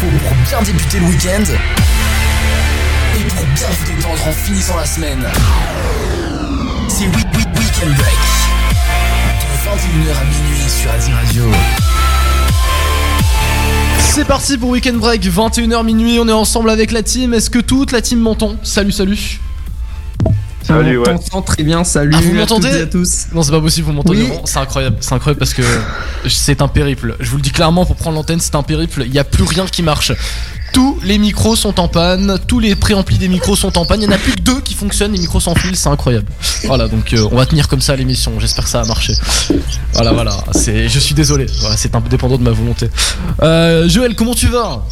faut pour bien débuter le week-end et pour bien vous détendre en finissant la semaine. C'est Week Week Weekend Break. De 21h à minuit sur Adi Radio. C'est parti pour Weekend Break, 21h minuit, on est ensemble avec la team. Est-ce que toute la team m'entend? Salut, salut. Salut, on ouais. t'entend très bien, salut Ah, vous à m'entendez à tous. Non, c'est pas possible, vous m'entendez Oui. C'est incroyable, c'est incroyable parce que c'est un périple. Je vous le dis clairement, pour prendre l'antenne, c'est un périple. Il n'y a plus rien qui marche. Tous les micros sont en panne, tous les préamplis des micros sont en panne. Il n'y en a plus que deux qui fonctionnent, les micros sans fil, c'est incroyable. Voilà, donc euh, on va tenir comme ça l'émission. J'espère que ça va marcher. Voilà, voilà. C'est, je suis désolé. Voilà, c'est un peu dépendant de ma volonté. Euh, Joël, comment tu vas?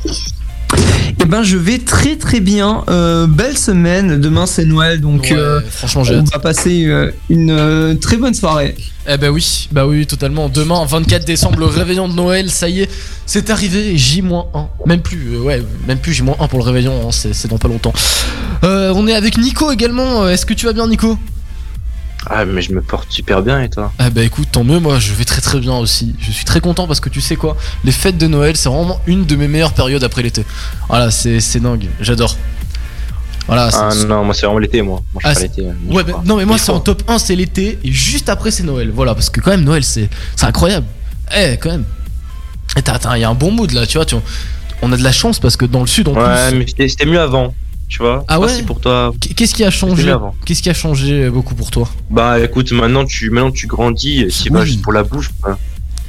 Eh ben, je vais très très bien. Euh, belle semaine. Demain, c'est Noël, donc Ouais, euh, Franchement, on hâte. va passer euh, une très bonne soirée. Eh bah oui, bah oui, totalement. Demain, 24 décembre, le réveillon de Noël, ça y est, c'est arrivé, J-1. Même plus, ouais, même plus J-1 pour le réveillon, hein, c'est dans pas longtemps. On est avec Nico également, est-ce que tu vas bien Nico? Ah, mais je me porte super bien et toi Ah bah écoute, tant mieux, moi je vais très très bien aussi. Je suis très content parce que tu sais quoi, les fêtes de Noël, c'est vraiment une de mes meilleures périodes après l'été. Voilà, c'est c'est dingue, j'adore. Voilà, Ah non, moi c'est vraiment l'été, moi. Moi je Ah, pas l'été. Ouais, bah, non mais moi c'est en top 1 c'est l'été et juste après c'est Noël. Voilà parce que quand même Noël c'est c'est incroyable. Eh quand même. Et t'as- t'as- il y a un bon mood là, tu vois, tu, on a de la chance parce que dans le sud en Ouais, plus. mais c'était c'était mieux avant, tu vois. Ah ouais si pour toi. Qu'est-ce qui a changé. Qu'est-ce qui a changé beaucoup pour toi? Bah écoute, maintenant tu, maintenant tu grandis, c'est pas Oui. juste pour la bouche. quoi.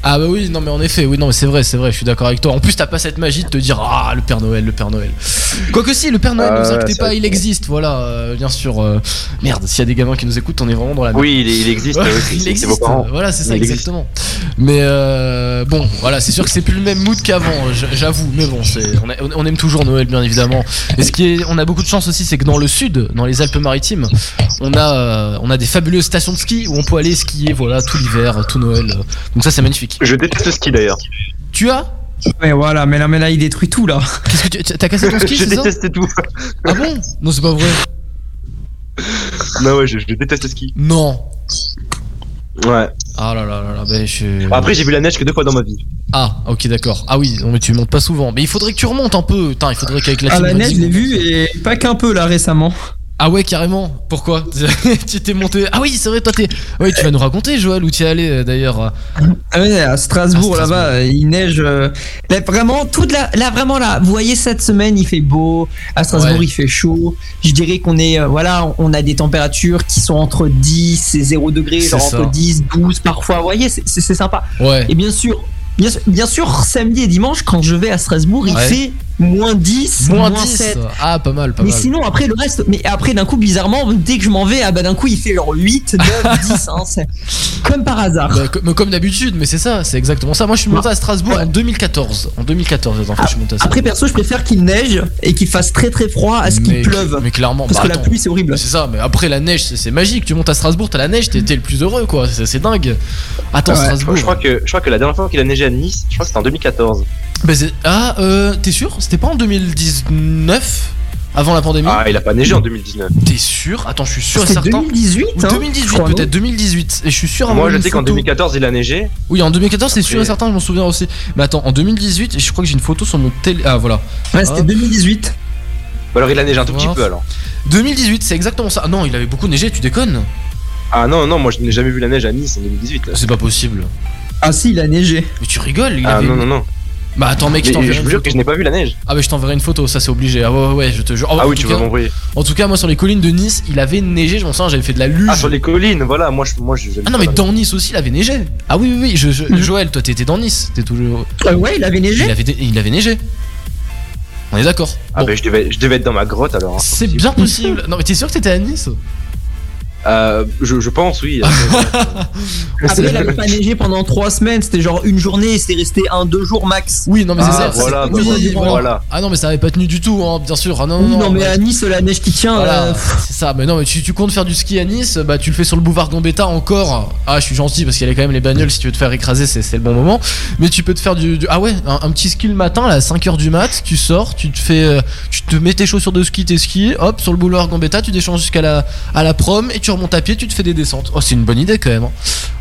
Ah bah oui, non mais en effet, oui non mais c'est vrai, c'est vrai, je suis d'accord avec toi. En plus t'as pas cette magie de te dire ah le Père Noël, le Père Noël. Quoique si, le Père Noël, Ah ne vous inquiétez c'est pas, il existe, voilà, euh, bien sûr. euh, merde, s'il y a des gamins qui nous écoutent, on est vraiment dans la merde. Oui, il, il existe. Ouais, il existe, vos voilà, c'est ça, Il existe. exactement. Mais euh, bon, voilà, c'est sûr que c'est plus le même mood qu'avant, j'avoue. Mais bon, c'est, on, a- on aime toujours Noël, bien évidemment. Et ce qui est, on a beaucoup de chance aussi, c'est que dans le sud, dans les Alpes-Maritimes, on a, on a des fabuleuses stations de ski où on peut aller skier, voilà, tout l'hiver, tout Noël. Donc ça, c'est magnifique. Je déteste le ski d'ailleurs. Tu as Mais voilà, mais là, mais là, il détruit tout là. Qu'est-ce que tu, t'as cassé ton ski, je déteste tout. Ah bon Non, c'est pas vrai. non, ouais, je, je déteste le ski. Non. Ouais. Ah là là là là, ben je. Bon, après, j'ai vu la neige que deux fois dans ma vie. Ah, ok, d'accord. Ah oui, non mais tu montes pas souvent. Mais il faudrait que tu remontes un peu. Putain, il faudrait qu'avec la Ah, la neige, je l'ai vu et pas qu'un peu là récemment. Ah ouais, carrément. Pourquoi Tu t'es monté. Ah oui, c'est vrai, toi t'es. Oui, tu vas nous raconter, Joël, où tu es allé euh, d'ailleurs. Ah ouais, à Strasbourg, là-bas, il neige. euh, là, vraiment, toute la, là, vraiment là, vous voyez cette semaine, il fait beau. À Strasbourg, Ouais. il fait chaud. Je dirais qu'on est, euh, voilà, on a des températures qui sont entre 10 et 0 degrés, genre ça. entre 10, 12 parfois. Vous voyez, c'est- c'est c'est sympa. Ouais. Et bien sûr, bien, sûr- bien sûr, samedi et dimanche, quand je vais à Strasbourg, il fait moins 10, Moins moins, 10. 7. Ah, pas mal, pas Mais mal. sinon, après le reste, mais après d'un coup, bizarrement, dès que je m'en vais, ah bah d'un coup, il fait genre 8, 9, 10, hein, c'est comme par hasard. Bah, co- mais comme d'habitude, mais c'est ça, c'est exactement ça. Moi, je suis monté à Strasbourg en 2014. En 2014, les enfants, je suis monté à Après, Strasbourg. perso, je préfère qu'il neige et qu'il fasse très très froid à ce qu'il mais, pleuve. Mais clairement, Parce bah, que la pluie, c'est horrible. C'est ça, mais après la neige, c'est magique. Tu montes à Strasbourg, t'as la neige, t'es le plus heureux, quoi. C'est dingue. Attends, Ouais, Strasbourg. je crois que, je crois que la dernière fois qu'il a neigé à Nice, je crois que c'était en 2014. Bah, ah, euh, t'es sûr? C'était pas en 2019 Avant la pandémie Ah, il a pas neigé en 2019. T'es sûr Attends, je suis sûr et C'était certain. 2018, Ou hein, 2018, je crois, peut-être 2018. Et je suis sûr Moi, je sais qu'en photo. 2014, il a neigé. Oui, en 2014, c'est sûr et certain, je m'en souviens aussi. Mais attends, en 2018, je crois que j'ai une photo sur mon télé. Ah, voilà. Ouais, c'était Ah. 2018. Bah, alors, il a neigé un tout petit peu alors. 2018, c'est exactement ça. Ah non, il avait beaucoup neigé, tu déconnes Ah non, non, moi je n'ai jamais vu la neige à Nice en 2018. là. C'est pas possible. Ah si, il a neigé. Mais tu rigoles, il Ah avait. non, non, non. Bah attends, mec, je Mais t'enverrai je jure photo. que je n'ai pas vu la neige. Ah, bah je t'enverrai une photo, ça c'est obligé. Ah ouais, ouais, ouais, je te jure. Ah en oui, tu vas m'envoyer. En tout cas, moi sur les collines de Nice, il avait neigé, je m'en souviens, j'avais fait de la luge. Ah, sur les collines, voilà, moi je. Moi, je Ah non mais dans Nice aussi il avait neigé. Ah oui oui oui, je, je- Mhm. Joël, toi t'étais dans Nice, t'es toujours. Euh, ouais, il avait neigé. Il avait, il avait neigé. On est d'accord. Ah, Bon, bah je devais, je devais être dans ma grotte alors. hein, c'est possible. bien possible. Non mais t'es sûr que t'étais à Nice? Euh, je, je pense, oui. Après, il avait pas neigé pendant 3 semaines. C'était genre une journée et c'était resté 1-2 jours max. Oui non mais c'est Ah, ça. voilà, bah, oui, voilà. voilà. Ah non mais ça avait pas tenu du tout, hein, bien sûr. Ah non Oui, non. non, mais bah, à Nice, la neige qui tient. Voilà, euh, c'est ça. Mais non, mais tu, tu comptes faire du ski à Nice, bah tu le fais sur le boulevard Gambetta encore. Ah, je suis gentil parce qu'il y a quand même les bagnoles. Si tu veux te faire écraser, c'est le bon moment. Mais tu peux te faire du, du- ah ouais, un, un petit ski le matin, là, à 5h du mat. Tu sors, tu te fais, euh, tu te mets tes chaussures de ski, tes skis, hop, sur le boulevard Gambetta, tu descends jusqu'à la, à la prom et tu remontes à pied, tu te fais des descentes. Oh, c'est une bonne idée quand même. hein.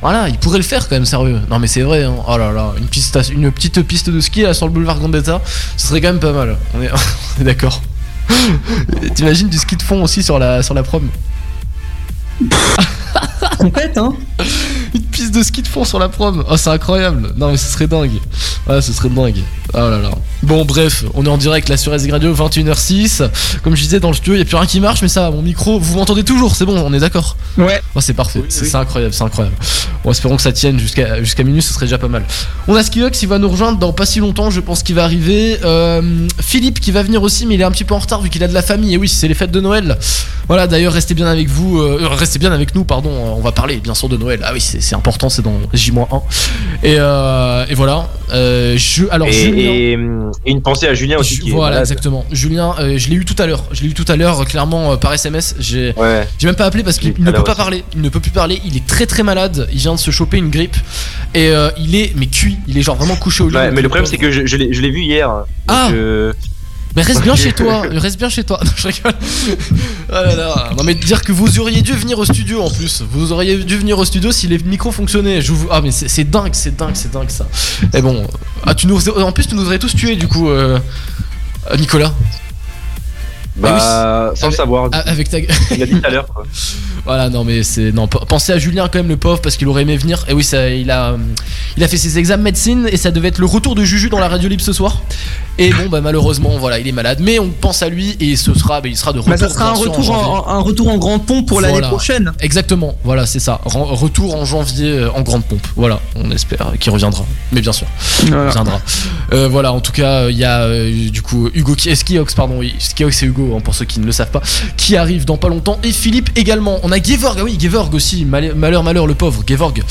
Voilà, il pourrait le faire quand même, sérieux. Non, mais c'est vrai. hein. Oh là là, une, piste, une petite piste de ski là sur le boulevard Gambetta, ce serait quand même pas mal. On est, on est d'accord. T'imagines du ski de fond aussi sur la, sur la prom? Complète, hein. Une piste de ski de fond sur la prom. Oh, c'est incroyable. Non, mais ce serait dingue. Ouais, ce serait dingue. Oh là là. Bon, bref, on est en direct là sur SG Radio, 21h06. Comme je disais dans le studio, il n'y a plus rien qui marche, mais ça, mon micro, vous m'entendez toujours, c'est bon, on est d'accord. Ouais. Oh, c'est parfait, Oui, c'est oui. incroyable, c'est incroyable. Bon, espérons que ça tienne jusqu'à jusqu'à minuit, ce serait déjà pas mal. On a Skiox, il va nous rejoindre dans pas si longtemps, je pense qu'il va arriver. Euh, Philippe qui va venir aussi, mais il est un petit peu en retard vu qu'il a de la famille. Et oui, c'est les fêtes de Noël. Voilà, d'ailleurs, restez bien avec vous, euh, restez bien avec nous, pardon. On va parler bien sûr de Noël. Ah oui, c'est c'est important, c'est dans J-1. Et, euh, et voilà. Euh, je, alors, Et, Julien. et, et une pensée à Julien aussi. Ju- qui est voilà, exactement. Julien, euh, je l'ai eu tout à l'heure. Je l'ai eu tout à l'heure, clairement, par SMS. J'ai. Ouais. Même pas appelé parce qu'il ne peut pas aussi. parler. Il ne peut plus parler. Il est très très malade. Il vient de se choper une grippe et euh, il est mais cuit. Il est genre vraiment couché au lit. Ouais, mais le problème c'est que je, je l'ai vu hier. Ah. Mais reste bien chez toi. Reste bien chez toi. Non, je rigole. Oh là là. Non mais dire que vous auriez dû venir au studio en plus. Vous auriez dû venir au studio si les micros fonctionnaient. Je vous... Ah mais c'est dingue, c'est dingue, c'est dingue ça. Et bon. Ah tu nous en plus tu nous aurais tous tués du coup. euh, Nicolas, bah, sans le Avec- savoir. Avec ta, Il a dit tout à l'heure. quoi. Voilà, non, mais c'est. Non, pensez à Julien quand même, le pauvre, parce qu'il aurait aimé venir. Et oui, ça, il, a, euh, il a fait ses examens médecine et ça devait être le retour de Juju dans la radio libre ce soir. Et bon, bah malheureusement, voilà, il est malade. Mais on pense à lui et ce sera, bah, il sera de retour. Bah, ça sera un en retour janvier. en, un retour en grande pompe pour l'année Voilà. prochaine. Exactement, voilà, c'est ça. Retour en janvier euh, en grande pompe. Voilà, on espère qu'il reviendra. Mais bien sûr, il reviendra. Euh, voilà, en tout cas, il y a euh, du coup Hugo qui, euh, Skiox, pardon, oui, Skiox et Hugo, hein, pour ceux qui ne le savent pas, qui arrivent dans pas longtemps. Et Philippe également. On a Gevorg, ah oui, Gevorg aussi. Mal- malheur, malheur, le pauvre, Gevorg.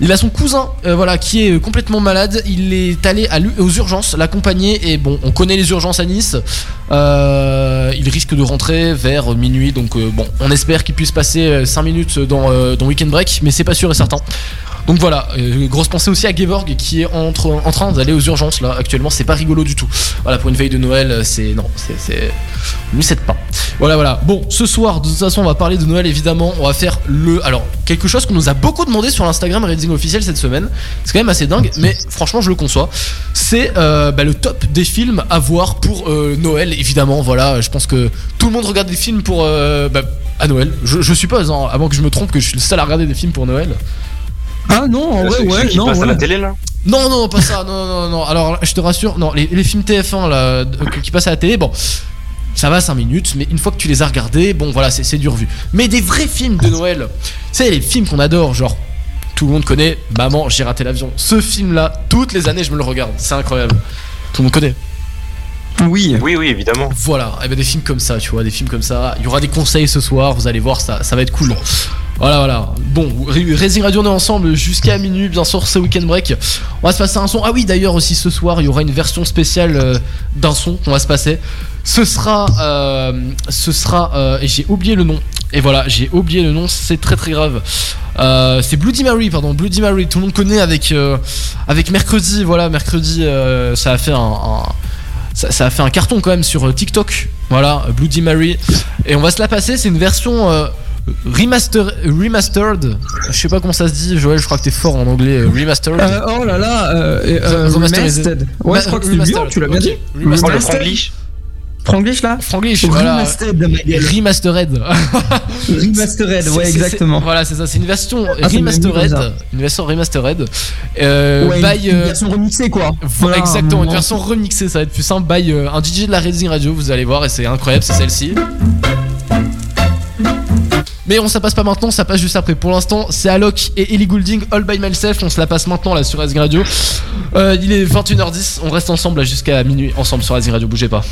Il a son cousin, euh, voilà, qui est euh, complètement malade. Il est allé aux urgences l'accompagner. Et bon, on connaît les urgences à Nice. Euh, il risque de rentrer vers minuit. Donc, bon, on espère qu'il puisse passer 5 minutes dans, dans Weekend Break. Mais c'est pas sûr et certain. Donc voilà, euh, grosse pensée aussi à Gevorg qui est en train d'aller aux urgences là actuellement, c'est pas rigolo du tout. Voilà, pour une veille de Noël, euh, c'est. Non, c'est. Lui, c'est pas. Voilà, voilà. Bon, ce soir, de toute façon, on va parler de Noël évidemment. On va faire le. Alors, quelque chose qu'on nous a beaucoup demandé sur l'Instagram Reading officiel cette semaine. C'est quand même assez dingue, mais franchement, je le conçois. C'est euh, bah, le top des films à voir pour Noël, évidemment. Voilà, je pense que tout le monde regarde des films pour. bah, à Noël. Je, je suppose, hein, avant que je me trompe, que je suis le seul à regarder des films pour Noël. Ah non, en vrai, ouais, qui non, passent à ouais. la télé là. Non, non, pas ça, non, non, non. Alors, je te rassure, non, les, les films TF1 là, qui passent à la télé, bon, ça va 5 minutes, mais une fois que tu les as regardés, bon, voilà, c'est c'est du revu. Mais des vrais films de Noël, tu sais, les films qu'on adore, genre, tout le monde connaît Maman, j'ai raté l'avion. Ce film-là, toutes les années, je me le regarde, c'est incroyable. Tout le monde connaît. Oui. Oui, oui, évidemment. Voilà, et ben des films comme ça, tu vois, des films comme ça. Il y aura des conseils ce soir, vous allez voir, ça, ça va être cool. Voilà, voilà. Bon, Racing Radio, on est ensemble jusqu'à minuit, bien sûr, ce week-end break. On va se passer un son. Ah oui, d'ailleurs, aussi ce soir, il y aura une version spéciale euh, d'un son qu'on va se passer. Ce sera. euh, ce sera. euh, et j'ai oublié le nom. Et voilà, j'ai oublié le nom, c'est très très grave. C'est Bloody Mary, pardon, Bloody Mary. Tout le monde connaît avec, avec mercredi. Voilà, mercredi, ça a fait un- ça, a fait un carton quand même sur TikTok. Voilà, Bloody Mary. Et on va se la passer. C'est une version remaster, remastered. Je sais pas comment ça se dit. Joël, je crois que t'es fort en anglais. euh, remastered. Euh, oh là là, euh, euh, remastered. Ouais, je crois que c'est bien, remastered, tu l'as bien dit. Oh, le Remastered. franglish. Franglish là Franglish, voilà. Remastered. Remastered. Remastered, ouais, exactement. Voilà, c'est ça. C'est une version Ah, remastered. Une version remastered. Euh, Ouais, by, une euh, version remixée quoi. Voilà, exactement, une un- version remixée, ça va être plus simple. By euh, un DJ de la Reading Radio, vous allez voir, et c'est incroyable, c'est celle-ci. Mais on ça passe pas maintenant, ça passe juste après. Pour l'instant, c'est Alok et Ellie Goulding, All by Myself. On se la passe maintenant là sur Reading Radio. Euh, il est 21h10, on reste ensemble jusqu'à minuit, ensemble sur Reading Radio, bougez pas.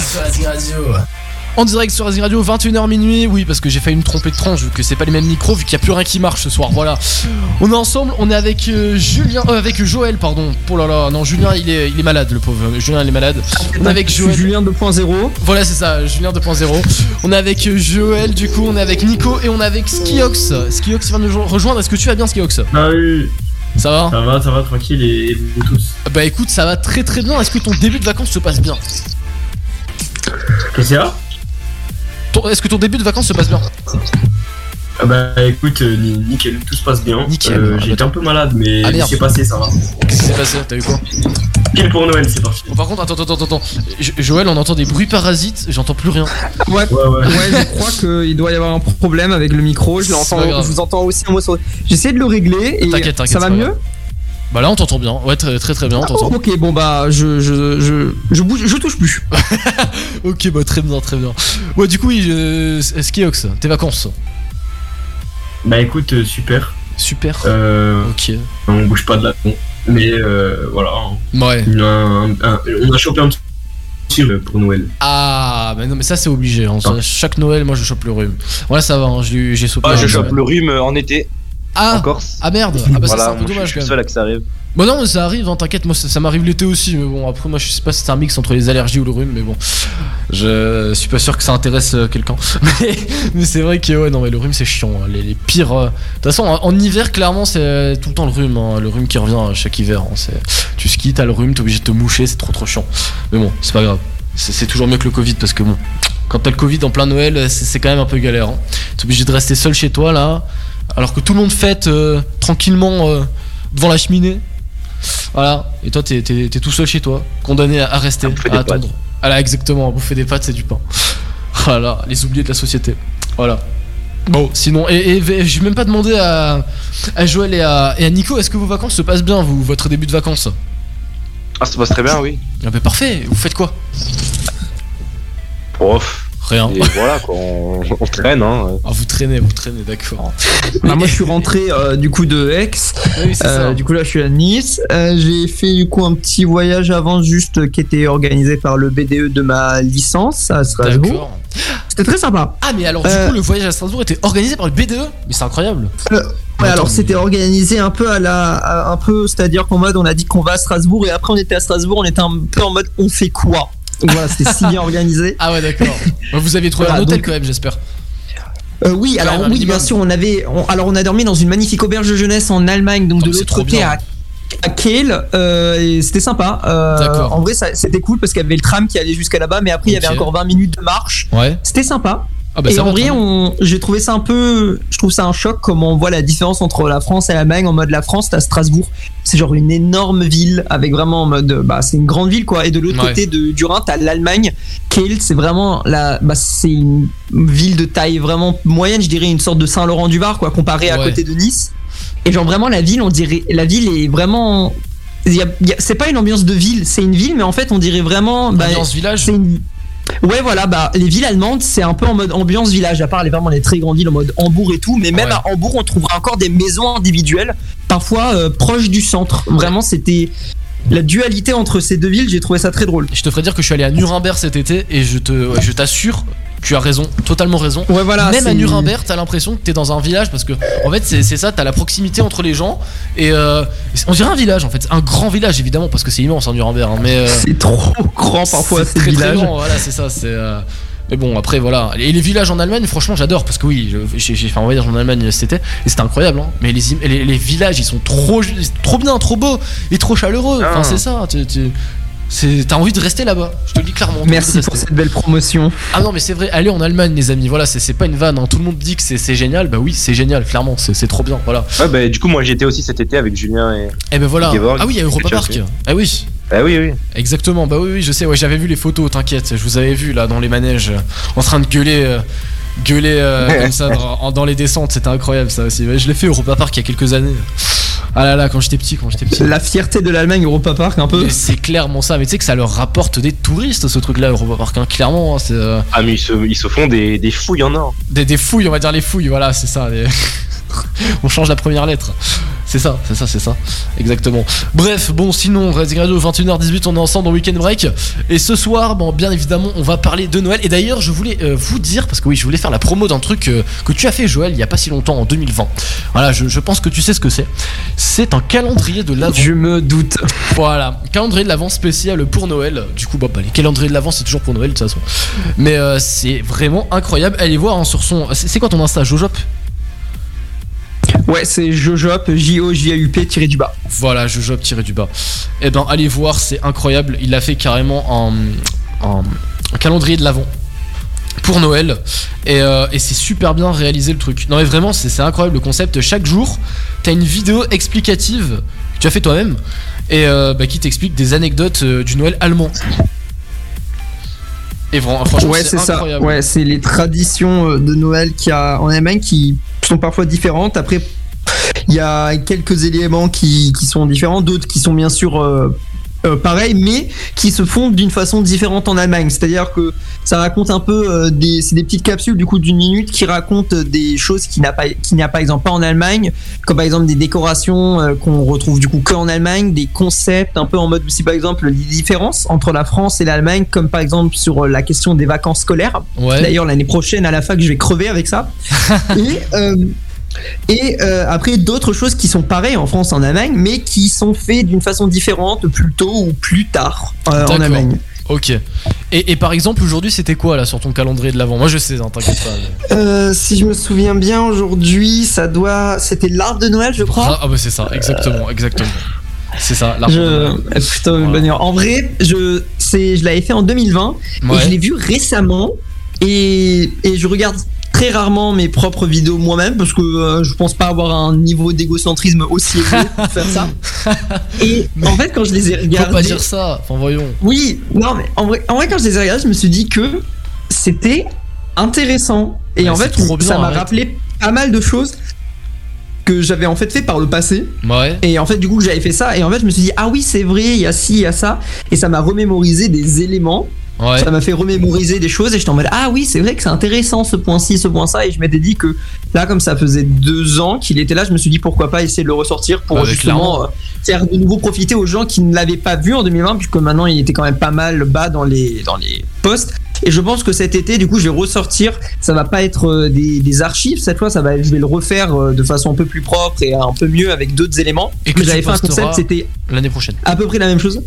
Racing Radio. En direct sur Racing Radio, 21h minuit. Oui, parce que j'ai failli me tromper de tranche vu que c'est pas les mêmes micros, vu qu'il n'y a plus rien qui marche ce soir. Voilà. On est ensemble, on est avec euh, Julien, euh, avec Joël, pardon. Oh là là, non, Julien il est, il est malade, le pauvre. Julien il est malade. On est avec Joël. Julien 2.0. Voilà, c'est ça, Julien 2.0. On est avec euh, Joël, du coup, on est avec Nico et on est avec Skiox. Skiox vient de nous rejoindre. Est-ce que tu vas bien, Skiox? Ah oui, Ça va? Ça va, ça va, tranquille, et, et vous tous. Bah écoute, ça va très très bien. Est-ce que ton début de vacances se passe bien? Qu'est-ce qu'il y a Ton- Est-ce que ton début de vacances se passe bien Ah bah écoute, euh, ni- nickel, tout se passe bien. Nickel. Euh, Ah, J'ai bah, été un peu malade, mais Ah, c'est passé, ça va. Qu'est-ce qui s'est passé T'as eu quoi Pile pour Noël, c'est parti. Bon, par contre, attends, attends, attends, attends. Jo- Joël, on entend des bruits parasites, j'entends plus rien. Ouais. Ouais, ouais. Ouais, je crois qu'il doit y avoir un problème avec le micro. Je, je vous entends aussi un mot sur. J'essaie de le régler et T'inquiète, t'inquiète, ça va mieux. Bah là, on t'entend bien. Ouais, très très, très bien, on Ah, t'entend. ok, bon bah je je je je bouge, je touche plus. Ok, bah très bien, très bien. Ouais, du coup, oui, euh, Skiox, tes vacances. Bah écoute, euh, super. Super. Euh, Ok. on bouge pas de la con. Mais euh, voilà. hein. Ouais. On a, un- un- on a chopé un petit pour Noël. Ah, bah non, mais ça, c'est obligé. hein. Ah. Chaque Noël, moi, je chope le rhume. Voilà, ça va, hein, j'ai sauté. Ah, je chope le rhume en été Ah, en Corse. ah merde. Ah, bah ça, voilà, c'est un peu moi, je dommage suis quand le même. seul à que ça arrive. Bon non mais ça arrive, hein, t'inquiète, moi ça, ça m'arrive l'été aussi, mais bon après moi je sais pas si c'est un mix entre les allergies ou le rhume, mais bon, je suis pas sûr que ça intéresse euh, quelqu'un. Mais, mais c'est vrai que ouais non mais le rhume c'est chiant, hein, les, les pires. euh, De toute façon en, en hiver clairement c'est euh, tout le temps le rhume, hein, le rhume qui revient chaque hiver. hein, c'est- tu skis, t'as le rhume, t'es obligé de te moucher, c'est trop trop chiant. Mais bon c'est pas grave, c'est c'est toujours mieux que le Covid parce que bon, quand t'as le Covid en plein Noël, c'est c'est quand même un peu galère. Hein. T'es obligé de rester seul chez toi là, alors que tout le monde fête euh, tranquillement euh, devant la cheminée. Voilà, et toi t'es, t'es- t'es tout seul chez toi, condamné à, à rester, À attendre. Voilà, exactement, à bouffer des pâtes, c'est du pain. Voilà, les oubliés de la société. Voilà. Bon, sinon, et, et, j'ai même pas demandé à, à Joël et à, et à Nico, est-ce que vos vacances se passent bien, vous, votre début de vacances? Ah, ça se passe très bien, oui. Ah bah parfait, vous faites quoi? Prof. Rien. Et voilà, quoi, on, on traîne, hein. Ah, vous traînez, vous traînez, d'accord. Bah, moi je suis rentré euh, du coup de Aix. Oui, c'est Euh, ça. du coup là je suis à Nice. Euh, j'ai fait du coup un petit voyage avant juste qui était organisé par le BDE de ma licence à Strasbourg. C'était très sympa. Ah, mais alors, du Euh, coup, le voyage à Strasbourg était organisé par le BDE Mais c'est incroyable. Ouais, alors c'était organisé un peu à la, à- un peu, c'est-à-dire qu'en mode on a dit qu'on va à Strasbourg et après on était à Strasbourg, on était un peu en mode on fait quoi? Donc voilà, c'était si bien organisé. Ah, ouais, d'accord. Vous avez trouvé Voilà, un hôtel donc- quand même, j'espère. Euh, oui, alors oui, minimum. bien sûr, on avait, on- alors on a dormi dans une magnifique auberge de jeunesse en Allemagne, donc Oh, de l'autre côté à, à Kiel, euh, et c'était sympa. Euh, D'accord. En vrai, c'était cool parce qu'il y avait le tram qui allait jusqu'à là-bas, mais après il y avait encore 20 minutes de marche. Ouais. C'était sympa. Ah, bah et en vrai, on, j'ai trouvé ça un peu, je trouve ça un choc comment on voit la différence entre la France et l'Allemagne. En mode la France, t'as Strasbourg, c'est genre une énorme ville avec vraiment en mode, bah c'est une grande ville quoi. Et de l'autre Ouais. côté de, du Rhin, t'as l'Allemagne. Kiel, c'est vraiment la, bah c'est une ville de taille vraiment moyenne, je dirais une sorte de Saint-Laurent-du-Var quoi, comparé à Ouais. côté de Nice. Et genre vraiment la ville, on dirait, la ville est vraiment, c'est pas une ambiance de ville, c'est une ville, mais en fait on dirait vraiment, bah, Ambiance village c'est une... Ouais, voilà, bah, les villes allemandes, c'est un peu en mode ambiance village, à part les, vraiment les très grandes villes en mode Hambourg et tout, mais même Ouais. à Hambourg, on trouvera encore des maisons individuelles, parfois euh, proches du centre. Vraiment, c'était la dualité entre ces deux villes, j'ai trouvé ça très drôle. Je te ferais dire que je suis allé à Nuremberg cet été et je te, je t'assure, tu as raison, totalement raison. Ouais, voilà. Même à Nuremberg, t'as l'impression que t'es dans un village parce que en fait c'est ça, t'as la proximité entre les gens et euh, on dirait un village en fait, un grand village évidemment parce que c'est immense en Nuremberg, hein, mais euh, C'est trop grand parfois, c'est ces très très grand, voilà c'est ça, c'est. euh, Mais bon après voilà, et les villages en Allemagne franchement j'adore parce que oui j'ai fait un voyage en Allemagne cet été et c'était incroyable, hein. mais les, im- les, les villages ils sont trop trop bien, trop beaux et trop chaleureux, enfin Ah. c'est ça, tu- tu- c'est- t'as envie de rester là-bas, je te le dis clairement. Merci pour cette belle promotion. Ah non mais c'est vrai, allez en Allemagne les amis, voilà c'est pas une vanne, hein. tout le monde dit que c'est génial, bah oui c'est génial clairement, c'est trop bien, voilà. Ouais, bah, du coup, moi, j'y étais aussi cet été avec Julien et. Et ben voilà, Geborg, ah oui il y a Europa Park, ah oui, Ah oui, oui. exactement, bah oui oui je sais, ouais j'avais vu les photos, t'inquiète, je vous avais vu là dans les manèges, en train de gueuler... euh, gueuler euh, comme ça dans, les descentes, c'était incroyable ça aussi. Je l'ai fait au Europa Park il y a quelques années. Ah là là, quand j'étais petit, quand j'étais petit. La fierté de l'Allemagne, Europa Park, un peu. Mais C'est clairement ça, mais tu sais que ça leur rapporte des touristes ce truc là, Europa Park, hein, clairement. hein, c'est euh, Ah, mais ils se, ils se font des, des fouilles en or. des, des fouilles, on va dire les fouilles, voilà, c'est ça. les- on change la première lettre. C'est ça, c'est ça, c'est ça. Exactement. Bref, bon, sinon, Resident Radio 21h18, on est ensemble dans Weekend Break. Et ce soir, bon, bien évidemment, on va parler de Noël. Et d'ailleurs, je voulais euh, vous dire, parce que oui, je voulais faire la promo d'un truc euh, que tu as fait, Joël, il y a pas si longtemps, en 2020. Voilà, je, je pense que tu sais ce que c'est. C'est un calendrier de l'avant. Je me doute. Voilà, calendrier de l'avant spécial pour Noël. Du coup, bah, bah, les calendriers de l'avant, c'est toujours pour Noël de toute façon. Mais euh, c'est vraiment incroyable. Allez voir hein, sur son. C'est c'est quoi ton Insta, Jojop? Ouais, c'est Jojop, J-O-J-A-U-P tiré du bas. Voilà, Jojop tiré du bas. Eh ben, allez voir, c'est incroyable. Il a fait carrément un, un- un calendrier de l'avant pour Noël. Et, euh, et c'est super bien réalisé le truc. Non, mais vraiment, c'est incroyable le concept. Chaque jour, t'as une vidéo explicative que tu as fait toi-même et euh, bah, qui t'explique des anecdotes euh, du Noël allemand. Et vra- franchement, Ouais, c'est ça. Ouais, c'est les traditions euh, de Noël qu'il y a en Allemagne qui sont parfois différentes. Après, il y a quelques éléments qui, qui sont différents, d'autres qui sont bien sûr euh, euh, pareils, mais qui se font d'une façon différente en Allemagne. C'est-à-dire que ça raconte un peu euh, des, c'est des petites capsules du coup d'une minute qui racontent des choses qui n'a pas, qui n'y a par exemple pas en Allemagne, comme par exemple des décorations qu'on retrouve du coup que en Allemagne, des concepts un peu en mode aussi par exemple les différences entre la France et l'Allemagne, comme par exemple sur la question des vacances scolaires. Ouais. D'ailleurs, l'année prochaine, à la fac, je vais crever avec ça. et et euh, après, d'autres choses qui sont pareilles en France, en Allemagne, mais qui sont faites d'une façon différente, plus tôt ou plus tard euh, en D'accord. Allemagne. Ok. Et, et par exemple, aujourd'hui, c'était quoi là sur ton calendrier de l'avant? Moi, je sais, hein, t'inquiète pas. mais- Euh, si je me souviens bien, aujourd'hui, ça doit. C'était l'arbre de Noël, je crois. Ah, ah bah c'est ça, exactement, exactement. C'est ça, l'arbre de. Noël. une Voilà. bonne heure. En vrai, je, je l'avais fait en 2020 et Ouais. je l'ai vu récemment et, et je regarde très rarement mes propres vidéos moi-même parce que euh, je pense pas avoir un niveau d'égocentrisme aussi élevé pour faire ça. Et en fait, quand je les ai Faut regardés, pas dire ça, enfin voyons. oui, non mais en vrai, en vrai, quand je les ai regardés, je me suis dit que c'était intéressant et Ouais, en fait, bien, ça m'a rappelé pas mal de choses que j'avais en fait fait par le passé. Ouais. Et en fait, du coup, j'avais fait ça. Et en fait, je me suis dit, ah oui, c'est vrai, il y a ci, il y a ça. Et ça m'a remémorisé des éléments. Ouais. Ça m'a fait remémoriser des choses. Et j'étais en mode, ah oui, c'est vrai que c'est intéressant ce point-ci, ce point-ça. Et je m'étais dit que là, comme ça faisait deux ans qu'il était là, je me suis dit, pourquoi pas essayer de le ressortir pour Bah, mais justement euh, faire de nouveau profiter aux gens qui ne l'avaient pas vu en 2020, puisque maintenant, il était quand même pas mal bas dans les, dans les posts. Et je pense que cet été, du coup, je vais ressortir. Ça va pas être euh, des, des archives cette fois. Ça va, je vais le refaire euh, de façon un peu plus propre et un peu mieux avec d'autres éléments. Et que j'avais fait un concept, c'était L'année prochaine. à peu près la même chose.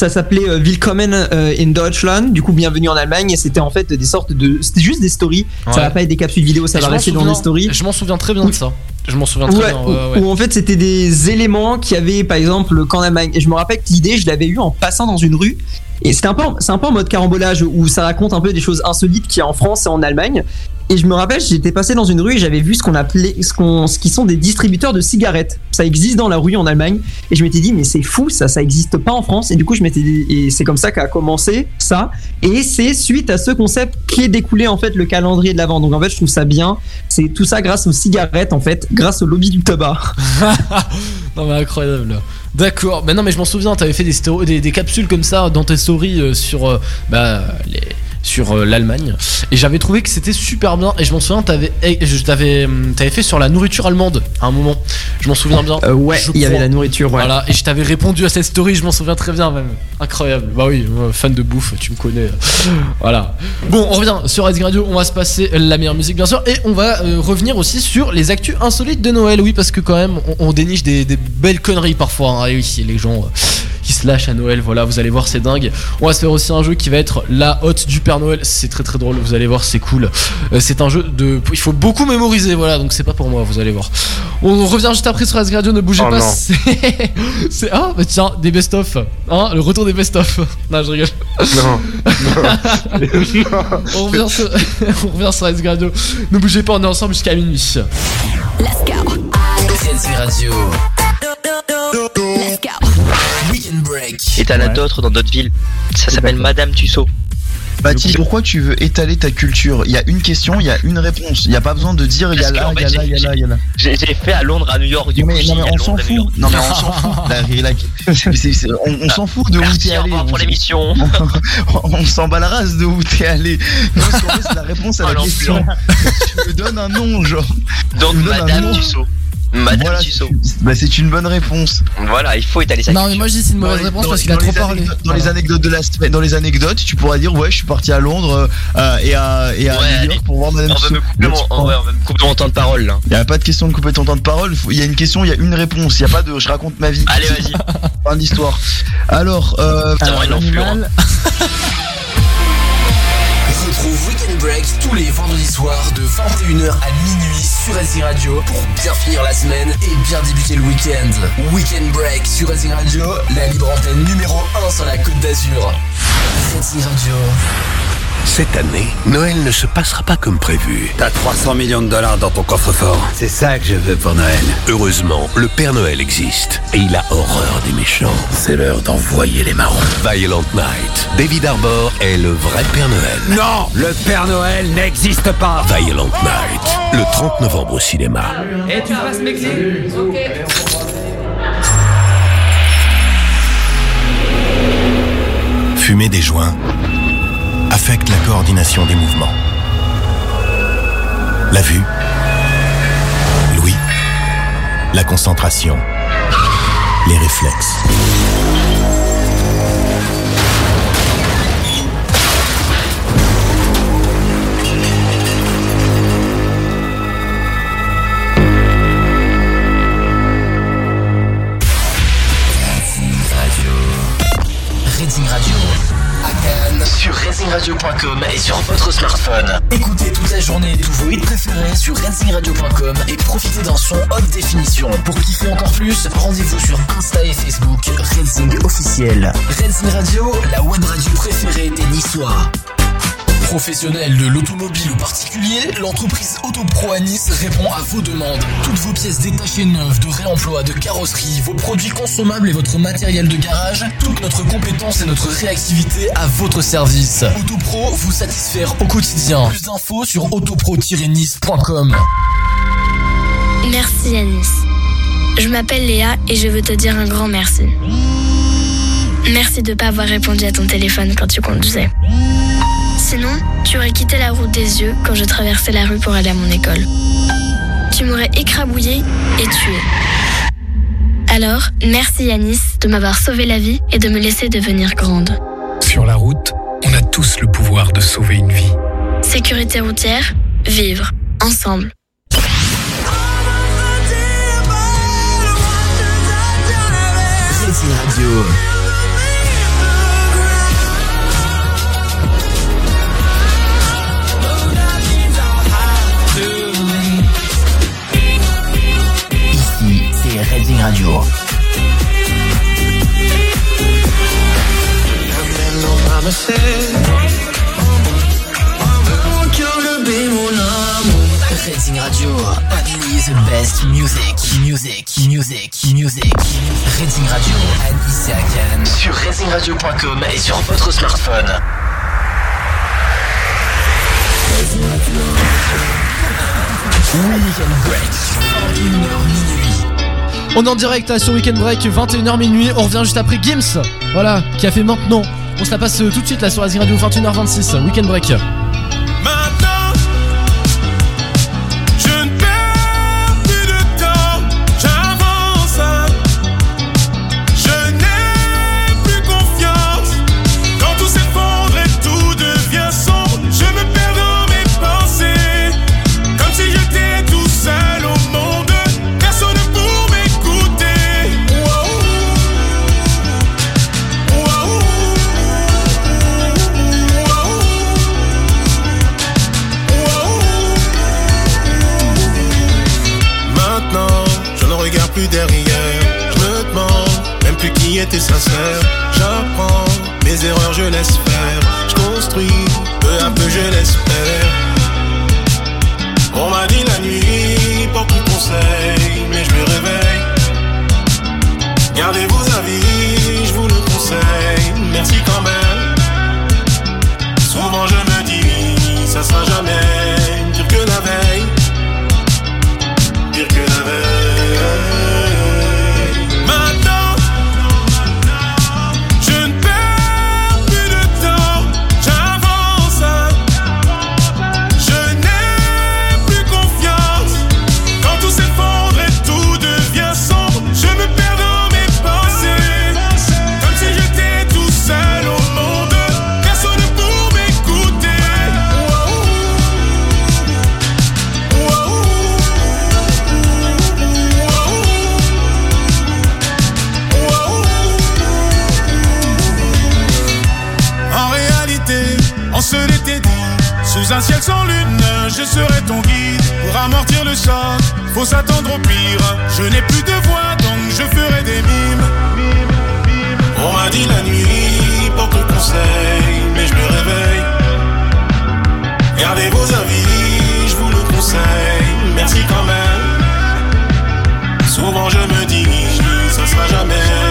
Ça s'appelait euh, Willkommen euh, in Deutschland, du coup bienvenue en Allemagne, et c'était en fait des sortes de, c'était juste des stories. Ouais. Ça va pas être des capsules vidéo, ça Et va rester dans des stories. Je m'en souviens très bien de ça. Je m'en souviens très Ouais, bien. Ouais, où en fait c'était des éléments qui avaient par exemple qu'en Allemagne. Et je me rappelle que l'idée, je l'avais eu en passant dans une rue. Et c'était un peu, un peu en mode carambolage où ça raconte un peu des choses insolites qu'il y a en France et en Allemagne. Et je me rappelle, j'étais passé dans une rue et j'avais vu ce qu'on appelait, ce qu'on, ce qui sont des distributeurs de cigarettes. Ça existe dans la rue en Allemagne. Et je m'étais dit, mais c'est fou, ça, ça existe pas en France. Et du coup, je m'étais dit, et c'est comme ça qu'a commencé ça. Et c'est suite à ce concept qui est découlé en fait le calendrier de l'avant. Donc en fait, je trouve ça bien. C'est tout ça grâce aux cigarettes en fait, grâce au lobby du tabac. Non mais incroyable. D'accord. Mais non mais je m'en souviens. T'avais fait des, des, des capsules comme ça dans tes stories euh, sur euh, bah les sur euh, l'Allemagne et j'avais trouvé que c'était super bien et je m'en souviens t'avais eh, je t'avais hum, t'avais fait sur la nourriture allemande à un moment je m'en souviens bien Euh, ouais, il y avait la nourriture. Ouais. Voilà, et je t'avais répondu à cette story, je m'en souviens très bien même. Incroyable. Bah oui, moi, fan de bouffe, tu me connais. Voilà. Bon, on revient sur Red Radio, on va se passer la meilleure musique bien sûr, et on va euh, revenir aussi sur les actus insolites de Noël. Oui, parce que quand même, on, on déniche des, des belles conneries parfois. Hein. Et oui, les gens euh, qui se lâchent à Noël, voilà, vous allez voir, c'est dingue. On va se faire aussi un jeu qui va être la hotte du Père Noël. C'est très très drôle, vous allez voir, c'est cool. Euh, c'est un jeu de. Il faut beaucoup mémoriser, voilà, donc c'est pas pour moi, vous allez voir. On revient juste après sur Radio, ne bougez Oh pas. non. C'est. Ah, bah tiens, des best-of. Hein, le retour des best-of. Non, je rigole. Non. On revient sur, on revient sur Radio. Ne bougez pas, on est ensemble jusqu'à minuit. Let's go. RNC Radio. Let's go. Weekend Break. Et t'en as d'autres dans d'autres villes. Ça s'appelle Madame Tussaud. Baptiste, pourquoi tu veux étaler ta culture? Il y a une question, il y a une réponse. Il n'y a pas besoin de dire il y a là, il y a là, il y a j'ai- là, il y a là. J'ai fait à Londres, à New York, du coup, non, mais on s'en fout. Non mais on s'en fout. La- on s'en fout de où t'es allé. pour On- l'émission. On s'en bat la race de où t'es allé. C'est la réponse à Oh, la question. tu me donnes un nom, genre. Donc Madame nom. Tussaud. Madame Voilà, Tussaud. Bah, c'est une bonne réponse. Voilà, il faut étaler sa Non, mais moi je dis c'est une mauvaise réponse dans- parce qu'il a dans trop les parlé. anecdotes- Dans les anecdotes de la semaine, dans les anecdotes, tu pourras dire ouais, je suis parti à Londres euh, et à et à Ouais, New. York pour voir Madame On va me Tussauds. couper mon, en vrai, on va me couper mon temps de parole là. Il y a pas de question de couper ton temps de parole. Il y a une question, il y a une réponse. Il y a pas de je raconte ma vie. Allez, vas-y. Fin d'histoire. Alors, euh, Ça va, Retrouve Weekend Break tous les vendredis soirs de 21h à minuit sur SC Radio pour bien finir la semaine et bien débuter le week-end. Weekend Break sur SC Radio, la libre antenne numéro 1 sur la côte d'Azur. SC Radio. Cette année, Noël ne se passera pas comme prévu. T'as 300 millions de dollars dans ton coffre-fort. C'est ça que je veux pour Noël. Heureusement, le Père Noël existe et il a horreur des méchants. C'est l'heure d'envoyer les marrons. Violent Night. David Arbor est le vrai Père Noël. Non Le Père Noël n'existe pas Violent Night. Le 30 novembre au cinéma. Et tu passes mes clés Ok. Fumer des joints affecte la coordination des mouvements. La vue, l'ouïe, la concentration, les réflexes. RacingRadio.com et sur votre smartphone. Écoutez toute la journée tous vos hits préférés sur RacingRadio.com et profitez d'un son haute définition. Pour kiffer encore plus, rendez-vous sur Insta et Facebook Racing officiel. Racing Radio, la web radio préférée des Niçois. Professionnel de l'automobile ou particulier, l'entreprise Autopro à Nice répond à vos demandes. Toutes vos pièces détachées neuves, de réemploi, de carrosserie, vos produits consommables et votre matériel de garage, toute notre compétence et notre réactivité à votre service. Autopro vous satisfaire au quotidien. Plus d'infos sur autopro-nice.com. Merci Yanis. Je m'appelle Léa et je veux te dire un grand merci. Merci de ne pas avoir répondu à ton téléphone quand tu conduisais. Sinon, tu aurais quitté la route des yeux quand je traversais la rue pour aller à mon école. Tu m'aurais écrabouillé et tué. Alors, merci Yanis de m'avoir sauvé la vie et de me laisser devenir grande. Sur la route, on a tous le pouvoir de sauver une vie. Sécurité routière, vivre, ensemble. Radio. Radio. Racing Radio, the best music, music, music, music. Racing Radio, Nice et Cannes, sur racingradio.com et sur votre smartphone. Break, 21h minuit. On est en direct euh, sur Weekend Break, 21h minuit. On revient juste après Gims, voilà, qui a fait maintenant. On se la passe euh, tout de suite là sur Azir Radio, 21h26, Weekend Break. J'apprends mes erreurs, je laisse faire. Je construis peu à peu, je l'espère. On m'a dit la nuit, porte tout conseil, mais je me réveille. Gardez vos avis, je vous le conseille. Merci quand même. Souvent je me dis, ça sera jamais le choc, faut s'attendre au pire. Je n'ai plus de voix, donc je ferai des mimes. On m'a dit la nuit, porte conseil, mais je me réveille. Gardez vos avis, je vous le conseille. Merci quand même. Souvent je me dis, ça sera jamais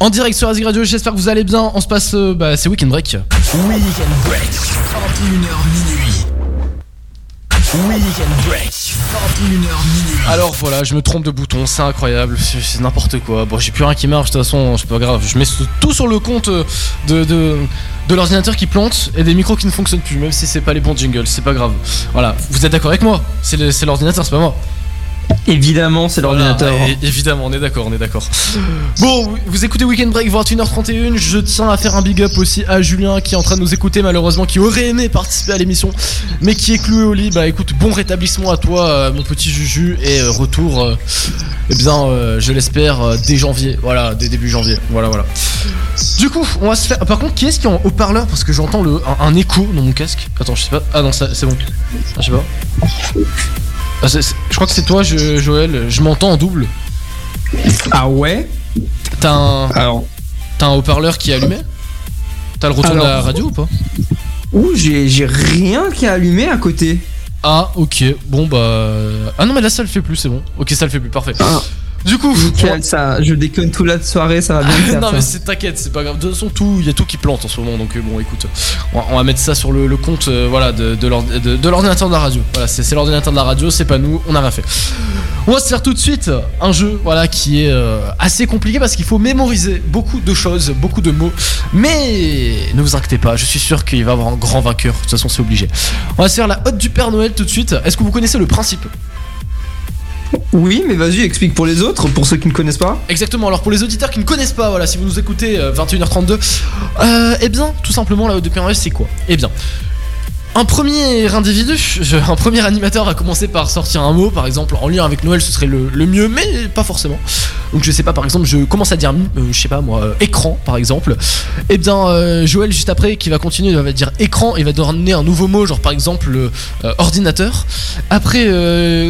En direct sur Azik Radio, j'espère que vous allez bien. On se passe, euh, bah, c'est Weekend Break. Weekend Break, 21h minuit. Weekend Break, 21h minuit. Alors voilà, je me trompe de bouton, c'est incroyable, c'est n'importe quoi. Bon, j'ai plus rien qui marche, de toute façon, c'est pas grave. Je mets tout sur le compte euh, de, de, de l'ordinateur qui plante et des micros qui ne fonctionnent plus, même si c'est pas les bons jingles, c'est pas grave. Voilà, vous êtes d'accord avec moi? C'est le- c'est l'ordinateur, c'est pas moi. Évidemment, c'est l'ordinateur. Voilà, évidemment, on est d'accord, on est d'accord. Bon, vous- écoutez Weekend Break 21h31. Je tiens à faire un big up aussi à Julien qui est en train de nous écouter, malheureusement, qui aurait aimé participer à l'émission, mais qui est cloué au lit. Bah écoute, bon rétablissement à toi, euh, mon petit Juju, et euh, retour, euh, eh bien, euh, je l'espère, dès janvier. Voilà, dès début janvier. Voilà, voilà. Du coup, on va se faire. Par contre, qui est-ce qui est en haut-parleur? Parce que j'entends le un, un écho dans mon casque. Attends, je sais pas. Ah non, c'est bon. Ah, je sais pas. Ah, c'est- c'est- je crois que c'est toi, je- Joël. Je m'entends en double. Ah ouais? T'as un. Alors. T'as un haut-parleur qui est allumé? T'as le retour de la Alors. radio ou pas? Ouh, j'ai j'ai rien qui est allumé à côté. Ah, ok. Bon, bah. Ah non, mais là, ça le fait plus, c'est bon. Ok, ça le fait plus, parfait. Ah. Du coup. Nickel, ça, je déconne toute la soirée, ça va bien faire. non ça. mais c'est t'inquiète, c'est pas grave. De toute façon, tout, il y a tout qui plante en ce moment, donc euh, bon, écoute, on va, on va mettre ça sur le, le compte, euh, voilà, de, de l'ord- de- de l'ordinateur de la radio. Voilà, c'est c'est l'ordinateur de la radio, c'est pas nous, on a rien fait. On va se faire tout de suite un jeu, voilà, qui est euh, assez compliqué parce qu'il faut mémoriser beaucoup de choses, beaucoup de mots. Mais ne vous inquiétez pas, je suis sûr qu'il va y avoir un grand vainqueur. De toute façon, c'est obligé. On va se faire la hotte du Père Noël tout de suite. Est-ce que vous connaissez le principe? Oui, mais vas-y, explique pour les autres, pour ceux qui ne connaissent pas. Exactement, alors pour les auditeurs qui ne connaissent pas, voilà, si vous nous écoutez euh, 21h32, euh, eh bien, tout simplement, la haute de Père c'est quoi? Eh bien, un premier individu, un premier animateur va commencer par sortir un mot, par exemple, en lien avec Noël, ce serait le, mieux, mais pas forcément. Donc je sais pas, par exemple, je commence à dire, euh, je sais pas moi, euh, écran, par exemple. Eh bien, euh, Joël, juste après, qui va continuer, va dire écran, il va donner un nouveau mot, genre par exemple ordinateur. Après,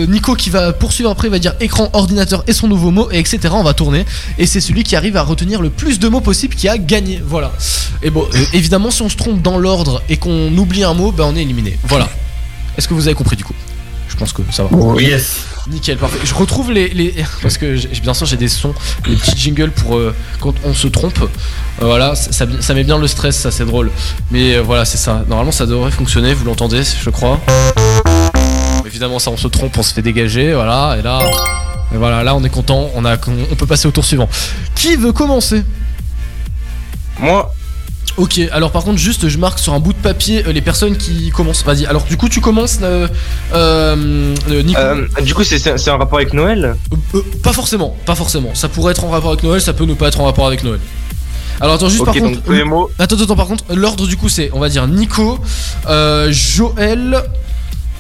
Nico qui va poursuivre après, va dire écran, ordinateur et son nouveau mot, et etc. On va tourner. Et c'est celui qui arrive à retenir le plus de mots possible qui a gagné. Voilà. Et bon, évidemment, si on se trompe dans l'ordre et qu'on oublie un mot, ben on est éliminé. Voilà. Est-ce que vous avez compris du coup? Je pense que ça va. Oh, yes. Nickel, parfait. Je retrouve les. les- parce que j'ai- bien sûr, j'ai des sons, des petits jingles pour euh, quand on se trompe. Euh, voilà, ça, ça- ça met bien le stress, ça c'est drôle. Mais euh, voilà, c'est ça. Normalement, ça devrait fonctionner, vous l'entendez, je crois. Évidemment, ça, on se trompe, on se fait dégager, voilà. Et là, et voilà, là, on est content, on, a, on peut passer au tour suivant. Qui veut commencer? Moi. Ok, alors par contre, juste, je marque sur un bout de papier euh, les personnes qui commencent. Vas-y, alors du coup, tu commences, euh, euh, Nico. Du coup, c'est- un rapport avec Noël pas forcément, pas forcément. Ça pourrait être en rapport avec Noël, ça peut ne pas être en rapport avec Noël. Alors attends juste Ok, par donc contre. mots. Attends, attends, par contre, l'ordre du coup c'est, on va dire Nico, Joël,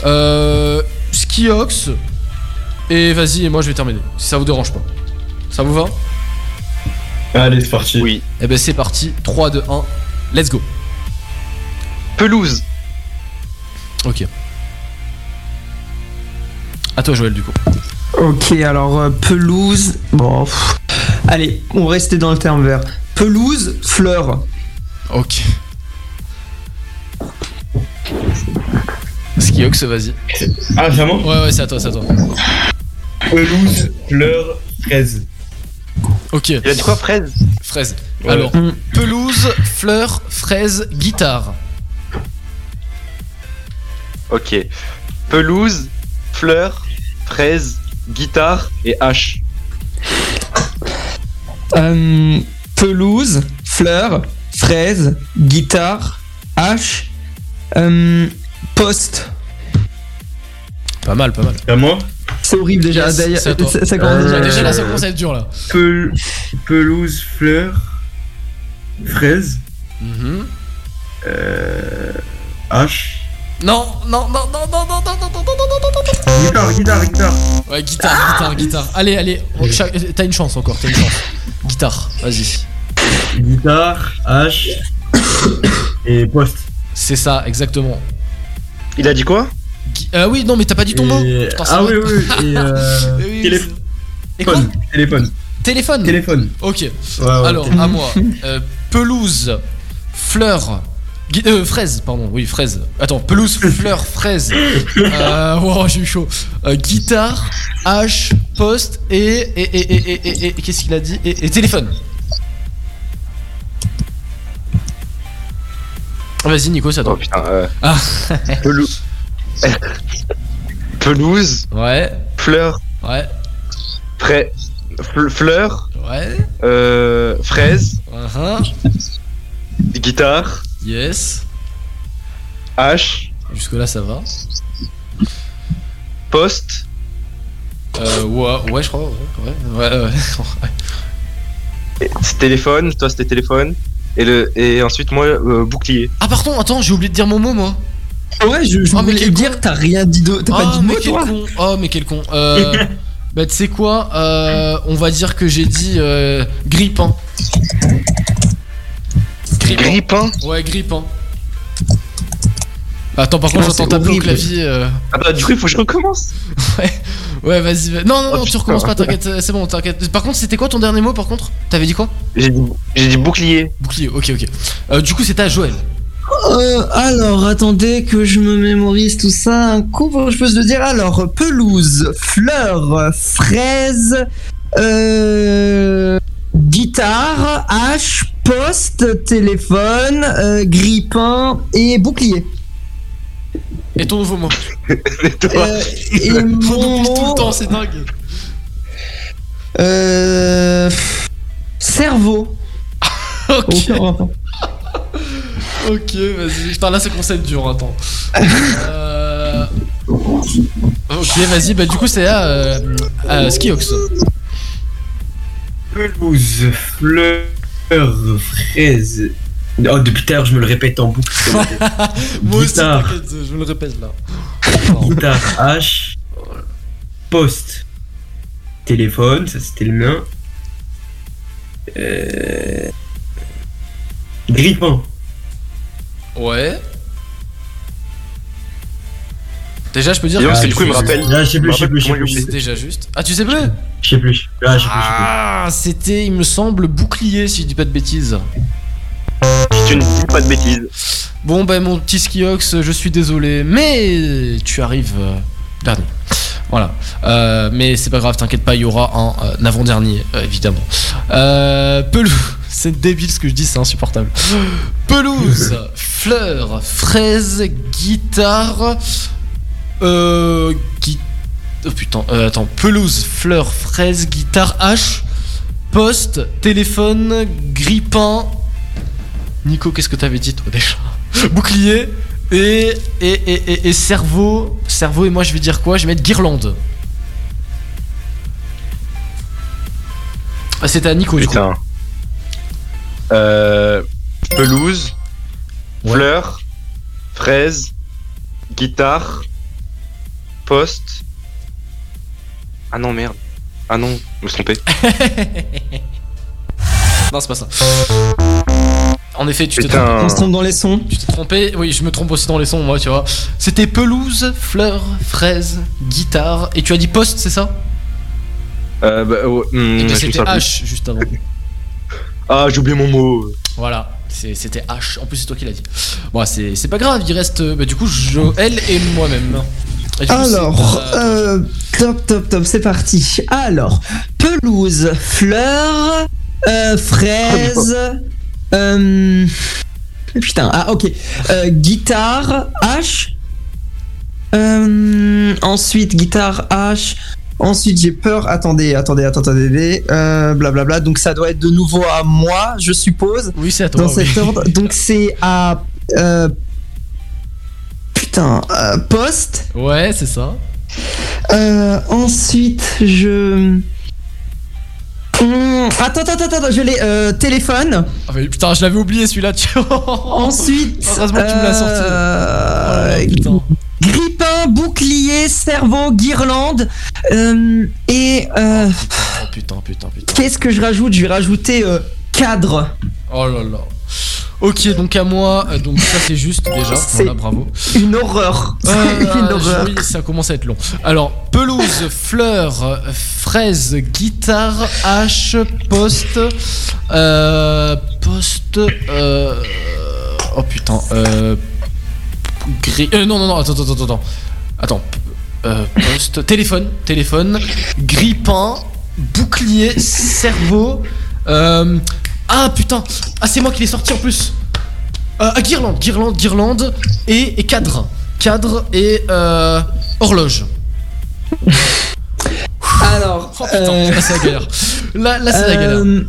euh, Skiox, Et vas-y, et moi je vais terminer. Si ça vous dérange pas. Ça vous va? Allez, c'est parti. Oui. Eh ben c'est parti. 3, 2, 1. Let's go. Pelouse. Ok. À toi Joël du coup. Ok, alors euh, pelouse. Bon. pff. Allez, on rester dans le terme vert. Pelouse, fleur. Ok. Skiox, vas-y. Ah, vraiment? Ouais, ouais, c'est à toi, c'est à toi. Pelouse, fleur, fraise. Ok. Il a dit quoi, fraise Fraise. Ouais. Alors, pelouse, fleur, fraise, guitare. Ok. Pelouse, fleur, fraise, guitare et hache. Euh, pelouse, fleur, fraise, guitare, hache, euh, poste. Pas mal, pas mal. C'est à moi C'est horrible déjà. Yes, d'ailleurs, ça, ça commence Euh, déjà. Déjà là, ça commence à être dur là. Pel- Pelouse, fleur, fraise, Mhm. euh, hache. Non, non, non, non, non, non, non, non, non, non, non, non, non, non. Guitare, guitare, guitare. Ouais, guitare, guitare, guitare. Allez, allez, t'as une chance encore, t'as une chance. Guitare, vas-y. Guitare, hache et poste. C'est ça, exactement. Il a dit quoi euh, oui, non, mais t'as pas dit ton mot. Et- Putain, c'est Ah oui, oui, et euh, oui, téléphone. Et quoi Téléphone. Téléphone. Téléphone. Ok. Ouais, ouais, Alors, à moi. Euh, pelouse, fleur. Euh, fraise, pardon, oui, fraise. Attends, pelouse, fleur, fraise. Euh, wow, j'ai eu chaud. Euh, guitare, hache, poste et. Et, et, et, et, et- et- qu'est-ce qu'il a dit et, et téléphone. Vas-y, Nico, c'est à Oh toi. putain. Euh, Ah. Pelouse. Pelouse, Ouais, fleur, ouais, fra- fl- fleur, ouais. euh, fraise, Uh-huh. guitare, Yes. hache, Jusque-là, ça va. poste, Euh, ouais, ouais, je crois, ouais, ouais, ouais. ouais. téléphone, toi c'était téléphone. Et, le, et ensuite moi, euh, bouclier. Ah, pardon, attends, j'ai oublié de dire mon mot, moi. Ouais, je, je Ah, mais voulais quel dire, t'as rien dit de. T'as Ah, pas dit de mais mot, toi con. Oh, mais quel con. Euh, bah, tu sais quoi euh, On va dire que j'ai dit euh, grippin. Grippin. Grippin Ouais, grippin. Attends, par contre, j'entends taper au clavier. euh, Attends, du coup il faut que je recommence. Ouais, vas-y. va- Non, non, Oh, non, tu recommences pas, t'inquiète, euh, c'est bon, t'inquiète. Par contre, c'était quoi ton dernier mot, par contre? T'avais dit quoi? J'ai dit, j'ai dit bouclier. Bouclier, ok, ok. Euh, du coup, c'était à Joël. Euh, alors, attendez que je me mémorise tout ça. Un coup, je peux te dire. Alors, pelouse, fleur, fraise, euh, guitare, hache, poste, téléphone, euh, grippin et bouclier. Et ton nouveau mot Et toi Euh, et mon oublie tout le mot, temps, c'est dingue. euh, cerveau. Ok. Ok, vas-y. Putain, là, c'est qu'on être dur, attends. Euh... Ok, vas-y, bah du coup, c'est à euh, à Skiox. Pelouse, fleur, fraise. Oh, depuis l'heure, je me le répète en boucle. Moi aussi, Guitare. t'inquiète, je me le répète là. Guitare, hache, poste, téléphone, ça c'était le mien. Euh... Grippin. Ouais. Déjà, je peux dire que que du coup il me rappelle. Là, je sais plus, je sais plus, je sais plus. c'est déjà juste. Ah, tu sais plus? Je sais plus. Ah, je sais plus. Ah, c'était, il me semble, bouclier, si je dis pas de bêtises. Si tu ne dis pas de bêtises. Bon, bah, mon petit Skiox, je suis désolé, mais tu arrives euh, dernier. Voilà. Euh, mais c'est pas grave, t'inquiète pas, il y aura un, euh, avant-dernier, euh, évidemment. Pelouse. C'est débile ce que je dis, c'est insupportable. Pelouse, fleurs, fraises, guitare. Euh. Oh putain, attends. Pelouse, fleurs, fraises, guitare, hache, poste, téléphone, grippin. Nico, qu'est-ce que t'avais dit toi déjà? Bouclier et, et, et, et, cerveau. Cerveau, et moi je vais dire quoi? Je vais mettre guirlande. Ah, c'était à Nico, du coup. Putain. Euh, pelouse, Ouais. fleur, fraise, guitare, poste, Ah non, merde. Ah non, je me suis trompé. Non, c'est pas ça. En effet, tu t'es trompé. On se trompe dans les sons. Tu t'es trompé, oui, je me trompe aussi dans les sons, moi, tu vois. C'était pelouse, fleurs, fraises, guitare, et tu as dit poste, c'est ça? Euh, bah, ouais, hmm, Et je me c'était. H juste avant. Ah, j'ai oublié mon mot. Voilà, c'était H. En plus, c'est toi qui l'as dit. Bon, c'est c'est pas grave, il reste euh, bah, du coup Joël et moi-même. Alors, euh, euh, top, top, top, c'est parti. Alors, pelouse, fleurs, euh, fraises, euh, putain, ah ok, Euh, guitare, H, euh, ensuite guitare, H, ensuite j'ai peur, attendez, attendez, attendez, euh, blablabla, donc ça doit être de nouveau à moi, je suppose. Oui, c'est à toi. Dans cet ordre, donc c'est à... putain, poste. Ouais, c'est ça. Euh, ensuite, je. Hum, attends, attends, attends, attends, je l'ai. euh, téléphone. Ah, mais putain, je l'avais oublié celui-là. tu Ensuite. Heureusement que tu me l'as sorti. euh, Oh, putain. grippin, bouclier, cerveau, guirlande. euh, et. euh, Oh putain, putain, putain. Qu'est-ce que je rajoute? Je vais rajouter euh, cadre. Oh là là. Ok, donc à moi, euh, donc ça c'est juste déjà. Voilà, bravo. Une horreur. Euh, une horreur. Oui, ça commence à être long. Alors, pelouse, fleurs, fraises, guitare, hache, poste, euh, poste, euh, oh putain, euh, gris, euh, non, non, non, attends, attends, attends, attends, attends, poste, téléphone, téléphone, grille-pain, bouclier, cerveau, euh, ah putain, ah c'est moi qui l'ai sorti en plus. Euh, ah, guirlande, guirlande, guirlande et, et cadre. Cadre et euh, horloge. Alors. Oh putain, euh, là c'est la galère. Là, là c'est la galère. Euh,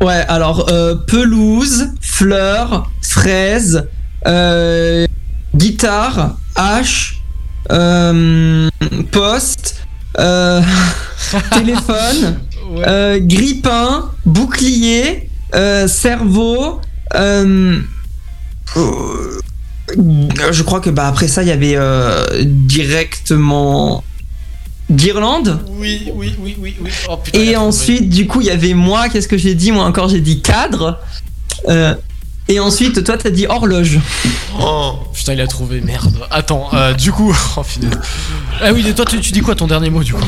Ouais, alors euh, pelouse, fleurs, fraises, euh, guitare, hache, poste, téléphone, grippin, bouclier, cerveau. euh, euh, je crois que bah après ça il y avait euh, directement guirlande. Oui, oui, oui, oui, oui. Oh putain. Et ensuite, du coup, il y avait moi, qu'est-ce que j'ai dit? Moi encore, j'ai dit cadre. Euh, et ensuite, toi, t'as dit horloge. Oh putain, il a trouvé, merde. Attends, euh, du coup. Oh. Ah oui, et toi, tu, tu dis quoi ton dernier mot du coup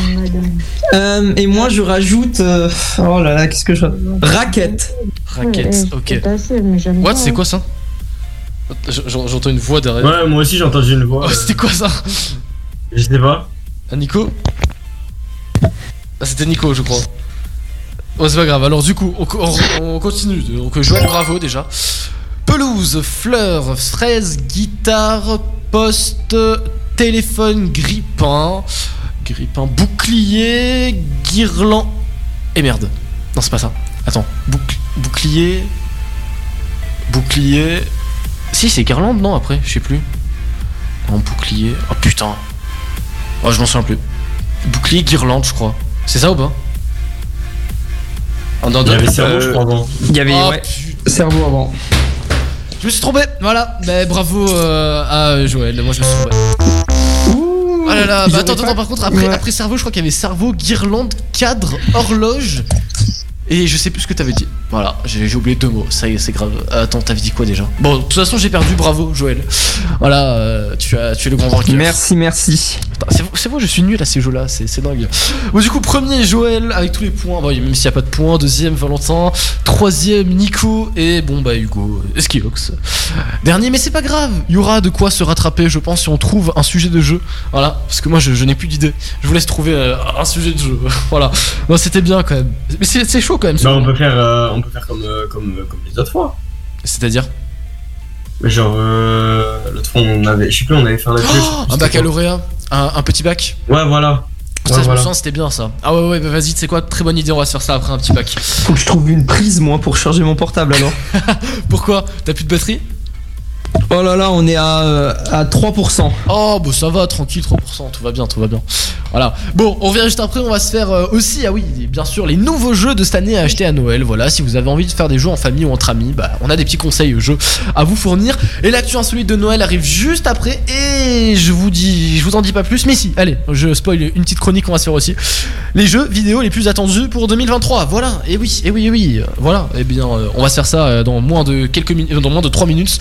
Euh, et moi, je rajoute. euh, oh là là, qu'est-ce que je. Raquette. Raquette, ok. What, c'est quoi ça? J'entends une voix derrière. Ouais, moi aussi j'ai entendu une voix. Oh, c'était quoi ça? Je sais pas. Ah, Nico? Ah, c'était Nico, je crois. Oh, c'est pas grave. Alors, du coup, on, on- on continue. Donc, Joël, bravo déjà. Pelouse, fleurs, fraises, guitare, poste, téléphone, grippin, grippin, bouclier, guirland. Et merde. Non, c'est pas ça. Attends. Bouc- bouclier. Bouclier. Si, c'est guirlande, non, après Je sais plus. Non, bouclier. Oh putain. Oh, je m'en souviens plus. Bouclier, guirlande, je crois. C'est ça ou pas? En Il y avait cerveau, je crois, avant. Il y avait, Oh, ouais. Cerveau avant. Je me suis trompé, voilà. Mais bravo euh, à Joël, moi je me suis trompé. Oh là là, Ils bah attends, attends, pas- par contre, après, Ouais. après cerveau, je crois qu'il y avait cerveau, guirlande, cadre, horloge. Et je sais plus ce que t'avais dit. Voilà, j'ai j'ai oublié deux mots, ça y est, c'est grave. Euh, Attends, t'avais dit quoi déjà? Bon, de toute façon, j'ai perdu, bravo Joël. Voilà, euh, tu, as, tu es le grand vainqueur. Merci, merci. C'est vrai, je suis nul à ces jeux-là, c'est c'est dingue. Bon, du coup, premier Joël avec tous les points. Bon, même s'il n'y a pas de points. Deuxième Valentin. Troisième Nico. Et bon, bah Hugo, Esquilox. Dernier, mais c'est pas grave. Il y aura de quoi se rattraper, je pense, si on trouve un sujet de jeu. Voilà, parce que moi, je, je n'ai plus d'idée. Je vous laisse trouver euh, un sujet de jeu. voilà. Non, c'était bien quand même. Mais c'est chaud quand même. Bah, on peut faire, euh, on peut faire comme, euh, comme, comme les autres fois. C'est-à-dire? Genre, euh, l'autre fois, on avait, je sais plus, on avait fait un atelier. sais plus Un baccalauréat un, un petit bac. Ouais, voilà. Ça, Ouais, je me souviens, c'était bien ça. Ah ouais, ouais, bah vas-y, c'est quoi Très bonne idée, on va se faire ça après un petit bac. Faut que je trouve une prise, moi, pour charger mon portable alors. Pourquoi? T'as plus de batterie? Oh là là, on est à, euh, à 3%. Oh, bah ça va, tranquille, 3%, tout va bien, tout va bien. Voilà. Bon, on revient juste après, on va se faire euh, aussi, ah oui, bien sûr, les nouveaux jeux de cette année à acheter à Noël. Voilà, si vous avez envie de faire des jeux en famille ou entre amis, bah, on a des petits conseils jeux à vous fournir. Et l'actu insolite de Noël arrive juste après, et je vous dis, je vous en dis pas plus, mais si, allez, je spoil une petite chronique, on va se faire aussi. Les jeux vidéo les plus attendus pour 2023. Voilà, et oui, et oui, et oui, euh, voilà. Et bien, euh, on va se faire ça euh, dans moins de quelques minutes, dans moins de 3 minutes.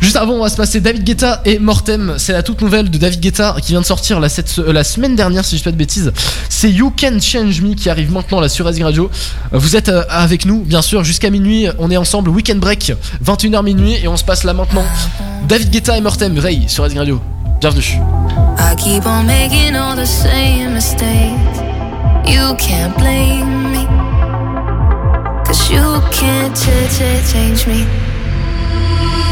Juste avant, on va se passer David Guetta et Mortem. C'est la toute nouvelle de David Guetta qui vient de sortir la, euh, semaine dernière, si je dis pas de bêtises. C'est You Can Change Me qui arrive maintenant là sur Razing Radio. Vous êtes euh, avec nous, bien sûr, jusqu'à minuit. On est ensemble, Weekend Break, 21h minuit, et on se passe là maintenant. David Guetta et Mortem, Ray sur Razing Radio. Bienvenue. I keep on making all the same mistakes. You can't blame me. Cause you can't ch- ch- change me.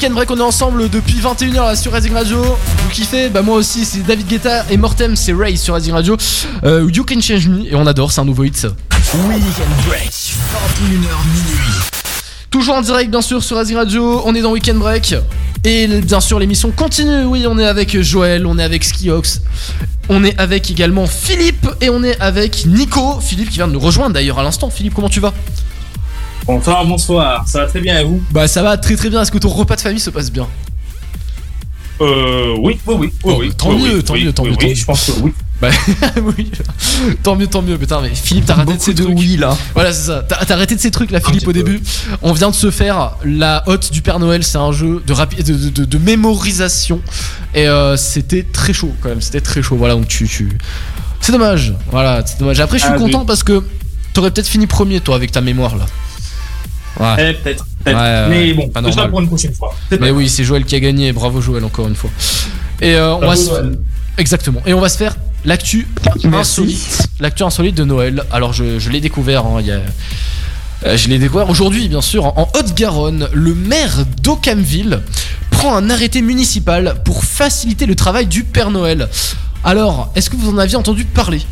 Weekend Break, on est ensemble depuis 21h là sur Rising Radio. Vous kiffez Bah moi aussi, c'est David Guetta et Mortem, c'est Ray sur Rising Radio. Euh, you Can Change Me, et on adore, c'est un nouveau hit. Weekend Break, 21h minuit. Toujours en direct bien sûr sur Rising Radio, on est dans Weekend Break. Et bien sûr l'émission continue, oui on est avec Joël, on est avec Skiox, on est avec également Philippe et on est avec Nico. Philippe qui vient de nous rejoindre d'ailleurs à l'instant. Philippe comment tu vas? Bonsoir, bonsoir, ça va très bien et vous Bah ça va très très bien, est-ce que ton repas de famille se passe bien Euh, oui, oui, oui, oui, oui. Tant oui, mieux, oui, tant mieux, tant mieux, oui, tant mieux. je pense que oui. Bah oui, tant mieux, tant mieux. Putain, mais Philippe, t'as arrêté de ces trucs. oui là. Voilà, c'est ça. T'as t'as arrêté de ces trucs là, Philippe, au début. On vient de se faire la hotte du Père Noël. C'est un jeu de, rapi- de, de, de- de mémorisation. Et euh, c'était très chaud quand même. C'était très chaud. Voilà, donc tu. tu... C'est dommage. Voilà, c'est dommage. Après, je suis Ah, content oui. parce que t'aurais peut-être fini premier, toi, avec ta mémoire là. Ouais. Eh, peut-être, peut-être. Ouais, Mais ouais, bon, pas normal. pour une prochaine fois. Mais oui, c'est Joël qui a gagné. Bravo Joël, encore une fois. Et euh, on va Bravo, se... Joël. Exactement. Et on va se faire l'actu insolite. L'actu insolite de Noël. Alors je, je l'ai découvert. hein, il y a- euh, je l'ai découvert aujourd'hui, bien sûr, en Haute-Garonne. Le maire d'Occamville prend un arrêté municipal pour faciliter le travail du Père Noël. Alors, est-ce que vous en aviez entendu parler?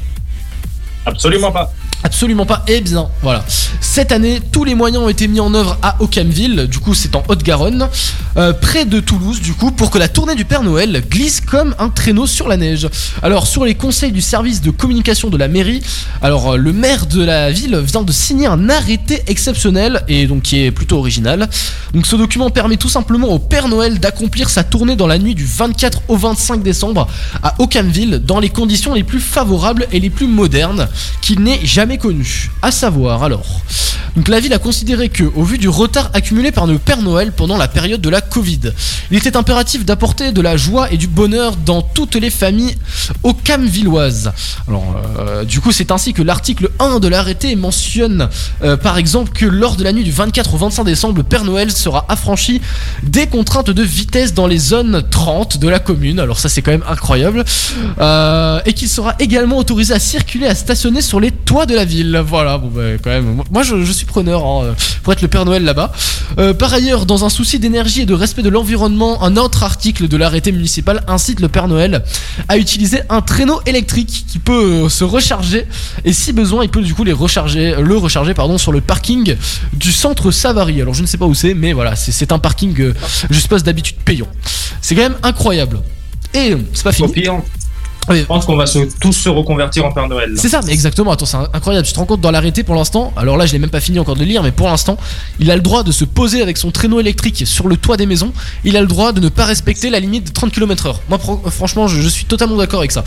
Absolument pas. Absolument pas. Eh bien, voilà. Cette année, tous les moyens ont été mis en œuvre à Aucamville, du coup c'est en Haute-Garonne, euh, près de Toulouse, du coup, pour que la tournée du Père Noël glisse comme un traîneau sur la neige. Alors, sur les conseils du service de communication de la mairie, alors euh, le maire de la ville vient de signer un arrêté exceptionnel et donc qui est plutôt original. Donc, ce document permet tout simplement au Père Noël d'accomplir sa tournée dans la nuit du 24 au 25 décembre à Aucamville dans les conditions les plus favorables et les plus modernes qu'il n'ait jamais connues. À savoir, alors, donc la ville a considéré que, au vu du retard accumulé par le Père Noël pendant la période de la Covid, il était impératif d'apporter de la joie et du bonheur dans toutes les familles aucamvilloises. Alors, euh, du coup, c'est ainsi que l'article 1 de l'arrêté mentionne, euh, par exemple, que lors de la nuit du 24 au 25 décembre, le Père Noël sera affranchi des contraintes de vitesse dans les zones 30 de la commune. Alors ça, c'est quand même incroyable. Euh, et qu'il sera également autorisé à circuler, à stationner sur les toits de la ville. Voilà, bon, bah, quand même. Moi, je, je suis preneur hein, pour être le Père Noël là-bas. Euh, par ailleurs, dans un souci d'énergie et de respect de l'environnement, un autre article de l'arrêté municipal incite le Père Noël à utiliser un traîneau électrique qui peut euh, se recharger et si besoin, il peut du coup les recharger, le recharger pardon sur le parking du centre Savary. Alors je ne sais pas où c'est, mais voilà, c'est- un parking, euh, je suppose d'habitude payant. C'est quand même incroyable. Et euh, c'est pas fini. Je pense qu'on va se- tous se reconvertir en Père Noël. C'est ça, mais exactement. Attends, c'est incroyable. Tu te rends compte dans l'arrêté pour l'instant? Alors là, je l'ai même pas fini encore de lire, mais pour l'instant, il a le droit de se poser avec son traîneau électrique sur le toit des maisons. Il a le droit de ne pas respecter la limite de 30 km/h. Moi, pro- franchement, je, je suis totalement d'accord avec ça.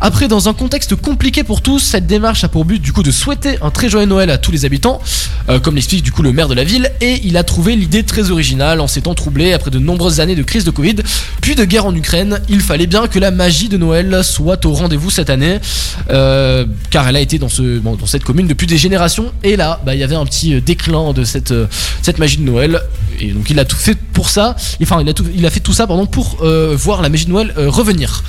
Après, dans un contexte compliqué pour tous, cette démarche a pour but du coup de souhaiter un très joyeux Noël à tous les habitants, euh, comme l'explique du coup le maire de la ville, et il a trouvé l'idée très originale en ces temps troublés après de nombreuses années de crise de Covid, puis de guerre en Ukraine. Il fallait bien que la magie de Noël soit au rendez-vous cette année, euh, car elle a été dans, cette commune depuis des générations, et là, bah, il y avait un petit euh, déclin de euh, cette magie de Noël, et donc il a tout fait pour ça, enfin il a, tout, il a fait tout ça pardon, pour euh, voir la magie de Noël euh, revenir.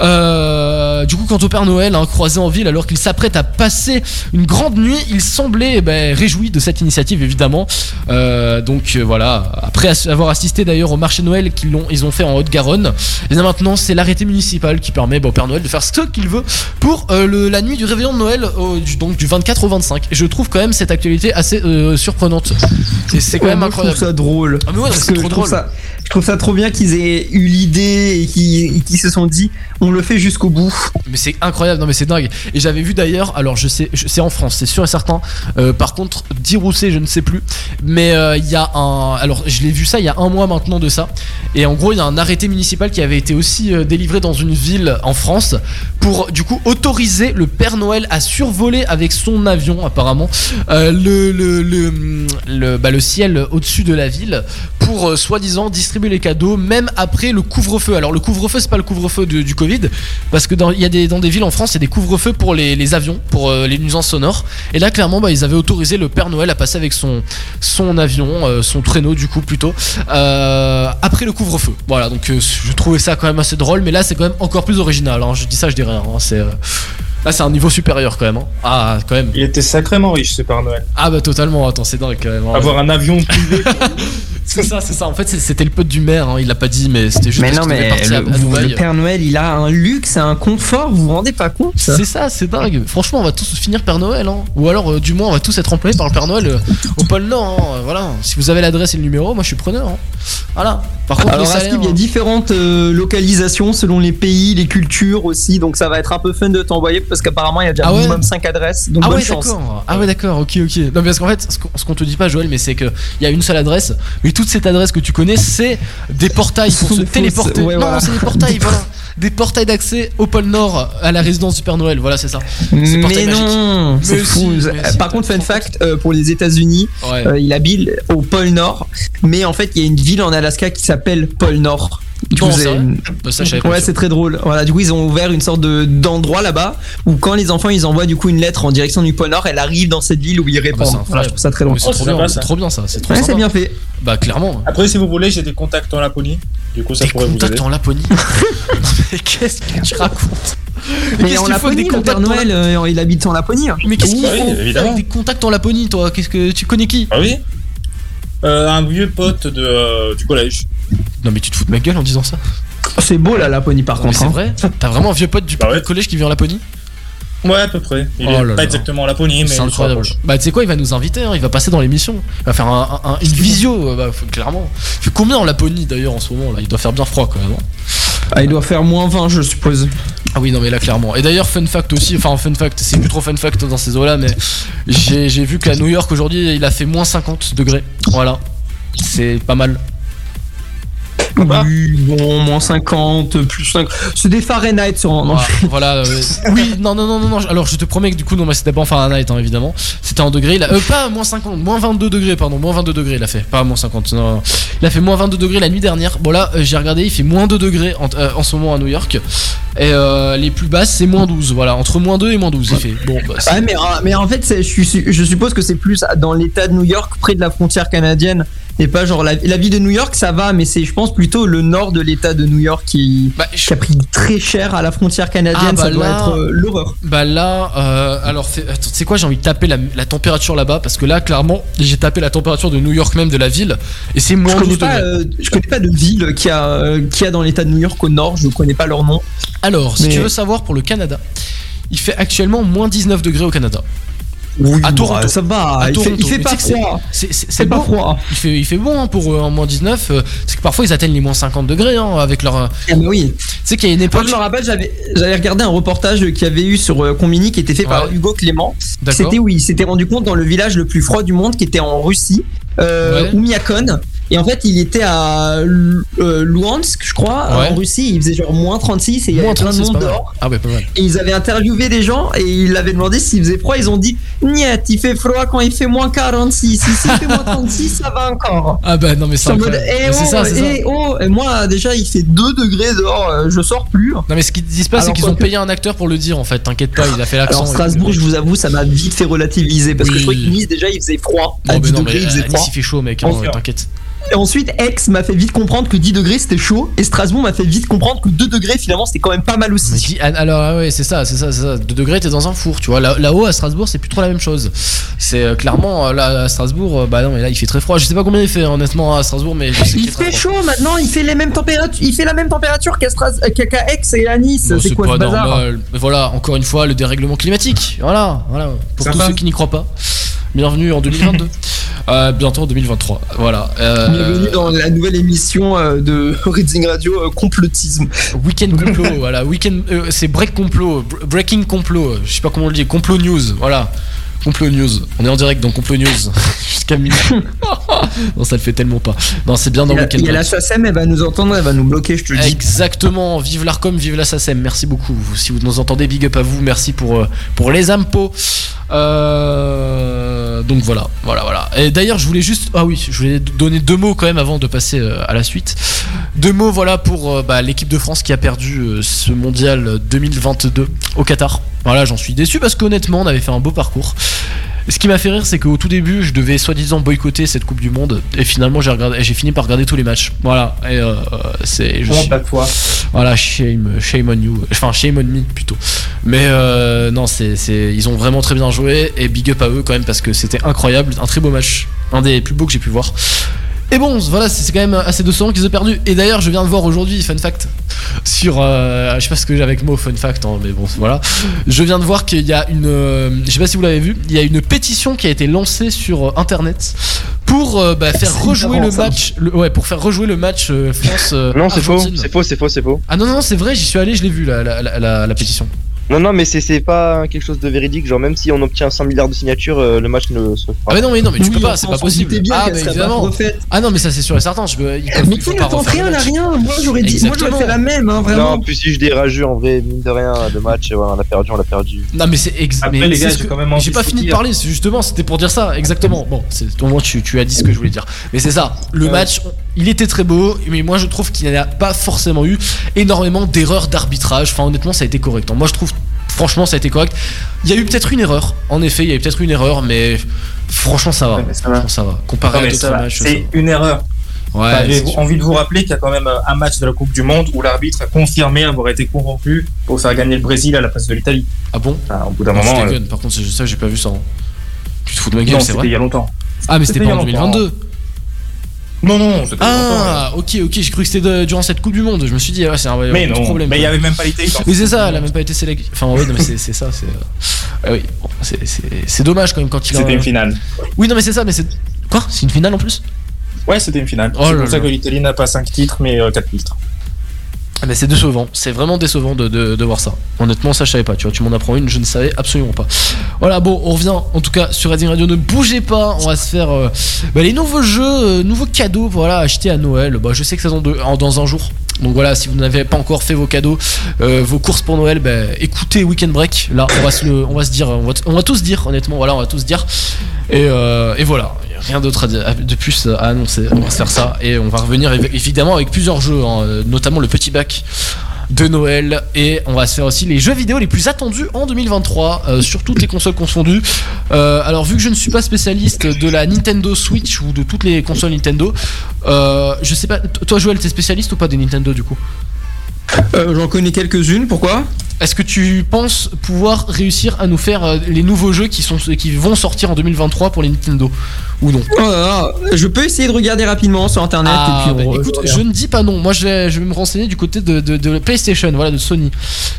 Euh, du coup, quant au Père Noël, hein, croisé en ville alors qu'il s'apprête à passer une grande nuit, il semblait eh ben, réjoui de cette initiative évidemment. Donc voilà, après avoir assisté d'ailleurs au marché Noël qu'ils ont, ils ont fait en Haute-Garonne, et bien maintenant c'est l'arrêté municipal qui permet bah, au Père Noël de faire ce qu'il veut pour le- la nuit du réveillon de Noël, du, donc du 24 au 25. Et je trouve quand même cette actualité assez surprenante. C'est- quand Ouais, même incroyable. Drôle. Ah, mais ouais, Parce c'est que trop je trouve drôle. ça, je trouve ça trop bien qu'ils aient eu l'idée et qu'ils se sont dit, on le fait jusqu'au bout. Mais c'est incroyable, non mais c'est dingue. Et j'avais vu d'ailleurs, alors je sais, c'est en France, c'est sûr et certain. Euh, par contre, dire je ne sais plus. Mais euh, il y a un, alors je l'ai vu ça il y a un mois maintenant de ça. Et en gros, il y a un arrêté municipal qui avait été aussi euh, délivré dans une ville en France pour du coup autoriser le Père Noël à survoler avec son avion apparemment le le le, le, bah, le ciel au-dessus de la ville pour soi-disant distribuer les cadeaux même après le couvre-feu. Alors le couvre-feu c'est pas le couvre-feu du Covid parce que dans y a des dans des villes en France il y a des couvre-feux pour les, avions pour euh, les nuisances sonores et là clairement bah, ils avaient autorisé le Père Noël à passer avec son son avion euh, son traîneau du coup plutôt euh, après le couvre-feu. Voilà donc je trouvais ça quand même assez drôle mais là c'est quand même encore plus original. hein. Je dis ça je dis rien. hein. C'est Là, c'est un niveau supérieur quand même. hein. Ah, quand même. Il était sacrément riche ce Père Noël. Ah, bah totalement. Attends, c'est dingue quand même. hein. Avoir un avion privé. c'est ça, c'est ça. En fait, c'était le pote du maire. hein. Il l'a pas dit, mais c'était juste Mais non, mais à- le, à vous- le Père Noël, il a un luxe, un confort, vous vous rendez pas compte ça C'est ça, c'est dingue. Franchement, on va tous finir Père Noël. Hein. Ou alors, euh, du moins, on va tous être employés par le Père Noël euh, au pôle Nord. hein. Voilà. Si vous avez l'adresse et le numéro, moi je suis preneur. hein. Voilà. Par contre, Alors, il y a différentes euh, localisations selon les pays, les cultures aussi, donc ça va être un peu fun de t'envoyer parce qu'apparemment il y a déjà Ah ouais minimum 5 adresses, donc ah bonne ouais, chance. d'accord. Ah ouais, d'accord. Ok, ok. Non, mais parce qu'en fait, ce qu'on- te dit pas, Joël, mais c'est que il y a une seule adresse, mais toute cette adresse que tu connais, c'est des portails pour se téléporter. ouais, non, voilà. c'est des portails, voilà. Des portails d'accès au pôle Nord à la résidence du Père Noël. Voilà, c'est ça. C'est Mais magique. non, c'est fou. si, si, Par contre, fun fact, euh, pour les États-Unis, Ouais. euh, il habite au pôle Nord, mais en fait, il y a une ville en Alaska qui s'appelle pôle Nord. Du Non, coup, c'est Bah, ça, ouais, c'est très drôle. Voilà, du coup, ils ont ouvert une sorte de d'endroit là-bas où quand les enfants ils envoient du coup une lettre en direction du pôle Nord, elle arrive dans cette ville où ils Ah bah, répondent. c'est Voilà, je trouve ça très drôle. C'est trop, bien, c'est trop bien ça. C'est trop Ouais, c'est bien fait. Bah, clairement. Après, si vous voulez, j'ai des contacts en Laponie. Du coup, ça Des pourrait vous contacts aider. en Laponie Mais qu'est-ce que tu racontes Mais qu'est-ce en qu'il faut avec Laponie, des le Père contacts en Noël, euh, il habite en Laponie. hein. Mais qu'est-ce qu'il Oui, avec des contacts en Laponie, toi? Qu'est-ce que tu connais qui? Ah oui? Euh, Un vieux pote de, euh, du collège. Non, mais tu te fous de ma gueule en disant ça. C'est beau la Laponie par contre. c'est hein. vrai T'as vraiment un vieux pote du Bah ouais. collège qui vit en Laponie? Ouais, à peu près. Il Oh est là pas là. exactement à Laponie, mais C'est incroyable. Bah, tu sais quoi, il va nous inviter, hein, il va passer dans l'émission. Il va faire un- un- une visio, euh, bah, faut- clairement. Il fait combien en Laponie d'ailleurs en ce moment là? Il doit faire bien froid quand même. hein. Ah, il doit faire moins 20, je suppose. Ah oui, non, mais là, clairement. Et d'ailleurs, fun fact aussi, enfin, fun fact, c'est plus trop fun fact dans ces eaux-là, mais j'ai j'ai vu qu'à New York aujourd'hui, il a fait moins 50 degrés. Voilà. C'est pas mal. Oui, bon, moins 50, plus 5. C'est des Fahrenheit sur un. non. Voilà, euh, oui, non, non, non, non, non, alors je te promets que du coup, non, mais c'était pas en Fahrenheit, hein, évidemment. C'était en degrés, il a- euh, pas moins 50, moins 22 degrés, pardon, moins 22 degrés, il a fait, pas moins 50, non, non. Il a fait moins 22 degrés la nuit dernière. Bon, là, euh, j'ai regardé, il fait moins 2 degrés en, euh, en ce moment à New York. Et euh, les plus basses, c'est moins 12, voilà, entre moins 2 et moins 12, il fait. Bon, bah, c'est- Ouais, mais, mais en fait, je suppose que c'est plus dans l'état de New York, près de la frontière canadienne. Et pas genre la, la ville de New York, ça va, mais c'est, je pense, plutôt le nord de l'état de New York qui, qui a pris très cher à la frontière canadienne. Ah, bah ça doit là- être euh, l'horreur. Bah là, euh, alors sais quoi, j'ai envie de taper la, la température là-bas? Parce que là, clairement, j'ai tapé la température de New York même de la ville et c'est moins Je connais, 12 pas, degrés. euh, je connais pas de ville qui a, euh, qui a dans l'état de New York au nord, je connais pas leur nom. Alors, si Mais- tu veux savoir pour le Canada, il fait actuellement moins 19 degrés au Canada. Oui, à Toronto. bah, ça va, À il fait- il fait pas froid. c'est- c'est- C'est C'est pas bon. froid. Il fait, il fait bon hein, pour euh, en moins 19. euh, c'est que parfois ils atteignent les moins 50 degrés hein, avec leur. Ah, mais oui. Tu sais qu'il y a une Moi, époque. je me rappelle, j'avais, regardé un reportage qu'il y avait eu sur euh, Combini qui était fait par. Hugo Clément. C'était où il s'était rendu compte dans le village le plus froid du monde qui était en Russie, euh, Ouais. Oumiakon. Et en fait, il était à euh, Luhansk, je crois, Ouais. en Russie. Il faisait genre moins 36 et il y avait plein de 36, monde dehors. Ah ouais, pas mal. Et ils avaient interviewé des gens et ils avaient demandé s'il faisait froid. Ils ont dit Niet, il fait froid quand il fait moins 46. Ici, il fait moins 36, ça va encore. Ah bah non mais c'est mode, eh oh, ça, c'est ça. eh oh. Et moi, déjà, il fait 2 degrés dehors, euh, je sors plus. Non mais ce qu'ils disent pas, c'est qu'ils ont que- payé un acteur pour le dire en fait. T'inquiète pas, il a fait l'accent. Alors. Strasbourg, je vous avoue, ça m'a vite fait relativiser parce que je trouvais que Nice déjà il faisait froid. Non à mais 10 non degrés, mais il faisait à Nice, froid. il fait chaud mec, hein, t'inquiète. Et ensuite, Aix m'a fait vite comprendre que 10 degrés c'était chaud et Strasbourg m'a fait vite comprendre que 2 degrés finalement c'était quand même pas mal aussi. Ah, alors ah ouais c'est ça c'est ça c'est ça. 2 degrés t'es dans un four tu vois. Là- là-haut à Strasbourg c'est plus trop la même chose. C'est euh, clairement euh, là à Strasbourg euh, bah non mais là il fait très froid. Je sais pas combien il fait honnêtement à Strasbourg mais je sais qu'il Il fait froid. chaud maintenant, il fait les mêmes températures, il fait la même température qu'à Stras- qu'à qu'à Aix et à Nice. Bon, c'est quoi pas ce bazar normal. Mais voilà encore une fois le dérèglement climatique. Voilà voilà. Pour tous ceux qui n'y croient pas bienvenue en 2022 Euh, bientôt en 2023 voilà euh, Bienvenue dans la nouvelle émission euh, de Reading Radio Complotisme. Weekend complot, voilà, weekend, c'est break complot, br- breaking complot, je sais pas comment on le dit, complot news, voilà, complot news. On est en direct dans complot news jusqu'à minuit. non, ça le fait tellement pas. Non, c'est bien dans weekend. il y a la. SACEM, elle va nous entendre, elle va nous bloquer, je te le dis. Exactement, vive l'ARCOM, vive la SACEM, merci beaucoup. Si vous nous entendez, big up à vous, merci pour, pour les impôts. Euh, donc voilà, voilà, voilà. Et d'ailleurs, je voulais juste. Ah oui, je voulais donner deux mots quand même avant de passer euh, à la suite. Deux mots, voilà, pour euh, bah, l'équipe de France qui a perdu ce mondial 2022 au Qatar. Voilà, j'en suis déçu parce qu'honnêtement, on avait fait un beau parcours. Ce qui m'a fait rire, c'est qu'au tout début, je devais soi-disant boycotter cette Coupe du Monde, et finalement, j'ai regardé, j'ai fini par regarder tous les matchs. Voilà, et euh, c'est. je suis- à toi. Voilà, shame, shame on you, enfin shame on me plutôt. Mais euh, non, c'est, c'est, ils ont vraiment très bien joué, et big up à eux quand même parce que c'était incroyable, un très beau match, un des plus beaux que j'ai pu voir. Et bon, voilà, c'est quand même assez décevant qu'ils aient perdu. Et d'ailleurs, je viens de voir aujourd'hui, fun fact, sur. euh, je sais pas ce que j'ai avec mot fun fact, hein, mais bon, voilà. Je viens de voir qu'il y a une. euh, je sais pas si vous l'avez vu, il y a une pétition qui a été lancée sur euh, internet pour euh, bah, faire rejouer le match. le- ouais, pour faire rejouer le match euh, France. euh, Non, c'est faux, c'est faux, c'est faux, c'est faux. Ah non, non, c'est vrai, j'y suis allé, je l'ai vu, la, la, la, la- la pétition. Non, non, mais c'est c'est pas quelque chose de véridique. Genre, même si on obtient 5 milliards de signatures, euh, le match ne se fera Ah mais non, mais non, mais tu Oui, peux pas, c'est pas possible. bien ah, mais pas évidemment. Ah non, mais ça c'est sûr et certain. Je peux, Mais qui ne pas tente rien match. rien. Moi j'aurais dit, moi j'aurais Exactement. fait la même, hein, Non, vraiment. puis si je dis rageux, en vrai, mine de rien, le match, ouais, on l'a perdu, on l'a perdu. Non mais c'est ex- Après, mais les gars, c'est ce j'ai quand même j'ai pas fini de parler, c'est justement, c'était pour dire ça, exactement. Bon, c'est au moins tu, tu as dit ce que je voulais dire. Mais c'est ça, le match, il était très beau, mais moi je trouve qu'il n'y a pas forcément eu énormément d'erreurs d'arbitrage. Enfin honnêtement, ça a été correct. Moi je trouve franchement ça a été correct. Il y a eu peut-être une erreur, en effet, il y a eu peut-être une erreur, mais franchement ça va. Ouais, va. Ça va. Comparé à d'autres matchs, C'est une erreur. Ouais, Enfin, J'ai envie de vous rappeler qu'il y a quand même euh, un match de la Coupe du Monde où l'arbitre a confirmé avoir été corrompu pour faire gagner le Brésil à la place de l'Italie. Ah bon? Enfin, Au bout d'un Non, moment. euh, par contre, c'est juste ça, j'ai pas vu ça. hein. Tu te fous de ma gueule, c'est vrai il y a longtemps. Ah, mais c'était pas en il y a longtemps. 2022. Non, non, c'était Ah, ok, ok, j'ai cru que c'était durant cette Coupe du Monde. Je me suis dit, ouais, c'est un Mais petit non, problème. mais il y quoi. avait même pas été. Oui, c'est ça, elle a même pas été sélectionnée. Enfin, oui, non, mais c'est c'est ça, c'est. euh, ah oui, bon, c'est- c'est c'est dommage quand même quand il a. C'était une finale. Oui, non, mais c'est ça, mais c'est. Quoi? C'est une finale en plus? Ouais, c'était une finale. Oh c'est pour ça que l'Italie n'a pas 5 titres, mais 4 titres. Ah bah c'est décevant, c'est vraiment décevant de, de, voir ça. Honnêtement, ça je savais pas, tu vois, tu m'en apprends une, je ne savais absolument pas. Voilà, bon, on revient en tout cas sur Reading Radio, ne bougez pas, on va se faire euh, bah, les nouveaux jeux, euh, nouveaux cadeaux, voilà, achetés à Noël. Bah, je sais que c'est dans, dans un jour. Donc voilà, si vous n'avez pas encore fait vos cadeaux, euh, vos courses pour Noël, bah, écoutez Weekend Break. Là, on va se, dire, on va, tous dire, honnêtement, voilà, on va tous dire. Et, euh, voilà, rien d'autre de plus à annoncer. On va faire ça et on va revenir évi- évidemment avec plusieurs jeux, hein, euh, notamment le petit bac de Noël et on va se faire aussi les jeux vidéo les plus attendus en 2023 euh, sur toutes les consoles confondues. Euh, alors vu que je ne suis pas spécialiste de la Nintendo Switch ou de toutes les consoles Nintendo, euh, je sais pas. Toi Joël, t'es spécialiste ou pas des Nintendo du coup? J'en connais quelques-unes, pourquoi? Est-ce que tu penses pouvoir réussir à nous faire euh, les nouveaux jeux qui sont qui vont sortir en 2023 pour les Nintendo ou non? Oh Je peux essayer de regarder rapidement sur internet Ah, et puis on- bah, écoute, je ne dis pas non. Moi, je vais, je vais me renseigner du côté de, de, de PlayStation, voilà, de Sony.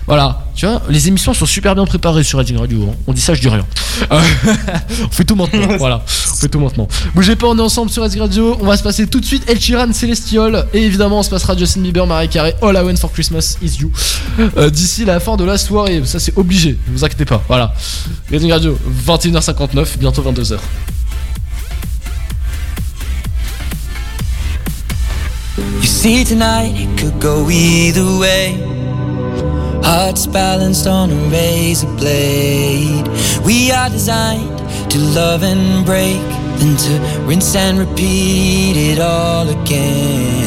Voilà, tu vois, les émissions sont super bien préparées sur Reading Radio. hein. On dit ça, je dis rien. Euh, on fait tout maintenant. voilà, on fait tout maintenant. Bougez pas, on est ensemble sur Reading Radio. On va se passer tout de suite El Chiran, Celestial. Et évidemment, on se passera Justin Bieber, Mariah Carey, All I Want for Christmas is You. Euh, D'ici la fin de la soirée. Ça, c'est obligé. Ne vous inquiétez pas. Voilà. Reading Radio, 21h59, bientôt 22h. You see, tonight it could go either way. Hearts balanced on a razor blade. We are designed to love and break, then to rinse and repeat it all again.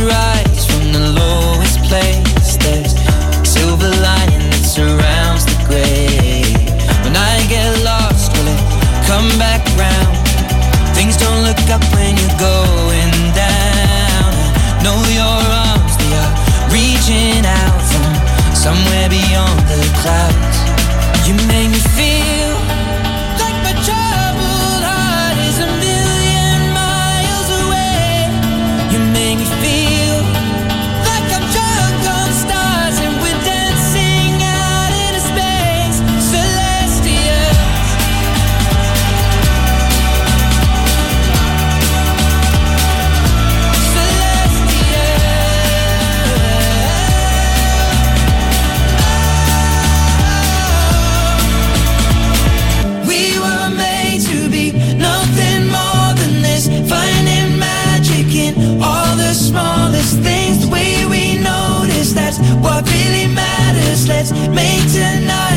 rise from the lowest place. There's silver lining that surrounds the gray. When I get lost, will it come back round? Things don't look up when you're going down. I know your arms, are reaching out from somewhere beyond the clouds. You make me feel Let's make tonight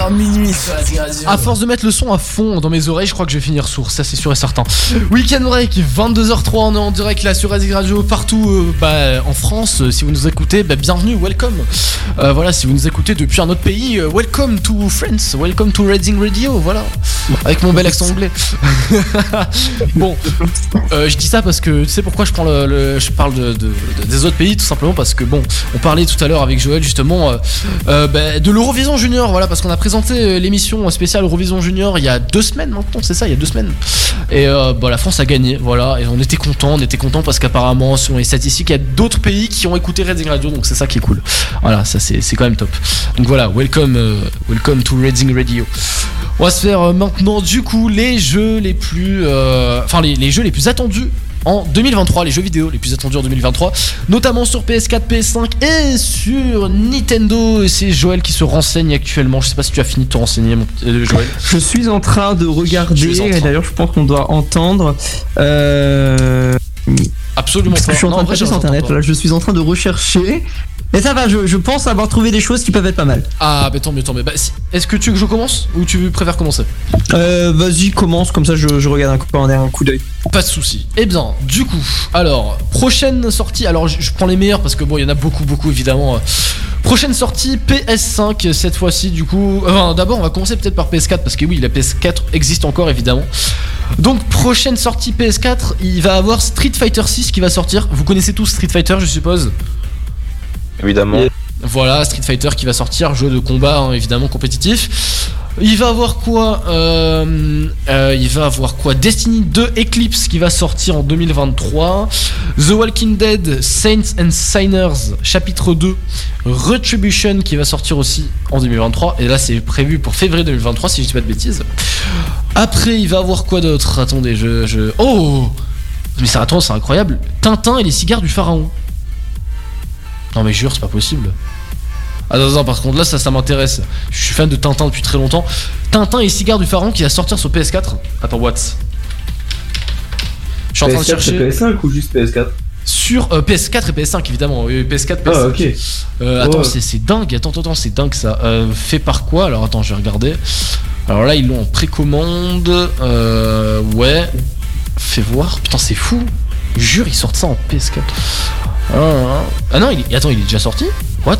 21h minuit sur la radio. À force de mettre le son à fond dans mes oreilles, je crois que je vais finir sourd, ça c'est sûr et certain. Weekend Break, 22h03, on est en direct là sur Razig Radio, partout euh, bah, en France. Euh, Si vous nous écoutez, bah, bienvenue, welcome. Euh, voilà, si vous nous écoutez depuis un autre pays, euh, welcome to France, welcome to Reading Radio, voilà. Avec mon bel accent anglais. bon, euh, je dis ça parce que tu sais pourquoi je prends le, le- je parle de, de- de- des autres pays tout simplement parce que bon, on parlait tout à l'heure avec Joël justement euh, euh, bah, de l'Eurovision Junior, voilà parce qu'on a présenté l'émission spéciale Eurovision Junior il y a deux semaines maintenant, c'est ça, il y a deux semaines. Et bah, la France a gagné, voilà, et on était content, on était content parce qu'apparemment selon les statistiques, il y a d'autres pays qui ont écouté Reading Radio, donc c'est ça qui est cool. Voilà, ça c'est quand même top. Donc voilà, welcome, welcome to Reading Radio. On va se faire euh, maintenant du coup les jeux les plus, euh, enfin les, les jeux les plus attendus en 2023, les jeux vidéo les plus attendus en 2023, notamment sur PS4, PS5 et sur Nintendo. Et c'est Joël qui se renseigne actuellement. Je sais pas si tu as fini de te renseigner, mon euh, Joël. Je suis en train de regarder, train. et d'ailleurs je pense qu'on doit entendre. Euh... Absolument Parce que pas. je suis en train de vrai, sur internet, là je suis en train de rechercher. Mais ça va, je, je pense avoir trouvé des choses qui peuvent être pas mal. Ah, bah tant mieux, tant mieux. Bah, si- Est-ce que tu veux que je commence ou tu préfères commencer? Euh, Vas-y, commence, comme ça je, je regarde un coup, on a un coup d'œil. Pas de souci. Eh bien, du coup, alors, prochaine sortie. Alors, je, je prends les meilleurs parce que bon, il y en a beaucoup, beaucoup évidemment. Euh, Prochaine sortie PS5 cette fois-ci, du coup. Enfin, d'abord, on va commencer peut-être par PS4 parce que oui, la PS4 existe encore évidemment. Donc, prochaine sortie PS4, il va avoir Street Fighter 6 qui va sortir. Vous connaissez tous Street Fighter, je suppose? Évidemment. Voilà, Street Fighter qui va sortir, jeu de combat hein, évidemment compétitif. Il va avoir quoi euh, euh, Il va avoir quoi? Destiny 2 Eclipse qui va sortir en 2023. The Walking Dead Saints and Signers chapitre 2 Retribution qui va sortir aussi en 2023. Et là c'est prévu pour février 2023 si je dis pas de bêtises. Après il va avoir quoi d'autre? Attendez, je, je... Oh Mais ça attends, c'est incroyable. Tintin et les cigares du pharaon. Non mais jure, c'est pas possible. Ah non, non, par contre là ça, ça m'intéresse. Je suis fan de Tintin depuis très longtemps. Tintin et Cigare du Pharaon qui va sortir sur PS4. Attends, what? Je suis en train de PS4, chercher. c'est PS5 ou juste PS4 Sur euh, PS4 et PS5 évidemment. Euh, PS4, PS5. Ah, ok. Euh, attends, Ouais. c'est- dingue. Attends, attends, attends, c'est dingue ça. Euh, fait par quoi? Alors attends, je vais regarder. Alors là, ils l'ont en précommande. Euh, ouais. Fais voir. Putain, c'est fou. Jure, ils sortent ça en PS4. Ah, ah. Ah non, il est... attends, il est déjà sorti What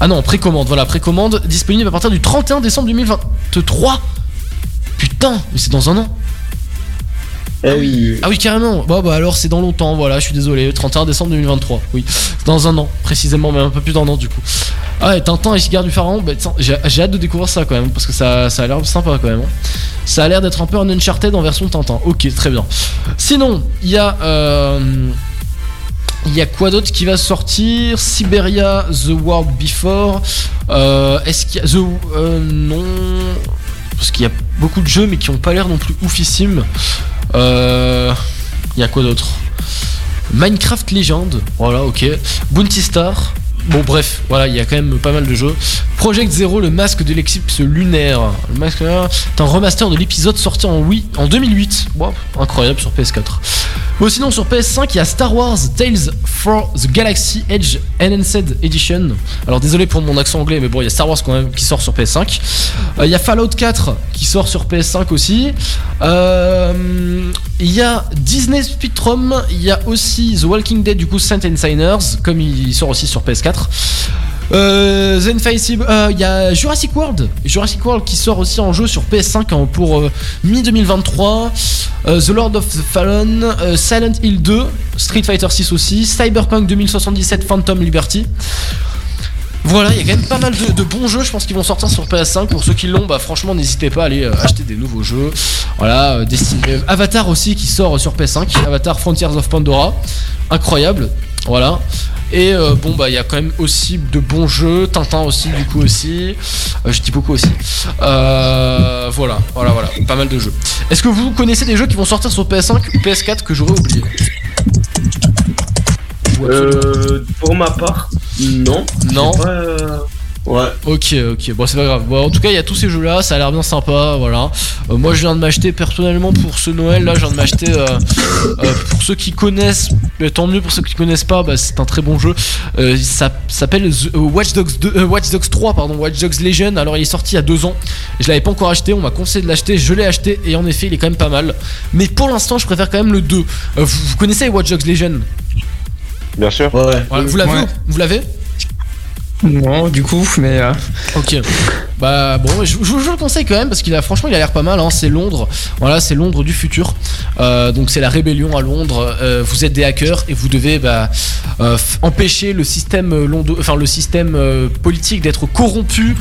Ah non, précommande. Voilà, précommande disponible à partir du 31 décembre 2023. Putain, mais c'est dans un an. Eh oui. Ah oui, carrément. Bah, bah alors c'est dans longtemps, voilà, je suis désolé. 31 décembre 2023. Oui, dans un an, précisément, mais un peu plus d'un an du coup. Ah ouais, Tintin et Cigare du Pharaon, bah, j'ai hâte de découvrir ça quand même, parce que ça, ça a l'air sympa quand même. hein. Ça a l'air d'être un peu un Uncharted en version Tintin. Ok, très bien. Sinon, il y a. euh, il y a quoi d'autre qui va sortir? Siberia, The World Before. Euh, Est-ce qu'il y a. The. euh, non. Parce qu'il y a beaucoup de jeux, mais qui ont pas l'air non plus oufissimes. Euh. Il y a quoi d'autre? Minecraft Legend. Voilà, ok. Bounty Star. Bon, bref, voilà, il y a quand même pas mal de jeux. Project Zero, le masque de l'éclipse lunaire. Le masque lunaire, c'est un remaster de l'épisode sorti en, en 2008. Wow, incroyable sur PS4. Bon, sinon, sur PS5, il y a Star Wars Tales for the Galaxy Edge Enhanced Edition. Alors, désolé pour mon accent anglais, mais bon, il y a Star Wars quand même qui sort sur PS5. Euh, Il y a Fallout 4 qui sort sur PS5 aussi. Euh, Il y a Disney Spectrum. Il y a aussi The Walking Dead, du coup, Saint Signers, comme il sort aussi sur PS4. Euh, The Invincible, euh, il y a Jurassic World, Jurassic World qui sort aussi en jeu sur PS5 hein, pour euh, mi 2023. Euh, the Lord of the Fallen, euh, Silent Hill 2, Street Fighter 6 aussi, Cyberpunk 2077, Phantom Liberty. Voilà, il y a quand même pas mal de, bons jeux, je pense, qui vont sortir sur PS5. Pour ceux qui l'ont, bah franchement, n'hésitez pas à aller euh, acheter des nouveaux jeux. Voilà, euh, euh, Avatar aussi qui sort sur PS5, Avatar Frontiers of Pandora, incroyable. Voilà. Et euh, bon bah il y a quand même aussi de bons jeux, Tintin aussi du coup aussi. Euh, je dis beaucoup aussi. Euh, voilà, voilà, voilà, pas mal de jeux. Est-ce que vous connaissez des jeux qui vont sortir sur PS5 ou PS4 que j'aurais oublié Euh, pour ma part, non. Non. Pas, Ouais. Ok, ok, bon c'est pas grave. Bon, en tout cas, il y a tous ces jeux-là, ça a l'air bien sympa, voilà. Euh, moi, je viens de m'acheter personnellement pour ce Noël, là, je viens de m'acheter. euh, euh, pour ceux qui connaissent, mais tant mieux pour ceux qui connaissent pas, bah, c'est un très bon jeu. Euh, ça s'appelle euh, Watch Dogs 2, euh, Watch Dogs 3, pardon, Watch Dogs Legion. Alors, il est sorti il y a deux ans. Je l'avais pas encore acheté, on m'a conseillé de l'acheter, je l'ai acheté et en effet, il est quand même pas mal. Mais pour l'instant, je préfère quand même le 2. Euh, vous, vous connaissez Watch Dogs Legion? Bien sûr. Ouais. Voilà, Vous l'avez Ouais. Vous l'avez? Non, du coup, mais. euh, Ok. Bah bon, je, je- je le conseille quand même parce qu'il a franchement il a l'air pas mal. Hein. C'est Londres, voilà, c'est Londres du futur. Euh, donc c'est la rébellion à Londres. Euh, vous êtes des hackers et vous devez bah, euh, empêcher le système londo- enfin le système euh, politique d'être corrompu,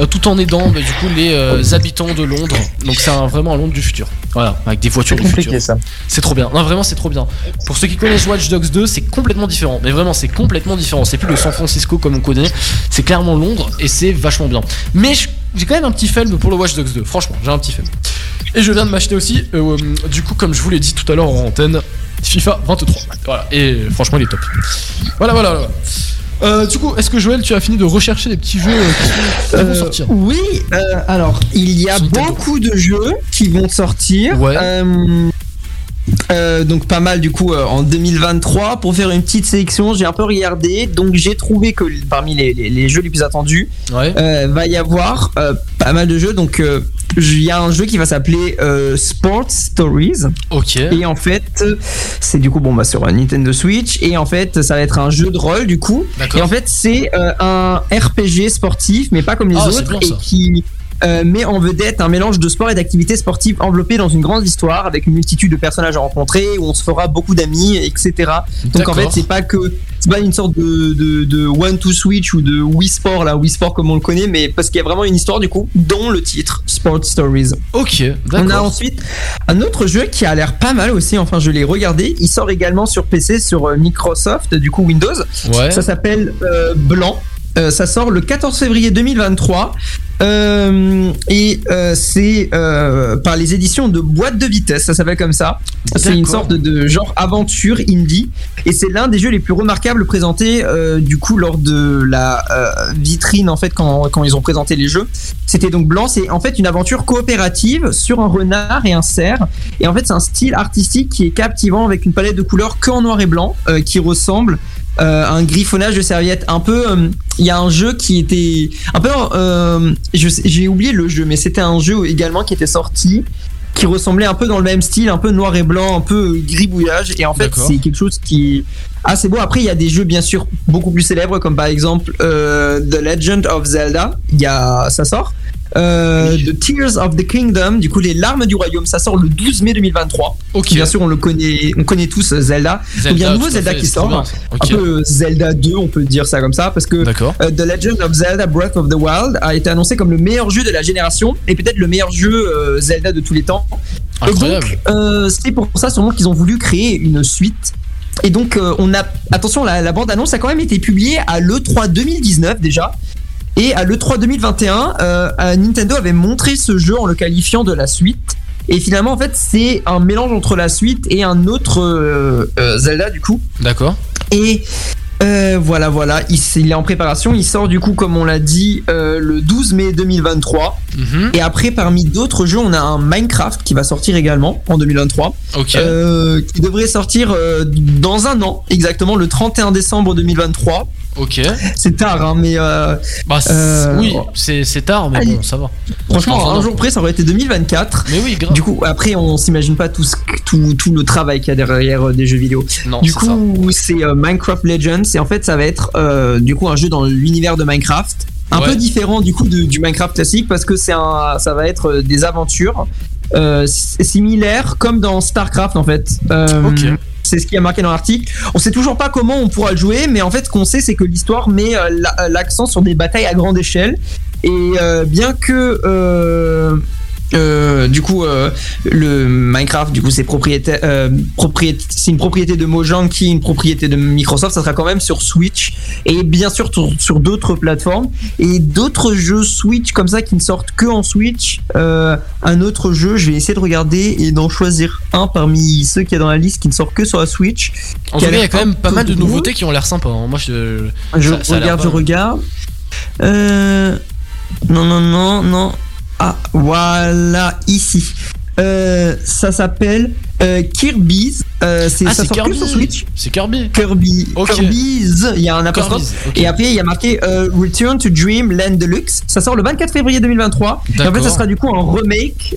euh, tout en aidant bah, du coup les euh, habitants de Londres. Donc c'est vraiment un Londres du futur. Voilà, avec des voitures C'est du futur. compliqué ça. C'est trop bien. Non, vraiment, c'est trop bien. Pour ceux qui connaissent Watch Dogs 2, c'est complètement différent. Mais vraiment, c'est complètement différent. C'est plus le San Francisco comme on connaît. C'est clairement Londres et c'est vachement bien. Mais j'ai quand même un petit film pour le Watch Dogs 2. Franchement, j'ai un petit film. Et je viens de m'acheter aussi, euh, du coup, comme je vous l'ai dit tout à l'heure en antenne, FIFA 23. Voilà. Et franchement, il est top. Voilà, voilà, voilà. Euh, du coup, est-ce que Joël, tu as fini de rechercher des petits jeux euh, qui, vont Euh, sortir Oui, euh, alors il y a beaucoup de jeux qui vont sortir. Ouais. Euh, donc pas mal du coup euh, en 2023 pour faire une petite sélection j'ai un peu regardé. Donc j'ai trouvé que parmi les, les- les jeux les plus attendus Ouais. euh, va y avoir pas mal de jeux. Donc il y a un jeu qui va s'appeler Sports Stories. Ok. et en fait c'est du coup bon bah sur Nintendo Switch. Et en fait ça va être un jeu de rôle du coup. Et en fait c'est un RPG sportif mais pas comme les Ah, autres et qui euh, met en vedette un mélange de sport et d'activités sportives enveloppées dans une grande histoire avec une multitude de personnages à rencontrer où on se fera beaucoup d'amis etc donc en D'accord. fait c'est pas que c'est pas une sorte de, de, de one to switch ou de Wii Sport là Wii Sport comme on le connaît mais parce qu'il y a vraiment une histoire du coup dont le titre Sport Stories Ok, on a d'accord. ensuite un autre jeu qui a l'air pas mal aussi, enfin je l'ai regardé, il sort également sur PC sur euh, Microsoft, du coup Windows. Ouais. Ça s'appelle euh, Blanc. Euh, ça sort le 14 février 2023 Euh, et euh, c'est euh, par les éditions de Boîte de Vitesse, ça s'appelle comme ça. C'est une sorte de genre aventure indie. Et c'est l'un des jeux les plus remarquables présentés du coup lors de la vitrine en fait quand, quand ils ont présenté les jeux. C'était donc blanc, c'est en fait une aventure coopérative sur un renard et un cerf. Et en fait c'est un style artistique qui est captivant avec une palette de couleurs que en noir et blanc qui ressemble euh, un griffonnage de serviettes un peu euh, il y a un jeu qui était un peu euh, j'ai oublié le jeu mais c'était un jeu également qui était sorti qui ressemblait un peu dans le même style, un peu noir et blanc, un peu gribouillage. Et en fait, c'est quelque chose qui est assez beau. Après, il y a des jeux bien sûr beaucoup plus célèbres, comme par exemple The Legend of Zelda. Il y a, ça sort. Euh, The Tears of the Kingdom, du coup les larmes du royaume, ça sort le 12 mai 2023. Ok. Bien sûr, on le connaît, on connaît tous euh, Zelda. Zelda, Donc, il y a un nouveau Zelda fait, qui sort, un peu euh, Zelda 2, on peut dire ça comme ça, parce que The Legend of Zelda Breath of the Wild a été annoncé comme le meilleur jeu de la génération et peut-être le meilleur jeu euh, Zelda de tous les temps. Incroyable. Donc, euh, c'est pour ça sûrement qu'ils ont voulu créer une suite. Et donc, euh, on a. Attention, la, la bande-annonce a quand même été publiée à l'E3 2019 déjà. Et à l'E3 2021, euh, euh, Nintendo avait montré ce jeu en le qualifiant de la suite. Et finalement, en fait, c'est un mélange entre la suite et un autre euh, euh, Zelda, du coup. D'accord. Et euh, voilà, voilà, il, est en préparation. Il sort du coup, comme on l'a dit, le 12 mai 2023. Mhm. Et après, parmi d'autres jeux, on a un Minecraft qui va sortir également en 2023. Ok. Qui devrait sortir dans un an, exactement le 31 décembre 2023. Ok. C'est tard, hein, mais euh, Bah, Euh, oui, c'est tard, mais allez. bon, ça va. franchement, un jour près, ça aurait été 2024. Mais oui, grave. Du coup, après, on s'imagine pas tout, ce- tout, tout le travail qu'il y a derrière euh, des jeux vidéo. Non, du coup, c'est euh, Minecraft Legends. Et en fait, ça va être du coup un jeu dans l'univers de Minecraft. Un Ouais. peu différent du coup de- du Minecraft classique parce que c'est un, ça va être des aventures euh, s- similaires comme dans Starcraft en fait. Euh. C'est ce qui a marqué dans l'article. On sait toujours pas comment on pourra le jouer, mais en fait, ce qu'on sait, c'est que l'histoire met euh, la- l'accent sur des batailles à grande échelle. Et bien que euh, du coup euh, le Minecraft du coup c'est propriété, euh, propriété c'est une propriété de Mojang qui est une propriété de Microsoft ça sera quand même sur Switch et bien sûr sur, sur d'autres plateformes et d'autres jeux Switch comme ça qui ne sortent que en Switch un autre jeu je vais essayer de regarder et d'en choisir un parmi ceux qui y a dans la liste qui ne sort que sur la Switch En tout cas, il y a quand même pas mal de nouveautés qui ont l'air sympas. hein. Moi, je. je ça- ça a l'air regarde je regarde non, non, non, non. Ah, voilà, ici. Euh, ça s'appelle euh, Kirby's. Euh, c'est Ah, ça sort Kirby. sur Switch. C'est Kirby. Kirby. Ok. Kirby's. Il y a un apostrophe. Et après, il y a marqué Return to Dream Land Deluxe. Ça sort le 24 février 2023. Et en fait, ça sera du coup un remake.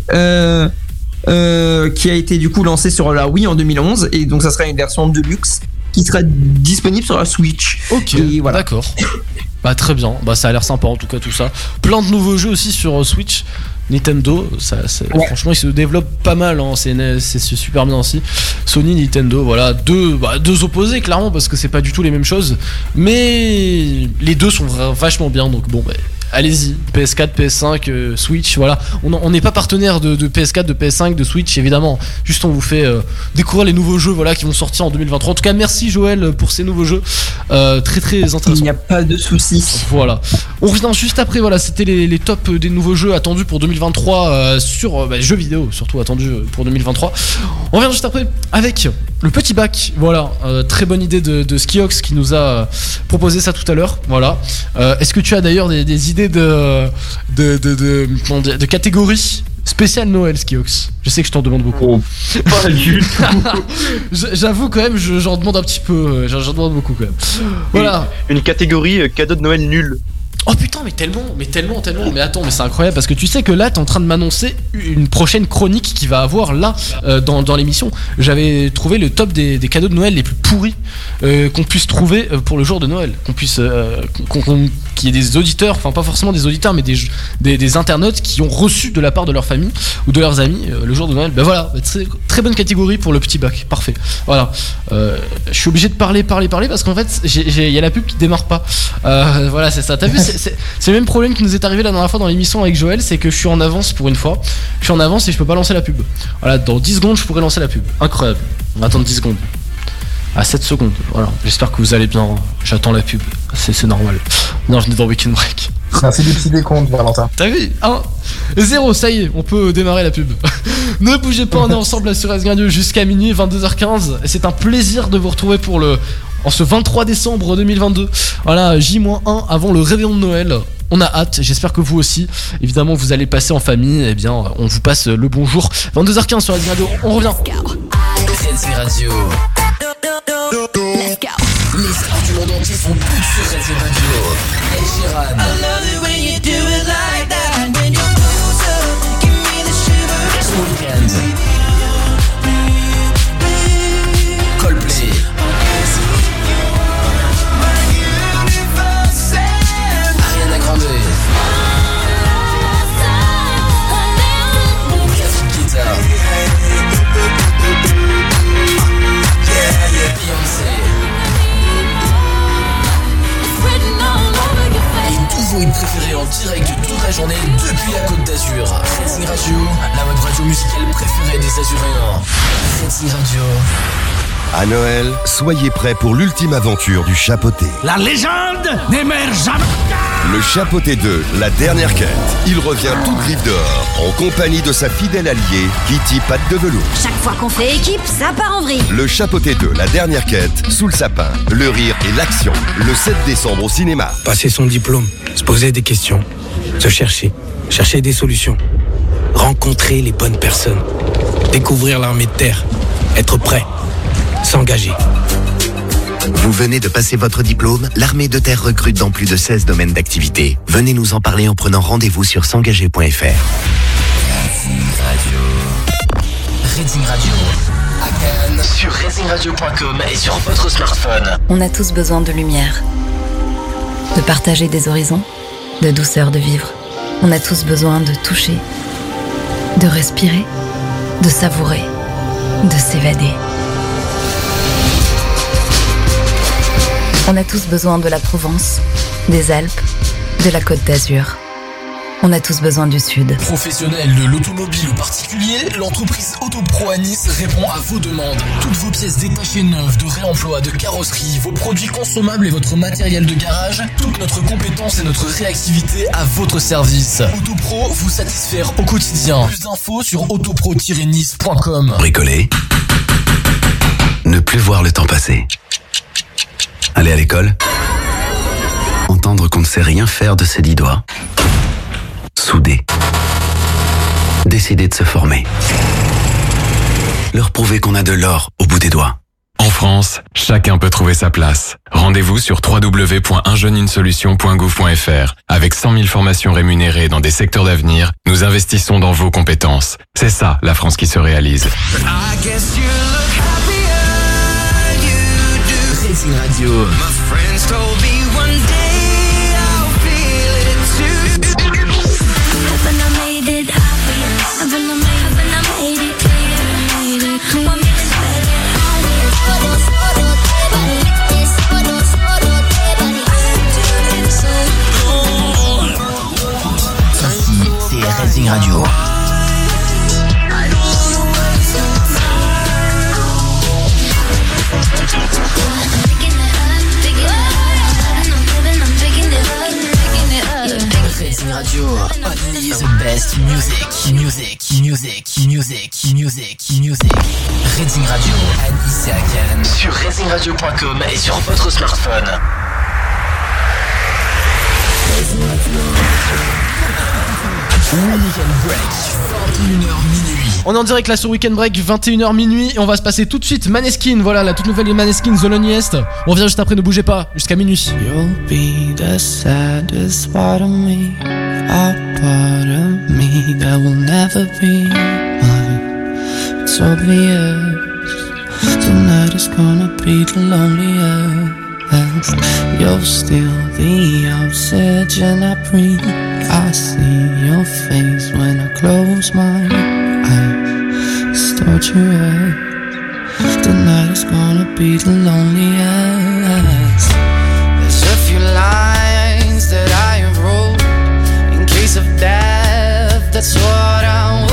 qui a été du coup lancé sur la Wii en 2011 et donc ça sera une version deluxe qui sera disponible sur la Switch. Ok, voilà. d'accord. Bah très bien, bah ça a l'air sympa en tout cas tout ça. Plein de nouveaux jeux aussi sur euh, Switch. Nintendo, ça, c'est- franchement, ils se développent pas mal, hein, c'est super bien aussi. Sony, Nintendo, voilà, deux, bah, deux opposés clairement parce que c'est pas du tout les mêmes choses, mais les deux sont vachement bien, donc bon, bah, allez-y, PS4, PS5, euh, Switch, voilà. On n'est pas partenaire de, de PS4, de PS5, de Switch évidemment. Juste on vous fait euh, découvrir les nouveaux jeux, voilà, qui vont sortir en 2023. En tout cas, merci Joël pour ces nouveaux jeux, Euh, très très intéressants. Il n'y a pas de soucis. Voilà. On revient juste après. Voilà, c'était les, les tops des nouveaux jeux attendus pour 2023 euh, sur bah, jeux vidéo, surtout attendus pour 2023. On revient juste après avec le petit bac. Voilà, très bonne idée de, de Skiox qui nous a proposé ça tout à l'heure. Voilà. Est-ce que tu as d'ailleurs des, des idées de de, de, de, catégories spéciales Noël, Skiox Je sais que je t'en demande beaucoup. pas du tout. J'avoue quand même, je- j'en demande un petit peu. euh, J'en demande beaucoup quand même. Voilà. Une, une catégorie euh, cadeau de Noël nul. Oh putain, mais tellement, mais tellement, tellement. Mais attends, mais c'est incroyable parce que tu sais que là, t'es en train de m'annoncer une prochaine chronique qui va avoir là euh, dans, dans l'émission. J'avais trouvé le top des, des cadeaux de Noël les plus pourris euh, qu'on puisse trouver euh, pour le jour de Noël. Qu'on puisse, euh, qu'il y ait des auditeurs, enfin pas forcément des auditeurs, mais des, des, des internautes qui ont reçu de la part de leur famille ou de leurs amis le jour de Noël. Ben voilà, ben, très, très bonne catégorie pour le petit bac. Parfait. Voilà. Je suis obligé de parler, parler, parler parce qu'en fait, il y a la pub qui démarre pas. Voilà, c'est ça. T'as vu, c'est- c'est c'est le même problème qui nous est arrivé la dernière fois dans l'émission avec Joël, c'est que je suis en avance pour une fois. Je suis en avance et je peux pas lancer la pub. Voilà, dans 10 secondes, je pourrais lancer la pub. Incroyable. On va attendre 10 secondes. À 7 secondes. Voilà. J'espère que vous allez bien. J'attends la pub. C'est c'est normal. Bienvenue dans Weekend Break. Merci du petit décompte, Valentin. T'as vu? 1, 0, ça y est, on peut démarrer la pub. ne bougez pas, on est ensemble là sur Radio jusqu'à minuit, 22h15. Et c'est un plaisir de vous retrouver pour le. En ce 23 décembre 2022. Voilà, J-1 avant le réveillon de Noël. On a hâte, j'espère que vous aussi. Évidemment, vous allez passer en famille. Eh bien, on vous passe le bonjour. 22h15 sur Radio, on revient. Frenzy Radio. Les stars du monde entier sont toutes sur Frenzy Radio. Ed Sheeran. Smooth Coldplay. En direct toute la journée depuis la Côte d'Azur. Frenzy Radio, la web radio musicale préférée des Azuréens. Frenzy Radio. À Noël, soyez prêts pour l'ultime aventure du chapeauté. La légende n'émerge jamais. Le chapeauté 2, la dernière quête. Il revient tout griffe dehors, en compagnie de sa fidèle alliée, Kitty Patte de Velours. Chaque fois qu'on fait équipe, ça part en vrille. Le chapeauté 2, la dernière quête, sous le sapin. Le rire et l'action. Le 7 décembre au cinéma. Passer son diplôme, se poser des questions, se chercher, chercher des solutions, rencontrer les bonnes personnes, découvrir l'armée de terre, être prêt, s'engager. Vous venez de passer votre diplôme L'armée de terre recrute dans plus de 16 domaines d'activité. Venez nous en parler en prenant rendez-vous sur s'engager.fr. Reading Radio. Sur racingradio.com et sur votre smartphone. On a tous besoin de lumière, de partager des horizons, de douceur de vivre. On a tous besoin de toucher, de respirer, de savourer, de s'évader. On a tous besoin de la Provence, des Alpes, de la Côte d'Azur. On a tous besoin du Sud. Professionnel de l'automobile ou particulier, l'entreprise Autopro à Nice répond à vos demandes. Toutes vos pièces détachées neuves, de réemploi, de carrosserie, vos produits consommables et votre matériel de garage, toute notre compétence et notre réactivité à votre service. Autopro vous satisfaire au quotidien. Plus d'infos sur autopro-nice.com. Bricoler. Ne plus voir le temps passer. Aller à l'école. Entendre qu'on ne sait rien faire de ses dix doigts. Soudés. Décider de se former. Leur prouver qu'on a de l'or au bout des doigts. En France, chacun peut trouver sa place. Rendez-vous sur www.unjeunesolution.gouv.fr. Avec 100 000 formations rémunérées dans des secteurs d'avenir, nous investissons dans vos compétences. C'est ça, la France qui se réalise. I c'est Racing Radio. The best music, music, music, music, music, music. Racing Radio. Sur racingradio.com et sur votre smartphone. Weekend Break, 21h minuit. On est en direct là sur Weekend Break, 21h minuit, et on va se passer tout de suite Maneskin, voilà la toute nouvelle Maneskin, The Loneliest. On revient juste après, ne bougez pas, jusqu'à minuit. You'll be the saddest part of me, a part of me that will never be mine. It's obvious tonight is gonna be the loneliest. You're still the oxygen I breathe. I see your face when I close my eyes. It's torture. Tonight is gonna be the loneliest. There's a few lines that I have wrote in case of death. That's what I want.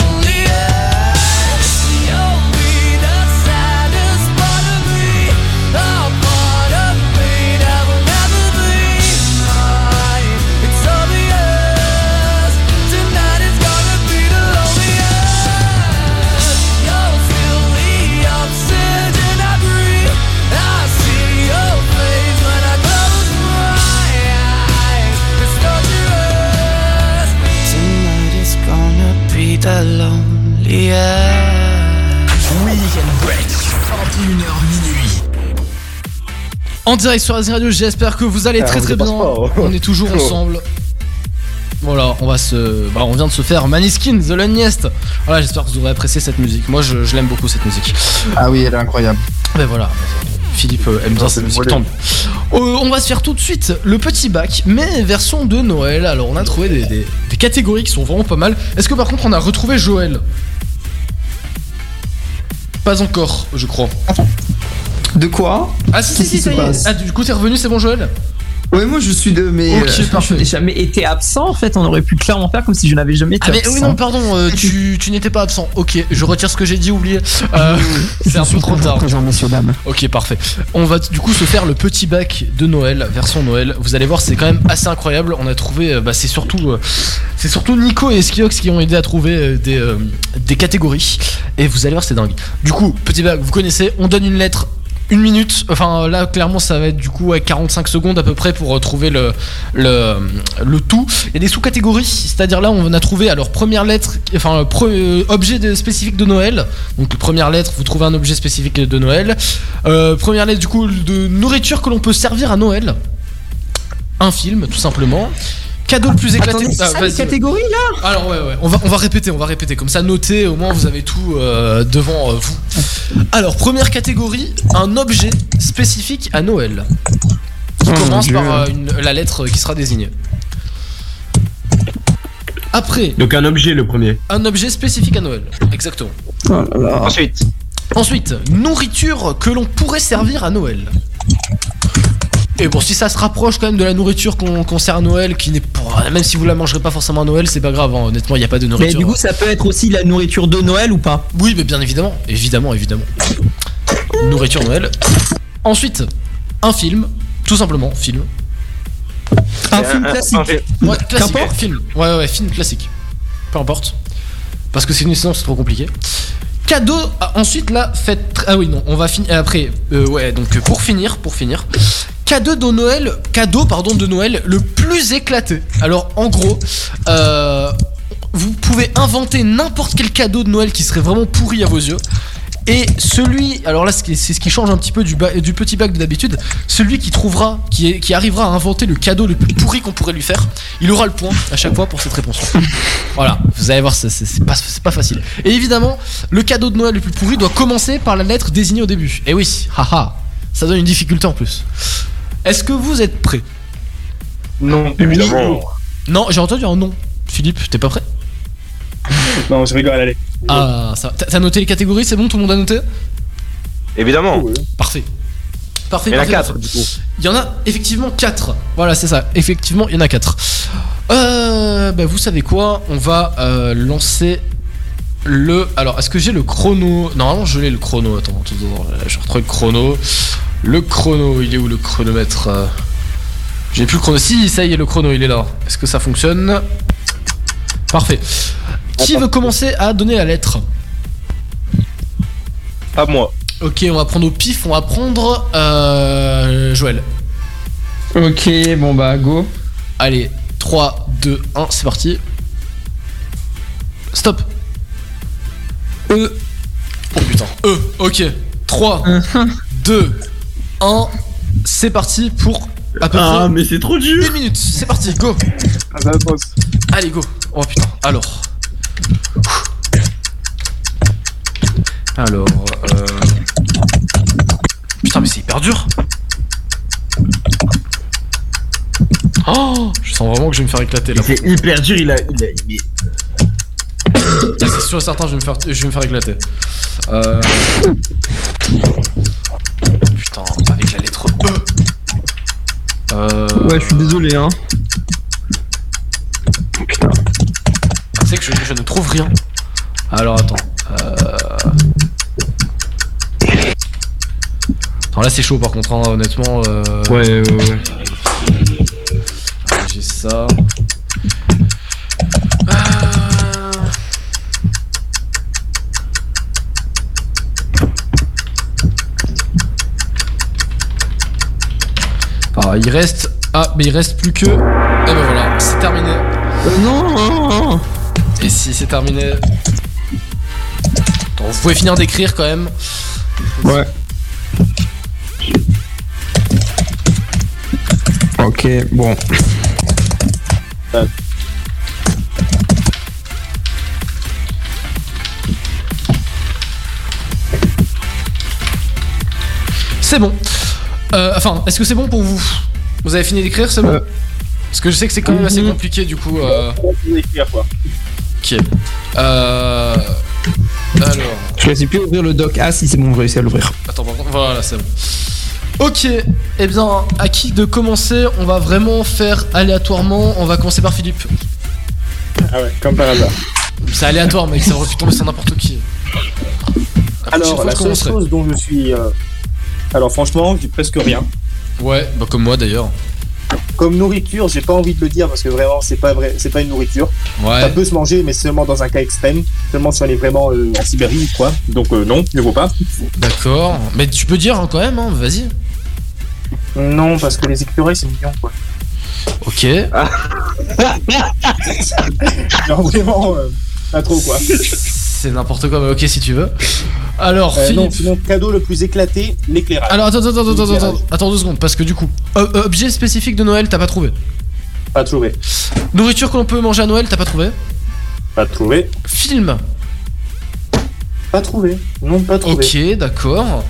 En direct sur Azir Radio, j'espère que vous allez Ah, très très bien. pas, oh. On est toujours ensemble. Voilà, on va se. Bah, on vient de se faire Maniskin, The Loneliest. Voilà, j'espère que vous aurez apprécié cette musique. Moi, je, je l'aime beaucoup cette musique. Ah oui, elle est incroyable. Ben voilà, Philippe euh, aime bien cette musique. Euh, on va se faire tout de suite le petit bac, mais version de Noël. Alors, on a trouvé des, des- des catégories qui sont vraiment pas mal. Est-ce que par contre, on a retrouvé Joël? Pas encore, je crois. De quoi Ah, si, si, si, ça y est. Ah, du coup, t'es revenu, c'est bon, Joël? Ouais, moi je suis de, mais Ok, euh, parfait. je n'ai jamais été absent en fait. On aurait pu clairement faire comme si je n'avais jamais été Ah mais absent. oui non pardon euh, tu, tu n'étais pas absent ok je retire ce que j'ai dit oublié Euh, c'est un peu trop tard Présent, messieurs, dames. Ok parfait on va du coup se faire le petit bac de Noël version Noël vous allez voir c'est quand même assez incroyable on a trouvé euh, bah, c'est surtout euh, c'est surtout Nico et Skiox qui ont aidé à trouver euh, des, euh, des catégories et vous allez voir c'est dingue du coup petit bac vous connaissez on donne une lettre une minute, enfin là clairement ça va être du coup à 45 secondes à peu près pour euh, trouver le, tout. Il y a des sous-catégories, c'est-à-dire là on a trouvé alors première lettre, enfin euh, objet spécifique de Noël. Donc première lettre, vous trouvez un objet spécifique de Noël. Euh, première lettre du coup de nourriture que l'on peut servir à Noël. Un film tout simplement. Cadeau le plus éclaté. Attendez, Ah, ça, vas-y, les catégories là alors ouais ouais, on va, on va répéter, on va répéter, comme ça notez, au moins vous avez tout euh, devant euh, vous. Alors première catégorie, un objet spécifique à Noël. Qui Oh, commence par euh, une- la lettre qui sera désignée. Après, Donc un objet le premier. un objet spécifique à Noël, exactement. Oh Ensuite, Ensuite, nourriture que l'on pourrait servir à Noël. Et bon, si ça se rapproche quand même de la nourriture qu'on qu'on sert à Noël, qui n'est pas. Même si vous la mangerez pas forcément à Noël, c'est pas grave, hein. honnêtement, il n'y a pas de Mais nourriture. du coup, ça peut être aussi la nourriture de Noël ou pas? Oui, mais bien évidemment, évidemment, évidemment. Nourriture Noël. Ensuite, un film, tout simplement, film. Un film classique. Ouais, classique. Film. Ouais, ouais, ouais, film classique. Peu importe. Parce que sinon, c'est trop compliqué. Cadeau. ah, ensuite, là, faites. Ah oui, non, on va finir. Après, euh, ouais, donc euh, pour finir, pour finir. Cadeau de Noël, cadeau pardon de Noël le plus éclaté. Alors en gros, euh, vous pouvez inventer n'importe quel cadeau de Noël qui serait vraiment pourri à vos yeux. Et celui, alors là c'est ce qui change un petit peu du, ba- du petit bac de d'habitude, celui qui trouvera, qui, est- qui arrivera à inventer le cadeau le plus pourri qu'on pourrait lui faire, il aura le point à chaque fois pour cette réponse. voilà, vous allez voir, c'est- c'est c'est pas, c'est pas facile. Et évidemment, le cadeau de Noël le plus pourri doit commencer par la lettre désignée au début. Et oui, haha, ça donne une difficulté en plus. Est-ce que vous êtes prêts? Non, évidemment. Non, j'ai entendu un non. Philippe, t'es pas prêt? Non, je rigole, allez. Ah, ça. T'as t'as noté les catégories, c'est bon, tout le monde a noté? Évidemment. Parfait. Parfait. Il y en a parfait, 4 parfait. du coup. Il y en a effectivement 4. Voilà, c'est ça. Effectivement, il y en a 4. Euh, bah, vous savez quoi? On va euh, lancer le. Alors, est-ce que j'ai le chrono? Normalement, je l'ai le chrono. Attends, attends, attends, je retrouve le chrono. Le chrono, il est où le chronomètre Euh, J'ai plus le chrono. Si, ça y est, le chrono, il est là. Est-ce que ça fonctionne? Parfait. Qui veut commencer à donner la lettre Pas moi. Ok, on va prendre au pif, on va prendre euh, Joël. Ok, bon bah go. Allez, 3, 2, 1, c'est parti. Stop. E. Oh putain. E, ok. 3, 2, 1, c'est parti pour à peu Ah, près mais c'est trop dur. une minute. C'est parti, go. Allez, go. Oh putain. Alors. Alors. Euh... Putain, mais c'est hyper dur. Oh, je sens vraiment que je vais me faire éclater là. C'est hyper dur, il a. Il a il Ah, c'est sûr et certain, je vais me faire, je vais me faire éclater. Euh... Putain, avec la lettre E. Euh... Ouais, je suis désolé, hein. Tu sais que je, je ne trouve rien. Alors attends. Euh... Attends, là c'est chaud par contre, hein, honnêtement. Euh... Ouais, ouais, ouais. Ah, J'ai ça. Euh, Ah, il reste. Ah, mais il reste plus que. Et ben voilà, c'est terminé. Euh, non, non, non. Et si c'est terminé. Attends, vous pouvez finir d'écrire quand même. Ouais. Ok, bon. C'est bon. Euh, enfin, est-ce que c'est bon pour vous? Vous avez fini d'écrire, c'est bon? Parce que je sais que c'est quand même assez compliqué du coup. Euh... Ok. Euh... Alors. Je ne sais plus ouvrir le doc A si c'est bon, je vais essayer à l'ouvrir. Attends, voilà, c'est bon. Ok, eh bien, à qui de commencer On va vraiment faire aléatoirement. On va commencer par Philippe. Ah ouais, comme par hasard. C'est aléatoire, mec, ça aurait pu tomber sur n'importe qui. La Alors, la je seule chose dont je suis. euh, Alors, franchement, j'ai presque rien. Ouais, bah comme moi d'ailleurs. Comme nourriture, j'ai pas envie de le dire parce que vraiment, c'est pas vrai, c'est pas une nourriture. Ouais. Ça peut se manger, mais seulement dans un cas extrême. Seulement si on est vraiment euh, en Sibérie ou quoi. Donc, euh, non, ne vaut pas. D'accord. Mais tu peux dire hein, quand même, hein, vas-y. Non, parce que les écureuils, c'est mignon, quoi. Ok. Genre, vraiment, euh, pas trop, quoi. C'est n'importe quoi, mais ok si tu veux. Alors, Euh, non, sinon, cadeau le plus éclaté, l'éclairage. Alors attends, attends, attends, attends, attends, attends deux secondes, parce que du coup, euh, euh, objet spécifique de Noël, t'as pas trouvé. Pas trouvé. Nourriture que l'on peut manger à Noël, t'as pas trouvé. Pas trouvé. Film. Pas trouvé. Non, pas trouvé. Ok, d'accord.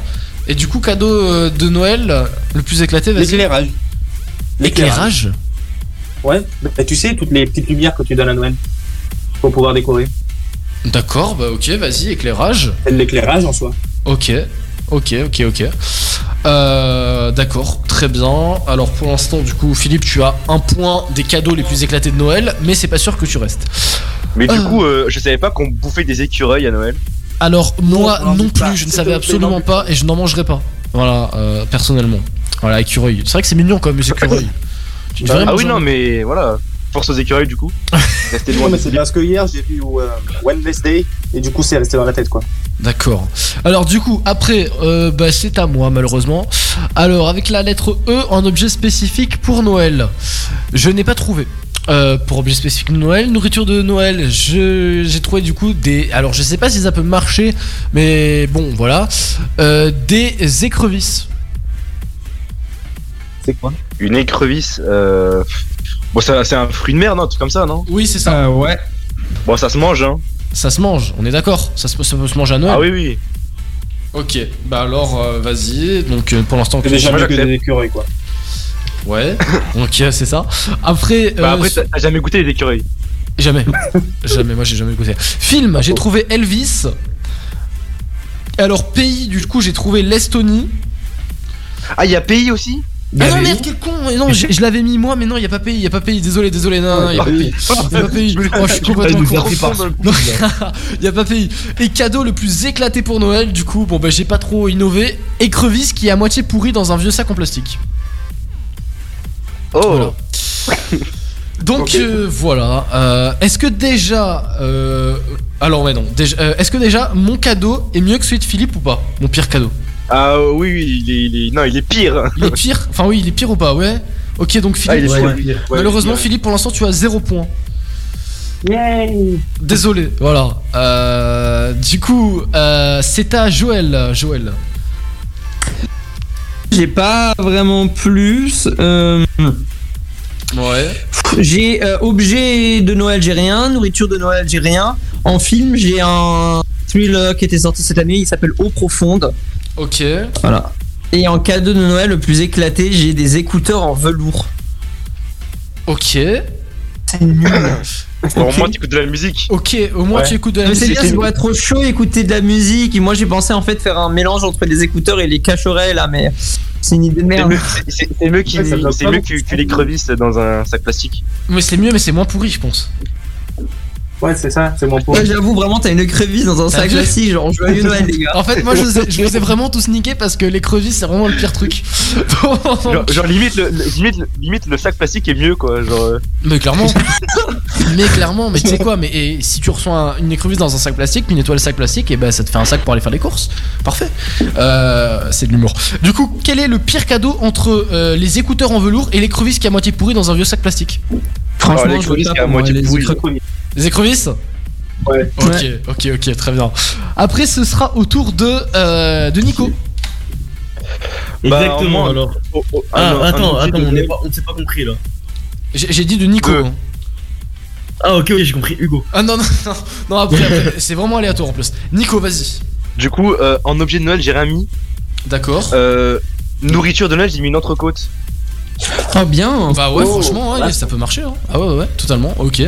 Et du coup, cadeau euh, de Noël, le plus éclaté, vas-y. L'éclairage. L'éclairage Ouais. Bah, tu sais, toutes les petites lumières que tu donnes à Noël pour pouvoir décorer. D'accord, bah ok, vas-y, éclairage. C'est de l'éclairage en soi. Ok, ok, ok, ok. Euh, D'accord, très bien. Alors pour l'instant, du coup, Philippe, tu as un point des cadeaux les plus éclatés de Noël, mais c'est pas sûr que tu restes. Mais du Euh. coup, euh, je savais pas qu'on bouffait des écureuils à Noël. Alors moi non plus, pas. je ne savais absolument pas et je n'en mangerai pas. Voilà, euh, personnellement. Voilà, écureuil. C'est vrai que c'est mignon quand même, les écureuils. tu ah oui, non, mais voilà. Force aux écureuils, du coup. Restez loin Non, mais c'est parce que hier, j'ai vu euh, Wednesday et du coup, c'est resté dans la tête, quoi. D'accord. Alors du coup, après, euh, bah, c'est à moi malheureusement. Alors avec la lettre E, un objet spécifique pour Noël. Je n'ai pas trouvé. Euh, pour objet spécifique de Noël, nourriture de Noël, je- j'ai trouvé du coup des. Alors je sais pas si ça peut marcher, mais bon voilà. Euh, des écrevisses. C'est quoi? Une écrevisse. Euh... Bon, ça, c'est un fruit de mer, non Un truc comme ça, non Oui, c'est ça. ouais. Bon, ça se mange, hein. Ça se mange, on est d'accord ça se, ça peut se manger à Noël Ah oui, oui. Ok, bah alors euh, vas-y. Donc euh, pour l'instant, C'est déjà mieux que des écureuils, quoi. Ouais, ok, c'est ça. Après, Bah, euh, après, t'as t'as jamais goûté les écureuils Jamais. jamais, moi j'ai jamais goûté. Film, j'ai trouvé Elvis. Alors, pays, du coup, j'ai trouvé l'Estonie. Ah, il y a pays aussi? Ah non, merde, quel con! Non, je l'avais mis moi, mais non, il y a pas pays, il y a pas pays. Désolé, désolé, non, il y a pas pays. Y a pas pays. Oh, je suis complètement y a pas pays. Et cadeau le plus éclaté pour Noël, du coup, bon, bah j'ai pas trop innové. Écrevisse qui est à moitié pourri dans un vieux sac en plastique. Oh Donc euh, voilà. Euh, est-ce que déjà, euh, alors ouais non, déjà, euh, est-ce que déjà mon cadeau est mieux que celui de Philippe ou pas? Mon pire cadeau. Ah oui, oui, il est, il est- Non, il est pire. Il est pire Enfin oui, il est pire ou pas Ouais. Ok donc Ah, il Philippe. est ouais. pire. Ouais, Malheureusement ouais. Philippe pour l'instant tu as 0 point. Yay Désolé. Voilà. Euh, du coup euh, c'est à Joël. Joël. J'ai pas vraiment plus. Euh, Ouais. j'ai euh, objet de Noël, j'ai rien. Nourriture de Noël, j'ai rien. En film, j'ai un thriller qui était sorti cette année. Il s'appelle Eau profonde. Ok. Voilà. Et en cadeau de Noël le plus éclaté, j'ai des écouteurs en velours. Ok. C'est nul. Bon, au moins, tu écoutes de la musique. Ok. Au moins Ouais. tu écoutes de la Mais c'est musique. bien, c'est pour être trop chaud écouter de la musique. Et moi, j'ai pensé en fait faire un mélange entre les écouteurs et les cache-oreilles là, mais c'est une idée de C'est merde. mieux, c'est- mieux qu'il- Ouais, ça doit c'est pas mieux beaucoup que, que l'écrevisse dans un sac plastique. Mais c'est mieux mais c'est moins pourri je pense. Ouais, c'est ça, c'est mon point. Ouais, j'avoue, vraiment, t'as une écrevisse dans un sac vu classique, genre joyeux Noël, les gars. En fait moi je vous ai, je vous ai vraiment tous niqué parce que l'écrevisse c'est vraiment le pire truc. Genre, genre, limite, le, limite, limite, le sac plastique est mieux, quoi. Genre, euh, Mais clairement. mais clairement, mais tu sais quoi, mais et si tu reçois un- une écrevisse dans un sac plastique, tu nettoies le sac plastique, et ben ça te fait un sac pour aller faire les courses. Parfait. Euh, c'est de l'humour. Du coup, quel est le pire cadeau entre euh, les écouteurs en velours et l'écrevisse qui est à moitié pourrie dans un vieux sac plastique? Alors, Franchement, je vois qui est à moi, moitié les pourrie. écrevisses. Les écrevisses Ouais. Ok, ok, ok, très bien. Après, ce sera au tour de, euh, de Nico. Exactement, Bah, moins- alors. oh, oh, Ah, un- attends, attends, de on pas, on s'est pas compris là. J'ai dit de Nico. Hein. Ah, ok, ok, j'ai compris, Hugo. Ah non, non, non, non après, après, c'est vraiment aléatoire en plus. Nico, vas-y. Du coup, euh, en objet de Noël, j'ai rien mis. D'accord. Euh, nourriture de Noël, j'ai mis une entrecôte. Ah bien. Bah ouais, Oh. franchement, ouais, ça peut marcher. hein. Ah ouais, ouais, ouais, totalement, ok.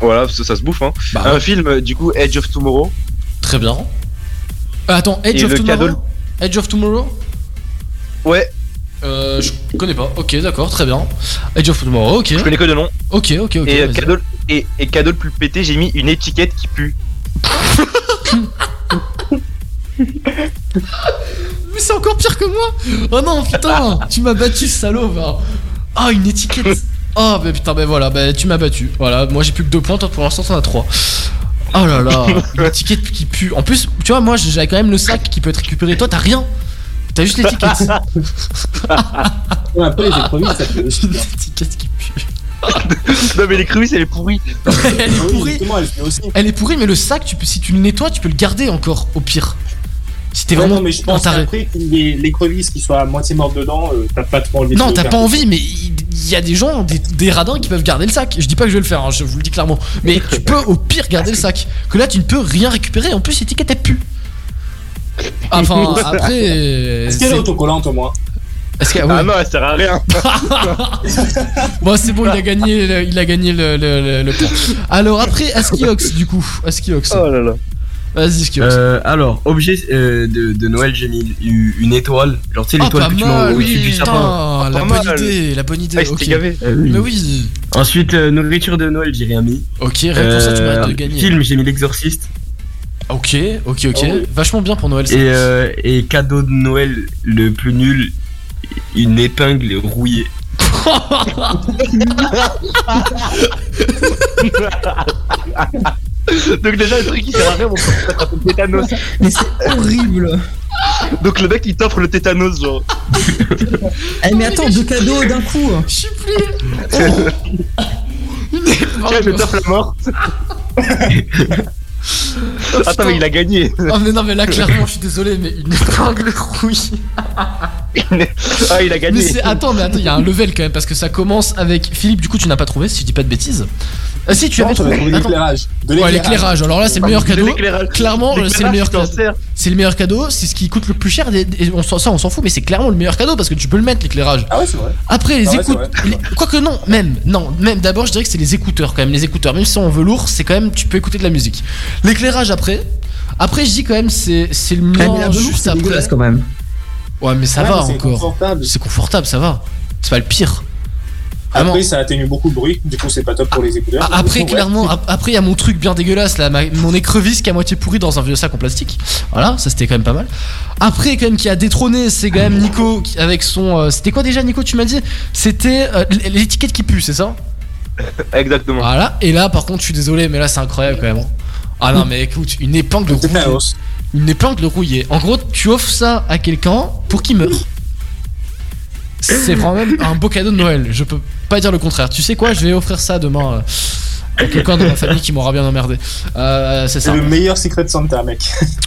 Voilà, ça, ça se bouffe. Hein. Bah un ouais. film, euh, du coup, Edge of Tomorrow. Très bien. Euh, attends, Edge Et of le Tomorrow cadeau- Edge of Tomorrow Ouais, Euh, je connais pas. Ok, d'accord, très bien. Edge of Tomorrow, ok. je connais que de nom. Ok, ok, ok. et, euh, cadeau, et, et cadeau le plus pété, j'ai mis une étiquette qui pue. Mais c'est encore pire que moi Oh non, putain Tu m'as battu, salaud va. Ah, une étiquette Oh, bah putain, bah voilà, bah tu m'as battu. Voilà, moi j'ai plus que deux points, toi pour l'instant t'en as trois. Oh là là, une étiquette qui pue. En plus, tu vois, moi j'avais quand même le sac qui peut être récupéré. Toi, t'as rien. T'as juste l'étiquette. Ouais, Après, les écrevisses, ça peut aussi. Une étiquette qui pue. non, mais les crevisses, elle est pourrie. Elle est Oui, pourrie. Elle est pourrie, mais le sac, tu peux, si tu le nettoies, tu peux le garder encore, au pire. Si t'es vraiment non, mais je pense qu'après, qu'il y ait l'écrevisse qui soit à moitié morte dedans, euh, t'as pas trop envie de Non, t'as pas envie, mais il y a des gens, des, des radins qui peuvent garder le sac. Je dis pas que je vais le faire, hein, je vous le dis clairement. Mais tu peux au pire garder le sac. Que là, tu ne peux rien récupérer. En plus, l'étiquette elle pue. Enfin, après. Est-ce qu'elle est autocollante au moins Est-ce que- Ah ouais. non, elle sert à rien. Bon, c'est bon, il a gagné, le- il a gagné le, le, le- le point. Alors après, Askiox, du coup. Askiox. Oh là là. Vas-y. Euh, alors, objet euh, de, de Noël, j'ai mis une étoile. Genre, tu sais, Ah, l'étoile pas que tu mets mal, au-dessus oui, du sapin. putain, la bonne mal. idée, la bonne idée. Ah, gavé. Euh, oui. Mais oui. Ensuite, euh, nourriture de Noël, j'ai rien mis. Ok, pour ça, tu de gagner. Film, j'ai mis l'exorciste. Ok, ok, ok. Oh oui. Vachement bien pour Noël. ça. Et, euh, et cadeau de Noël, le plus nul, une épingle rouillée. Donc, déjà, le truc qui sert à rien, mon pote, t'as le tétanos. Mais c'est horrible. Donc, le mec, il t'offre le tétanos, genre. Eh mais attends, deux cadeaux d'un coup. Je suis plus. Tiens, je t'offre la mort. Attends, mais il a gagné. Oh mais non mais là clairement je suis désolé mais une épingle rouille. Ah, il a gagné. Mais attends mais attends il y a un level quand même parce que ça commence avec Philippe du coup tu n'as pas trouvé si je dis pas de bêtises. Ah si tu Non, avais trouvé. l'éclairage. De Ouais l'éclairage alors là c'est le meilleur De cadeau. Clairement euh, c'est le meilleur cadeau. C'est le meilleur cadeau, c'est ce qui coûte le plus cher et et on s'en ça on s'en fout mais c'est clairement le meilleur cadeau parce que tu peux le mettre l'éclairage. Ah ouais, c'est vrai. Après les Ah ouais, écoutes, les- quoique non, même, non, même d'abord je dirais que c'est les écouteurs quand même, les écouteurs, même si c'est en velours, c'est quand même, tu peux écouter de la musique. L'éclairage après, après je dis quand même c'est c'est le velours, juste c'est après. quand même. Ouais mais ça Ouais, va mais c'est encore, confortable. c'est confortable, ça va, c'est pas le pire. Vraiment. Après, ça atténue beaucoup le bruit, du coup, c'est pas top pour les écouteurs. Ah, Après, clairement, ap- après, il y a mon truc bien dégueulasse, là, ma- mon écrevisse qui est à moitié pourri dans un vieux sac en plastique. Voilà, ça c'était quand même pas mal. Après, quand même, qui a détrôné, c'est quand même Nico qui- avec son. euh, c'était quoi déjà, Nico, tu m'as dit? C'était euh, l'étiquette qui pue, c'est ça? Exactement. Voilà, et là, par contre, je suis désolé, mais là, c'est incroyable quand même. hein. Ah non, mais écoute, une épingle hausse. Une épingle rouillée. En gros, tu offres ça à quelqu'un pour qu'il meure. C'est vraiment un beau cadeau de Noël. Je peux pas dire le contraire. Tu sais quoi Je vais offrir ça demain euh, quelqu'un de ma famille qui m'aura bien emmerdé. Euh, c'est ça. le meilleur Secret Santa, mec.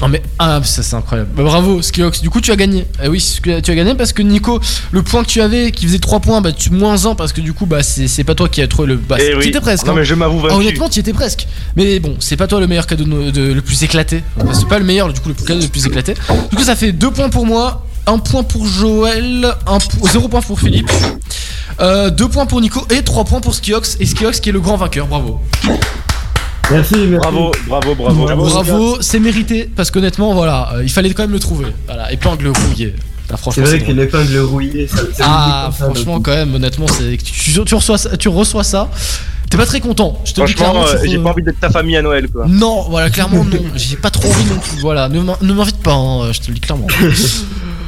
Oh mais ah ça c'est incroyable. Bah, bravo Skiox. Du coup tu as gagné. Eh oui tu as gagné parce que Nico le point que tu avais qui faisait 3 points bah tu moins 1 parce que du coup bah c'est c'est pas toi qui as trouvé le bah Eh tu oui. étais presque. Non, hein. mais je m'avoue Ah, vaincu. honnêtement tu y étais presque. Mais bon c'est pas toi le meilleur cadeau de, de- le plus éclaté. Enfin, c'est pas le meilleur du coup le plus cadeau le plus éclaté. Du coup ça fait 2 points pour moi. 1 point pour Joël, 0 point pour Philippe, 2 points pour Nico et 3 points pour Skiox. Et Skiox qui est le grand vainqueur, bravo. Merci, merci. Bravo, bravo, bravo. Bravo, c'est mérité parce qu'honnêtement, voilà, euh, il fallait quand même le trouver. Voilà, épingle rouillée. Ah, C'est franchement, vrai qu'une épingle rouillée, ça, ça Ah, ça, franchement, quand même, honnêtement, c'est tu, tu reçois ça, tu reçois ça. T'es pas très content. Je te le dis Franchement, clairement. euh, j'ai pas envie d'être ta famille à Noël, quoi. Non, voilà, clairement non. J'ai pas trop envie non plus. Voilà, ne m'invite pas. hein, je te le dis clairement.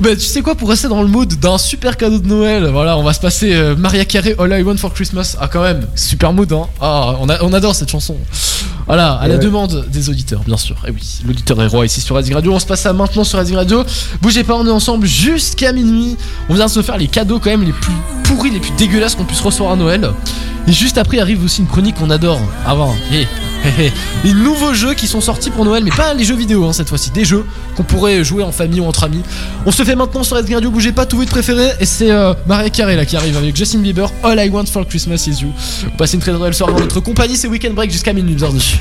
bah, tu sais quoi, pour rester dans le mood d'un super cadeau de Noël, voilà, on va se passer euh, Maria Carey All I Want for Christmas. Ah, quand même, super mood, hein. Ah, on, a- on adore cette chanson. Voilà, à la demande des auditeurs, bien sûr. Et oui, l'auditeur est roi ici sur Rising Radio. On se passe ça maintenant sur Rising Radio. Bougez pas, on est ensemble jusqu'à minuit. On vient de se faire les cadeaux quand même les plus pourris les plus dégueulasses qu'on puisse recevoir à Noël. Et juste après arrive aussi une chronique qu'on adore. Avant, et les nouveaux jeux qui sont sortis pour Noël, mais pas les jeux vidéo hein, cette fois-ci, des jeux qu'on pourrait jouer en famille ou entre amis. On se fait maintenant sur Red Radio, bougez pas, tout votre préféré, et c'est euh, Mariah Carey là qui arrive avec Justin Bieber, All I Want for Christmas is You. Passez une très belle soirée dans notre compagnie, c'est Weekend Break jusqu'à minuit, bienvenue.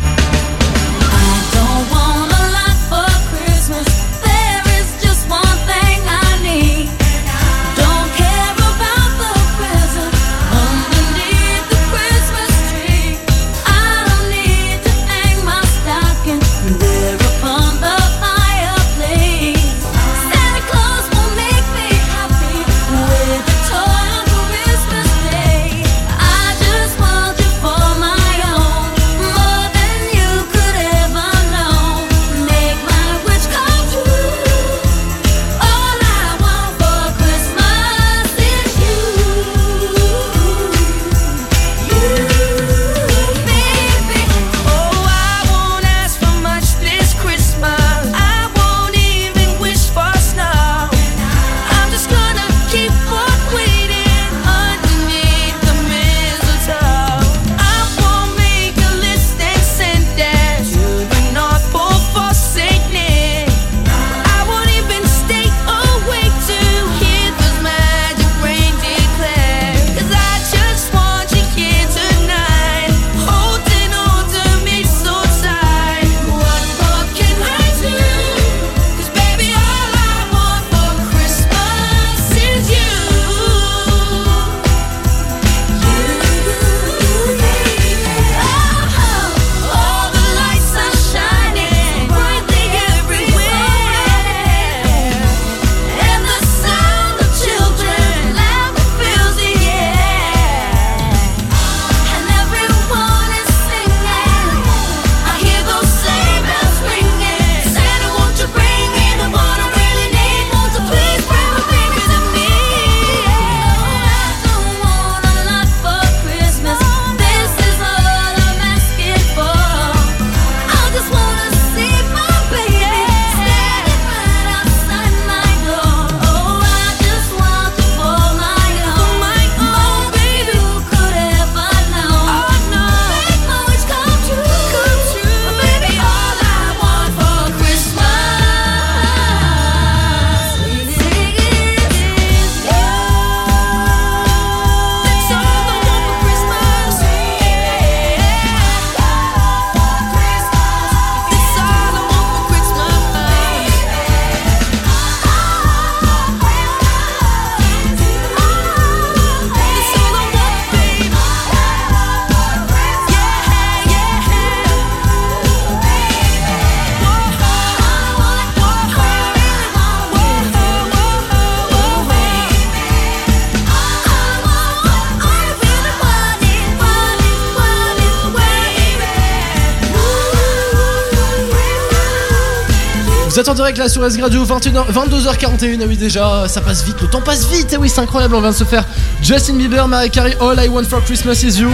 Direct là sur Radio 21h, 22h41, ah oui déjà, ça passe vite, le temps passe vite, et oui c'est incroyable, on vient de se faire Justin Bieber, Mariah Carey, All I Want for Christmas is You.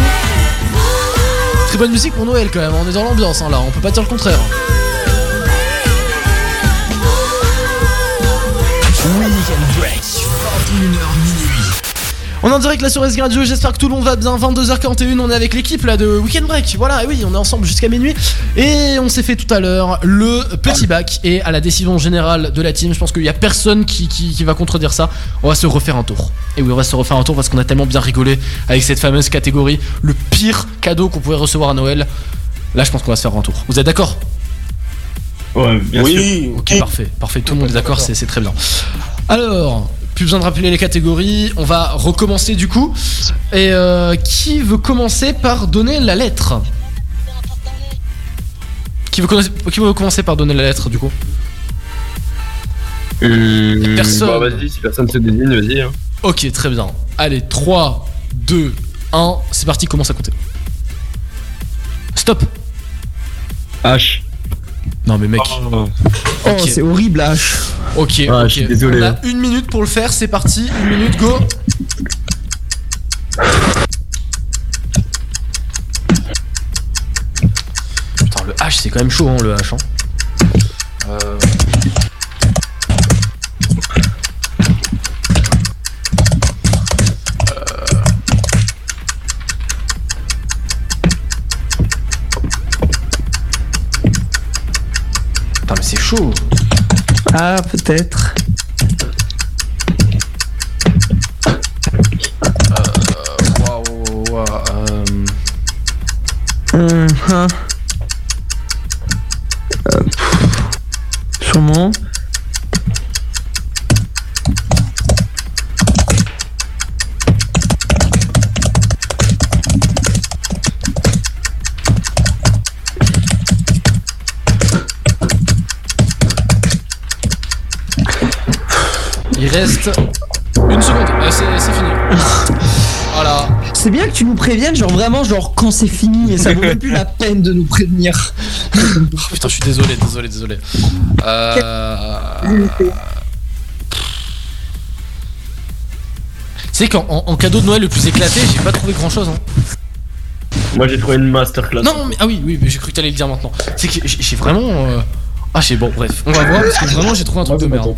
Très bonne musique pour Noël quand même, on est dans l'ambiance hein, là, on peut pas dire le contraire. En direct là sur S Radio, j'espère que tout le monde va bien. 22h41, on est avec l'équipe là de Weekend Break. Voilà, et oui, on est ensemble jusqu'à minuit. Et on s'est fait tout à l'heure le petit bac. Et à la décision générale de la team, je pense qu'il y a personne qui, qui- qui va contredire ça. On va se refaire un tour. Et oui, on va se refaire un tour parce qu'on a tellement bien rigolé avec cette fameuse catégorie. Le pire cadeau qu'on pouvait recevoir à Noël. Là, je pense qu'on va se faire un tour. Vous êtes d'accord? Ouais, bien oui. sûr. Ok, parfait, parfait. Tout le monde est d'accord, c'est très bien. Alors, plus besoin de rappeler les catégories. On va recommencer du coup. Et euh, qui veut commencer par donner la lettre? Qui veut, commencer- qui veut commencer par donner la lettre du coup? Hum, Personne. Bon, vas-y, si personne se désigne, vas-y. hein. Ok, très bien. Allez, 3, 2, 1, c'est parti, commence à compter. Stop H. Non mais mec. Oh, c'est horrible, H. Ok, ok. Je suis désolé. On a hein. une minute pour le faire, c'est parti. Une minute, go. Putain, le H, c'est quand même chaud, hein, le H. Hein. Euh... Putain, mais c'est chaud. Ah, peut-être. Waouh, waouh, euh, Hum, hein. Euh, Sûrement. Vraiment, genre quand c'est fini et ça vaut même plus la peine de nous prévenir. Oh, putain, je suis désolé, désolé, désolé. Euh... C'est qu'en en, en cadeau de Noël le plus éclaté, j'ai pas trouvé grand chose. Hein. Moi j'ai trouvé une masterclass. Non, mais ah oui, oui, mais j'ai cru que t'allais le dire maintenant. C'est que j'ai j'ai vraiment. euh, Ah, c'est bon, bref, on va voir parce que vraiment j'ai trouvé un truc de merde.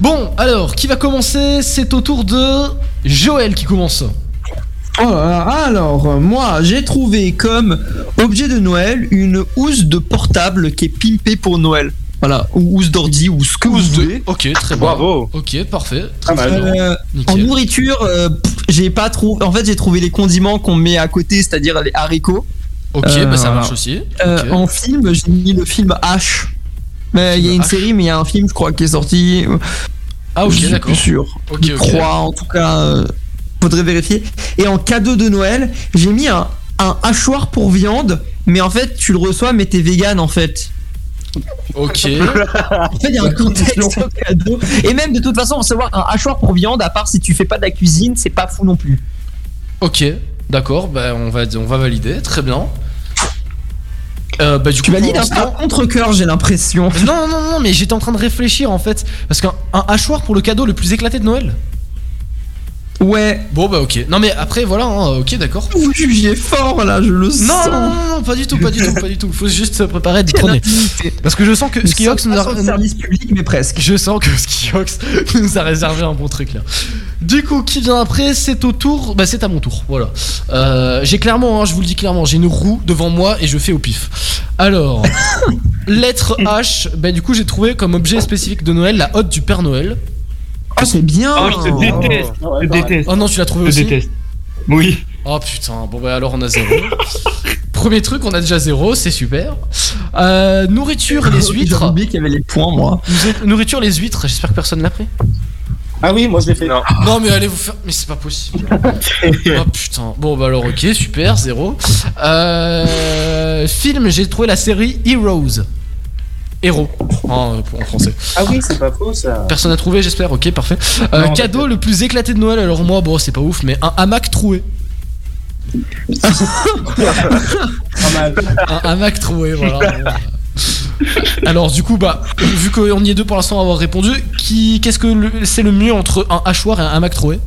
Bon, alors, qui va commencer? C'est au tour de Joël qui commence. Oh là là, alors, euh, moi, j'ai trouvé comme objet de Noël une housse de portable qui est pimpée pour Noël. Voilà, ou housse d'ordi, ou ce que vous voulez. Ok, très bien. Bravo. Ok, parfait. Très bien. Euh, en nourriture, euh, j'ai pas trouvé. En fait, j'ai trouvé les condiments qu'on met à côté, c'est-à-dire les haricots. Ok, Euh, bah ça marche aussi. Euh. En film, j'ai mis le film H. Mais il y a une H. série, mais il y a un film, je crois, qui est sorti. Ah, ok, Je suis d'accord. plus sûr. Ok, je crois, en tout cas, euh, faudrait vérifier. Et en cadeau de Noël, j'ai mis un, un hachoir pour viande, mais en fait, tu le reçois, mais t'es vegan en fait. Ok. En fait, il y a un contexte au cadeau. Et même de toute façon, recevoir un hachoir pour viande, à part si tu fais pas de la cuisine, c'est pas fou non plus. Ok, d'accord, bah on va, on va valider, très bien. Euh, bah, du Tu coup, valides un peu l'instant- à contre-coeur, j'ai l'impression. Non, non, non, mais j'étais en train de réfléchir en fait. Parce qu'un un hachoir pour le cadeau le plus éclaté de Noël Ouais. Bon, bah ok. Non, mais après, voilà, hein, ok, d'accord. Vous jugez fort là, je le Non, sens. non, non, non, pas du tout, pas du tout, pas du tout. Faut juste se préparer d'y prendre. Parce que je sens que Skiox nous a. Service public, mais presque. Je sens que Skiox nous a réservé un bon truc là. Du coup, qui vient après C'est au tour. Bah, c'est à mon tour. Voilà. Euh, j'ai clairement, hein, je vous le dis clairement, j'ai une roue devant moi et je fais au pif. Alors, lettre H. Bah, du coup, j'ai trouvé comme objet spécifique de Noël la hotte du Père Noël. Oh, c'est bien. Oh, je te déteste. Je te déteste. Oh non, tu l'as trouvé Je aussi déteste. Oui. Oh putain, bon bah alors on a zéro. Premier truc, on a déjà zéro, c'est super. Euh, nourriture, les J'ai huîtres. oublié qu'il y avait les points, moi. Nourriture, les huîtres, j'espère que personne l'a pris. Ah oui, moi je l'ai fait. Non. Non mais allez vous faire... Mais c'est pas possible. oh putain. Bon bah alors ok, super, zéro. Euh, film, j'ai trouvé la série Heroes. Héros, en, en français. Ah oui, c'est pas faux ça. Personne n'a trouvé, j'espère. Ok, parfait. Euh, Non, cadeau le plus éclaté de Noël. Alors moi, bon, c'est pas ouf, mais un hamac troué. Pas mal. Un hamac troué, voilà. Alors du coup, bah, vu qu'on y est deux pour l'instant à avoir répondu, qui, qu'est-ce que le- c'est le mieux entre un hachoir et un hamac troué?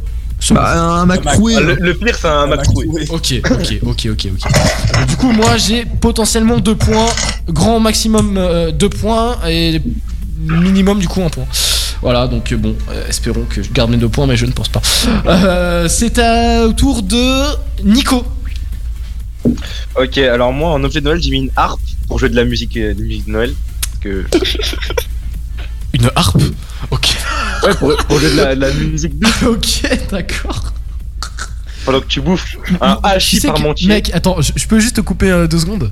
Bah, un Mac troué. Ah, le, le pire, c'est un Mac troué. Ok, ok, ok, ok, ok. Du coup, moi, j'ai potentiellement deux points, grand maximum euh, deux points et minimum du coup un point. Voilà, donc euh, bon, euh, espérons que je garde mes deux points, mais je ne pense pas. Euh, c'est à- au tour de Nico. Ok, alors moi, en objet de Noël, j'ai mis une harpe pour jouer de la musique, euh, de musique de Noël. Parce que. Une harpe? Ouais, pour, pour jouer de la, de la musique douce ok, d'accord. pendant que tu bouffes un Tu hachis sais que-. Mec, attends, je, je peux juste te couper euh, deux secondes?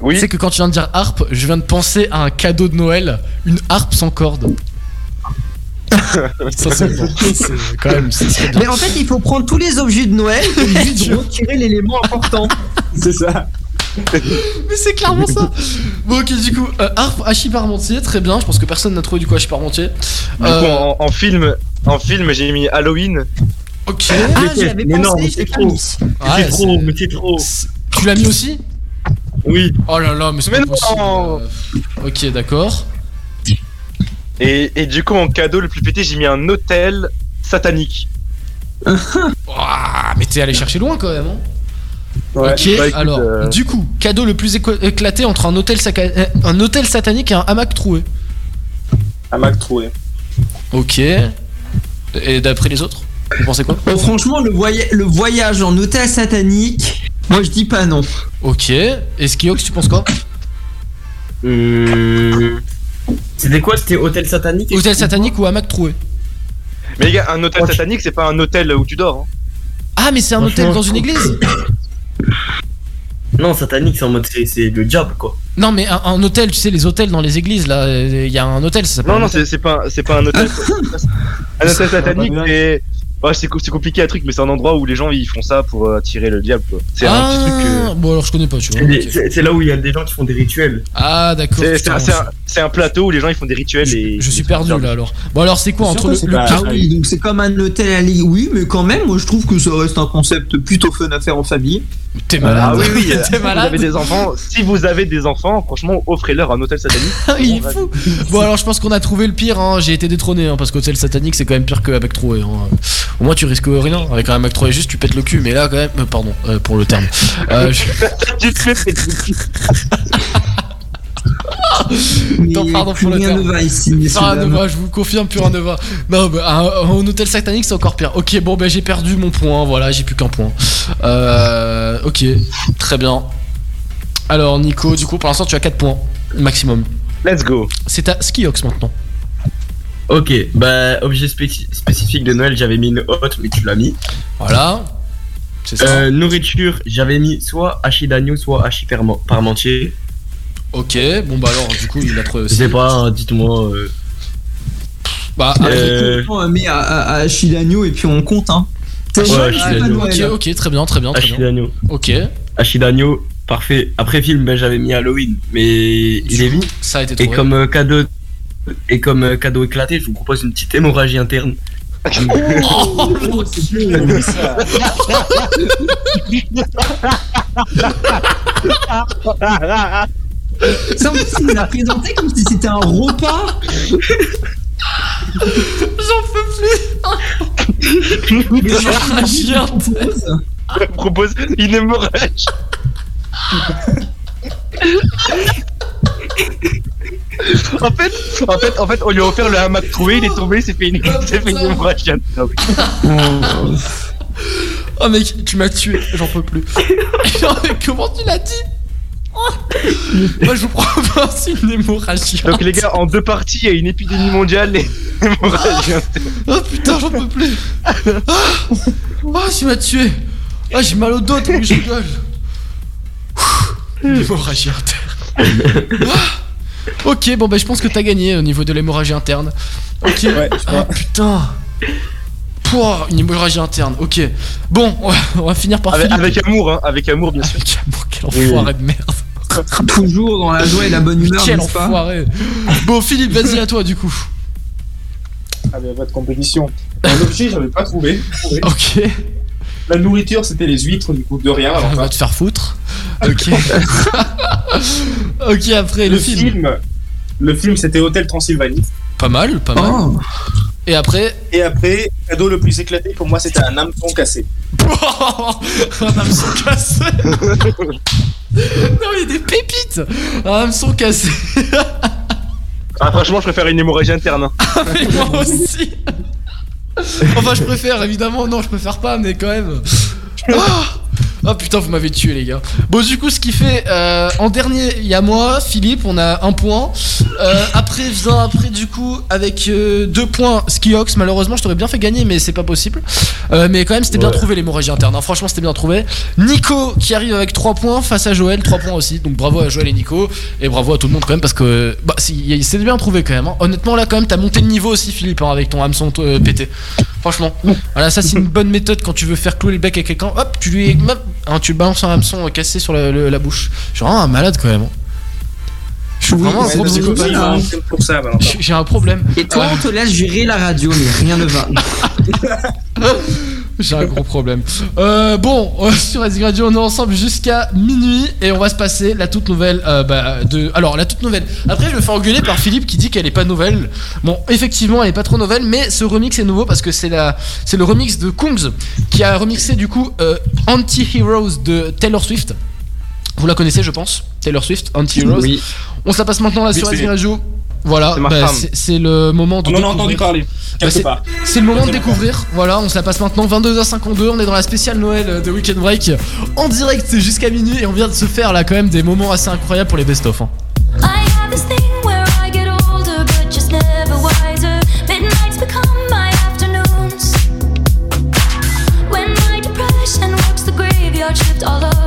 Oui. Tu sais que quand tu viens de dire harpe, je viens de penser à un cadeau de Noël, une harpe sans corde. Ça c'est bon, c'est quand même, c'est. Mais en fait, il faut prendre tous les objets de Noël et juste retirer l'élément important. C'est ça. Mais c'est clairement ça. Bon ok du coup euh, harpe parmentier très bien. Je pense que personne n'a trouvé du coup hachis parmentier. Du Euh, coup, en, en film, en film, j'ai mis Halloween. ok. Ah, j'y avais Mais non, mais c'est trop. Ouais, c'est trop, mais c'est trop. Tu l'as mis aussi? Oui. Oh là là mais c'est Mais pas non. possible. Euh, Ok d'accord. Et, et du coup, en cadeau le plus pété, j'ai mis un hôtel satanique. Ouah, mais t'es allé chercher loin quand même. Hein Ouais. ok Bah, écoute, alors euh, du coup cadeau le plus éclaté entre un hôtel, saca- euh, un hôtel satanique et un hamac troué. Un Mac troué. Ok. Et d'après les autres Vous pensez quoi? Bon, franchement, le, voya- le voyage en hôtel satanique, moi je dis pas non. Ok. Et Skiox tu penses quoi? C'était quoi? C'était Hôtel Satanique? Hôtel satanique ou hamac troué? Mais les gars, un hôtel satanique, c'est pas un hôtel où tu dors. hein. Ah, mais c'est un hôtel dans une église Non, Satanique, c'est en mode. c'est- le diable, quoi. Non, mais un, un hôtel, tu sais, les hôtels dans les églises, là, euh, il y a un hôtel, ça s'appelle Non, non, c'est pas, c'est pas un hôtel. un hôtel satanique, c'est. Ouais, c'est co- c'est compliqué à truc, mais c'est un endroit où les gens ils font ça pour euh, attirer le diable. quoi. C'est un petit truc. euh, Ah, bon, alors je connais pas, tu vois. C'est là où il y a des gens qui font des rituels. Ah, d'accord. C'est un, c'est un- c'est un plateau où les gens ils font des rituels et. Je suis perdu là alors. Bon, alors c'est quoi C'est entre le, que c'est le pas- pire- Ah oui, donc c'est comme un hôtel à l'île. Oui, mais quand même, moi je trouve que ça reste un concept plutôt fun à faire en famille. T'es Ah oui, oui, euh, T'es si vous malade avez des enfants, si vous avez des enfants, franchement, offrez-leur un hôtel satanique. Ah, il est fou. Bon, alors je pense qu'on a trouvé le pire. Hein. J'ai été détrôné hein, parce qu'hôtel satanique c'est quand même pire que avec Troué. Hein. Au moins tu risques rien. Avec un Mac Troué juste tu pètes le cul. Mais là quand même, euh, pardon euh, pour le terme. Euh, je-. Non, pardon plus pour le rien terme. ne va ici, rien ne va, je vous confirme, plus rien ne va. Non, bah, un, un hôtel satanique, c'est encore pire. Ok, bon, bah, j'ai perdu mon point, voilà, j'ai plus qu'un point. Euh, ok, très bien. Alors, Nico, du coup, pour l'instant, tu as 4 points maximum. Let's go. C'est à Skiox maintenant. Ok, bah, objet spéci- spécifique de Noël, j'avais mis une hotte, mais tu l'as mis. Voilà. C'est ça. Euh, nourriture, j'avais mis soit hachis d'agneau, soit hachis parmen- parmentier. Ok, bon, bah, alors, du coup, il a trouvé Je aussi. sais pas, hein, dites-moi. euh, Bah, Euh, On met à, à, à Chilagno et puis on compte, hein. C'est Ouais, c'est pas ok, Noël. ok, très bien, très bien, très hachis bien. d'agneau. Ok, Hachis d'agneau, parfait. Après film, ben, j'avais mis Halloween, mais il est vite. ça a été Et trouvé. comme euh, cadeau et comme euh, cadeau éclaté, je vous propose une petite hémorragie interne. Oh, c'est beau. Ça, en plus, il nous l'a présenté comme si c'était un repas. J'en peux plus Hémorragie interne. Je propose une hémorragie. En fait, en fait, en fait, on lui a offert le hamac trouvé, il est tombé, il s'est fait une, il s'est fait une hémorragie. Oh mec, tu m'as tué, j'en peux plus. Non, mais Comment tu l'as dit Moi je vous propose une hémorragie. Donc les gars, en deux parties, il y a une épidémie mondiale et une hémorragie. Oh putain, j'en peux plus. Ah, oh, tu m'as tué. Ah, j'ai mal au dos, t'as vu, je Une hémorragie interne. Ok, bon bah je pense que t'as gagné au niveau de l'hémorragie interne. Ok. ah putain. Pouah, une hémorragie interne. Ok. Bon, on va, on va finir par Avec, Philippe. avec amour, hein, avec amour bien sûr. Avec amour, quel enfoiré de merde. Toujours dans la joie et la bonne humeur, Quel pas enfoiré. Bon, Philippe, vas-y à toi du coup. Ah, mais votre compétition. Un objet, j'avais pas trouvé. Ok. La nourriture, c'était les huîtres, du coup, de rien. Alors, On va te faire foutre. Ok. ok, après le, le film. Le film, c'était Hôtel Transylvanie. Pas mal, pas mal. Oh. Et après. Et après, cadeau le plus éclaté pour moi, c'était un hameçon cassé. un hameçon cassé Non, il y a des pépites Un hameçon cassé Ah, franchement, je préfère une hémorragie interne. hein. Mais moi aussi Enfin, je préfère, évidemment. Non, je préfère pas, mais quand même. Ah Ah, putain, vous m'avez tué, les gars. Bon, du coup, ce qui fait. euh, en dernier, il y a moi, Philippe, on a un point. Euh, après, vient après, du coup, avec euh, deux points, Skiox. Malheureusement, je t'aurais bien fait gagner, mais c'est pas possible. Mais quand même, c'était bien Ouais. trouvé l'hémorragie interne. hein. Franchement, c'était bien trouvé. Nico qui arrive avec 3 points face à Joël, 3 points aussi. Donc bravo à Joël et Nico. Et bravo à tout le monde quand même parce que bah, c'est bien trouvé quand même. hein. Honnêtement, là, quand même, t'as monté le niveau aussi, Philippe, hein, avec ton hameçon euh, pété. Franchement. Voilà, ça, c'est une bonne méthode quand tu veux faire clouer le bec à quelqu'un. Hop, tu lui hop, hein, tu balances un hameçon euh, cassé sur la, le- la bouche. Je suis vraiment un malade quand même. hein. Je suis vraiment un c'est gros parce que psychopathe. pour ça, Valentin. J'ai j'ai un problème. Et toi, on te laisse gérer la radio, mais rien ne va. J'ai un gros problème. Euh, bon, euh, sur SG Radio, on est ensemble jusqu'à minuit et on va se passer la toute nouvelle euh, bah, de. Alors, la toute nouvelle. Après, je me fais engueuler par Philippe qui dit qu'elle est pas nouvelle. Bon, effectivement, elle est pas trop nouvelle, mais ce remix est nouveau parce que c'est la, c'est le remix de Kungs qui a remixé du coup euh, Anti-Heroes de Taylor Swift. Vous la connaissez, je pense. Taylor Swift, Anti-Heroes. Oui. On se la passe maintenant là Oui, sur SG Radio. Voilà, bah, c'est le moment de. On en a entendu parler. Bah, c'est le moment de découvrir. Voilà, on se la passe maintenant 22h52. On est dans la spéciale Noël de Weekend Break en direct jusqu'à minuit et on vient de se faire là quand même des moments assez incroyables pour les best-of. Hein. all over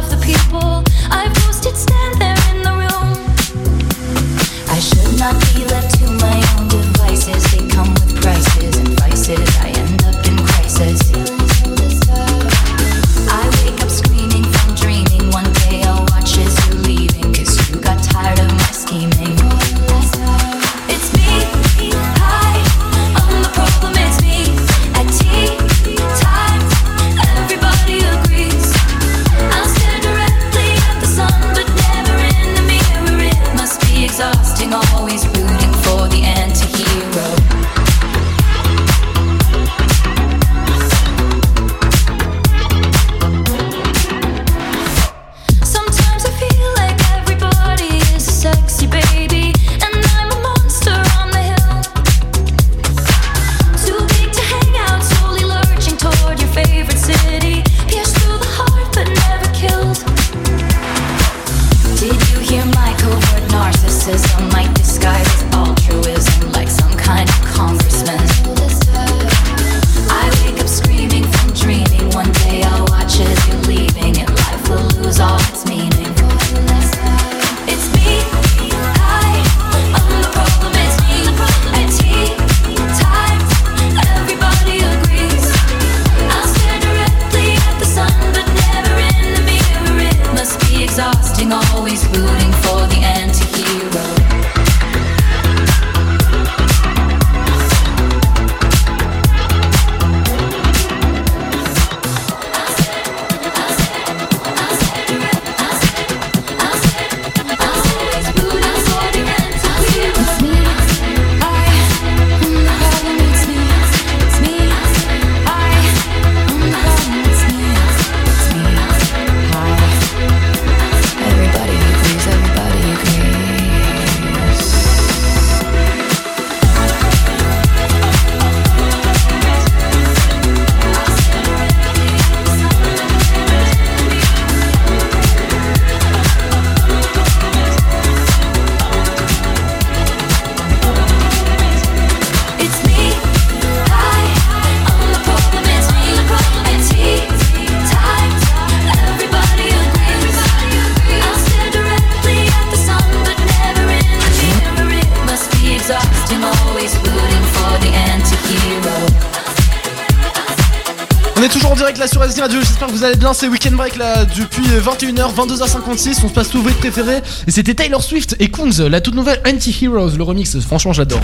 c'est Weekend Break là depuis 21h, 22h56, on se passe tout vos préférés et c'était Taylor Swift et Kunz, la toute nouvelle Anti-Heroes, le remix, franchement j'adore.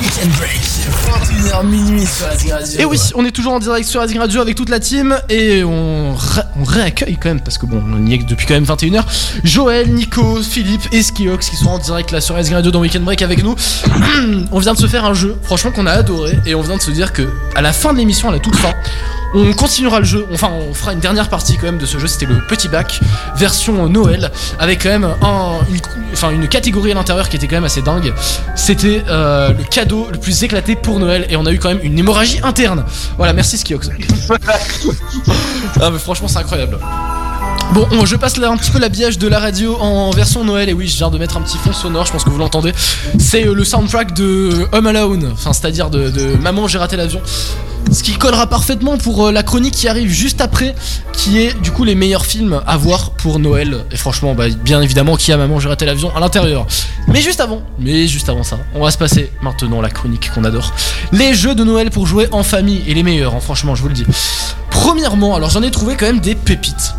Weekend Break, 21h minuit sur Radio. Et oui, on est toujours en direct sur Asing Radio avec toute la team et on réaccueille quand même parce que bon, on y est depuis quand même 21h. Joël, Nico, Philippe et Skiox qui sont en direct là sur Asing Radio dans Weekend Break avec nous. on vient de se faire un jeu, franchement qu'on a adoré et on vient de se dire que à la fin de l'émission, à la toute fin, on continuera le jeu, enfin on fera une dernière partie quand même de ce jeu, c'était le petit bac version Noël avec quand même un, une, enfin, une catégorie à l'intérieur qui était quand même assez dingue. C'était euh, le cadeau le plus éclaté pour Noël et on a eu quand même une hémorragie interne. Voilà, merci Skiox. ah mais franchement c'est incroyable. Bon, on- je passe un petit peu l'habillage de la radio en version Noël. Et oui, je viens de mettre un petit fond sonore, je pense que vous l'entendez. C'est euh, le soundtrack de Home Alone, enfin, c'est-à-dire de, de Maman, j'ai raté l'avion. Ce qui collera parfaitement pour euh, la chronique qui arrive juste après, qui est du coup les meilleurs films à voir pour Noël. Et franchement, bah, bien évidemment, qui a Maman, j'ai raté l'avion à l'intérieur. Mais juste avant, mais juste avant ça, on va se passer maintenant la chronique qu'on adore. Les jeux de Noël pour jouer en famille et les meilleurs, hein, franchement, je vous le dis. Premièrement, alors j'en ai trouvé quand même des pépites.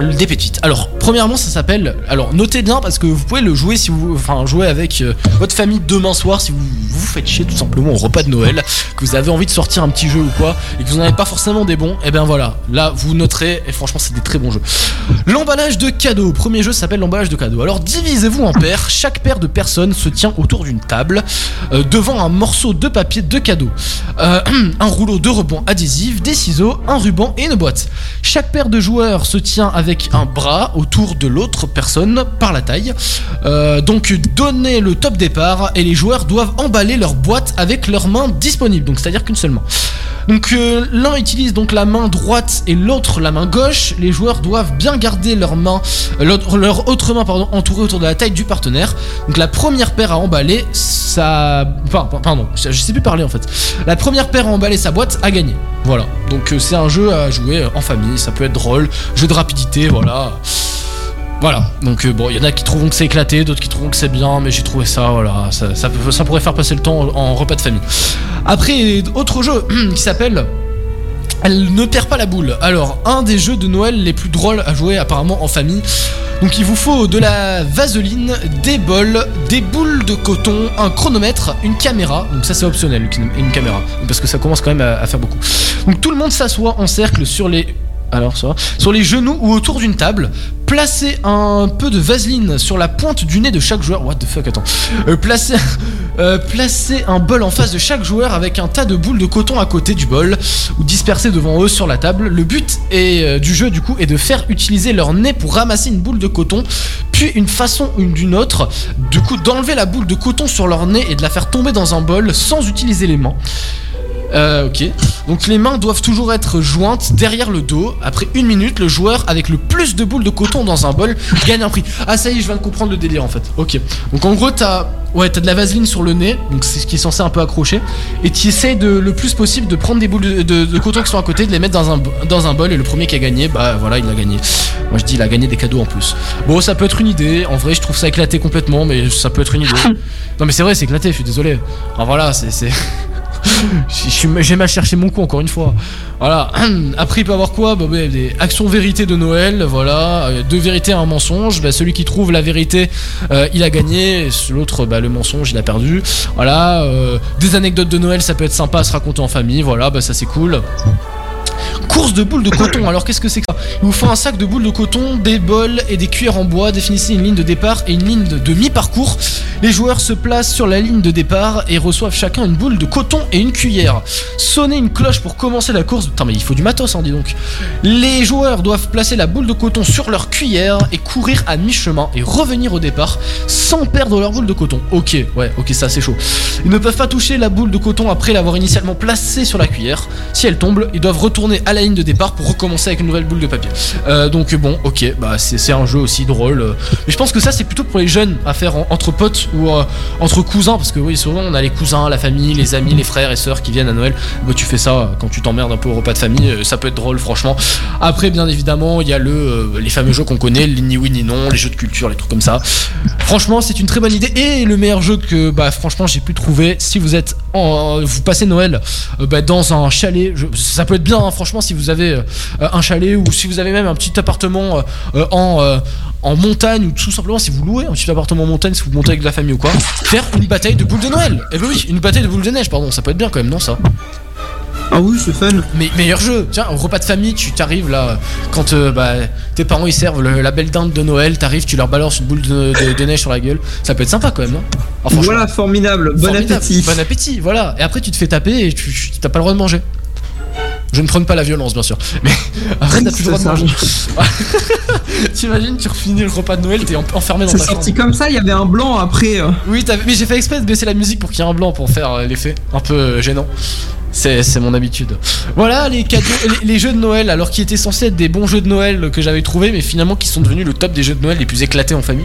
Des pépites. Alors, premièrement, ça s'appelle. Alors, notez bien parce que vous pouvez le jouer si vous. Enfin, jouer avec euh, votre famille demain soir si vous vous faites chier tout simplement au repas de Noël, que vous avez envie de sortir un petit jeu ou quoi, et que vous n'en avez pas forcément des bons. Et ben voilà, là, vous noterez, et franchement, c'est des très bons jeux. L'emballage de cadeaux. Premier jeu s'appelle l'emballage de cadeaux. Alors, divisez-vous en paires. Chaque paire de personnes se tient autour d'une table, euh, devant un morceau de papier de cadeau, Euh, un rouleau de rebond adhésif, des ciseaux, un ruban et une boîte. Chaque paire de joueurs se tient avec avec un bras autour de l'autre personne par la taille. Euh, donc donner le top départ et les joueurs doivent emballer leur boîte avec leurs mains disponibles, donc c'est-à-dire qu'une seule main. Donc euh, l'un utilise donc la main droite et l'autre la main gauche. Les joueurs doivent bien garder leur main, l'autre- leur autre main pardon, entourée autour de la taille du partenaire. Donc la première paire à emballer, ça, enfin, pardon, je je sais plus parler en fait. La première paire à emballer sa boîte a gagné. Voilà. Donc euh, c'est un jeu à jouer en famille. Ça peut être drôle, jeu de rapidité, voilà. Voilà, donc euh, bon, il y en a qui trouveront que c'est éclaté, d'autres qui trouveront que c'est bien, mais j'ai trouvé ça, voilà, ça, ça, pourrait faire passer le temps en, repas de famille. Après, autre jeu qui s'appelle Elle ne perd pas la boule. Alors, un des jeux de Noël les plus drôles à jouer apparemment en famille. Donc il vous faut de la vaseline, des bols, des boules de coton, un chronomètre, une caméra. Donc ça c'est optionnel, une- caméra. Parce que ça commence quand même à faire beaucoup. Donc tout le monde s'assoit en cercle sur les alors ça. Sur les genoux ou autour d'une table, placez un peu de vaseline sur la pointe du nez de chaque joueur. What the fuck, attends. Euh, placez, euh, placez un bol en face de chaque joueur avec un tas de boules de coton à côté du bol ou dispersées devant eux sur la table. Le but euh, du jeu du coup est de faire utiliser leur nez pour ramasser une boule de coton, puis une façon ou d'une autre, du coup d'enlever la boule de coton sur leur nez et de la faire tomber dans un bol sans utiliser les mains. Euh, ok. Donc les mains doivent toujours être jointes derrière le dos. Après une minute, le joueur avec le plus de boules de coton dans un bol gagne un prix. Ah ça y est, je viens de comprendre le délire en fait. Ok. Donc en gros, t'as ouais, t'as de la vaseline sur le nez, donc c'est ce qui est censé un peu accrocher, et tu essayes de le plus possible de prendre des boules de, de- de coton qui sont à côté, de les mettre dans un dans un bol, et le premier qui a gagné, bah voilà, il a gagné. Moi je dis, il a gagné des cadeaux en plus. Bon, ça peut être une idée. En vrai, je trouve ça éclaté complètement, mais ça peut être une idée. non mais c'est vrai, c'est éclaté. Je suis désolé. Alors voilà, c'est c'est J'ai mal cherché mon coup encore une fois. Voilà. Après, il peut avoir quoi? Bah, ouais, Des actions vérité de Noël. Voilà. Euh, Deux vérités, un mensonge. Bah, celui qui trouve la vérité, euh, il a gagné. L'autre, bah, le mensonge, il a perdu. Voilà. euh, des anecdotes de Noël, ça peut être sympa à se raconter en famille. Voilà, bah, ça c'est cool. Course de boules de coton. Alors qu'est-ce que c'est que ça? Il vous faut un sac de boules de coton, des bols et des cuillères en bois. Définissez une ligne de départ et une ligne de, mi-parcours. Les joueurs se placent sur la ligne de départ et reçoivent chacun une boule de coton et une cuillère. Sonnez une cloche pour commencer la course. Putain mais il faut du matos, hein, dis donc. Les joueurs doivent placer la boule de coton sur leur cuillère et courir à mi-chemin et revenir au départ sans perdre leur boule de coton. Ok, ouais, ok, ça c'est chaud. Ils ne peuvent pas toucher la boule de coton après l'avoir initialement placée sur la cuillère. Si elle tombe, ils doivent retourner à la ligne de départ pour recommencer avec une nouvelle boule de papier. Euh, donc bon, ok, bah c'est un jeu aussi drôle. Mais je pense que ça c'est plutôt pour les jeunes à faire en- entre potes ou euh, entre cousins, parce que oui, souvent on a les cousins, la famille, les amis, les frères et sœurs qui viennent à Noël. Bah tu fais ça quand tu t'emmerdes un peu au repas de famille, euh, ça peut être drôle franchement. Après bien évidemment il y a le les fameux jeux qu'on connaît, les ni oui ni non, les jeux de culture, les trucs comme ça. Franchement c'est une très bonne idée et le meilleur jeu que bah franchement j'ai pu trouver si vous êtes en, vous passez Noël bah, dans un chalet, je- ça peut être bien hein, franchement si vous avez euh, un chalet ou si vous avez même un petit appartement euh, en, euh, en montagne ou tout simplement si vous louez un petit appartement en montagne si vous montez avec de la famille ou quoi, faire une bataille de boules de Noël. Et ben oui, une bataille de boules de neige pardon, ça peut être bien quand même non ça? Ah oui, c'est fun. Mais meilleur jeu, tiens, au repas de famille, tu t'arrives là, quand euh, bah, tes parents ils servent le- la belle dinde de Noël, t'arrives, tu leur balances une boule de, de- de neige sur la gueule, ça peut être sympa quand même, non? Ah, Voilà, formidable. Bon formidable. appétit. Bon appétit, voilà. Et après tu te fais taper et tu- t'as pas le droit de manger. Je ne prône pas la violence, bien sûr. Mais après, t'as plus le droit de manger. T'imagines, tu refinis le repas de Noël, t'es en- enfermé dans C'est ta sorti chambre. comme ça, il y avait un blanc après. euh. Oui, mais j'ai fait exprès de baisser la musique pour qu'il y ait un blanc pour faire euh, l'effet un peu euh, gênant. C'est c'est mon habitude. Voilà les cadeaux, les, les jeux de Noël, alors qui étaient censés être des bons jeux de Noël que j'avais trouvés, mais finalement qui sont devenus le top des jeux de Noël les plus éclatés en famille.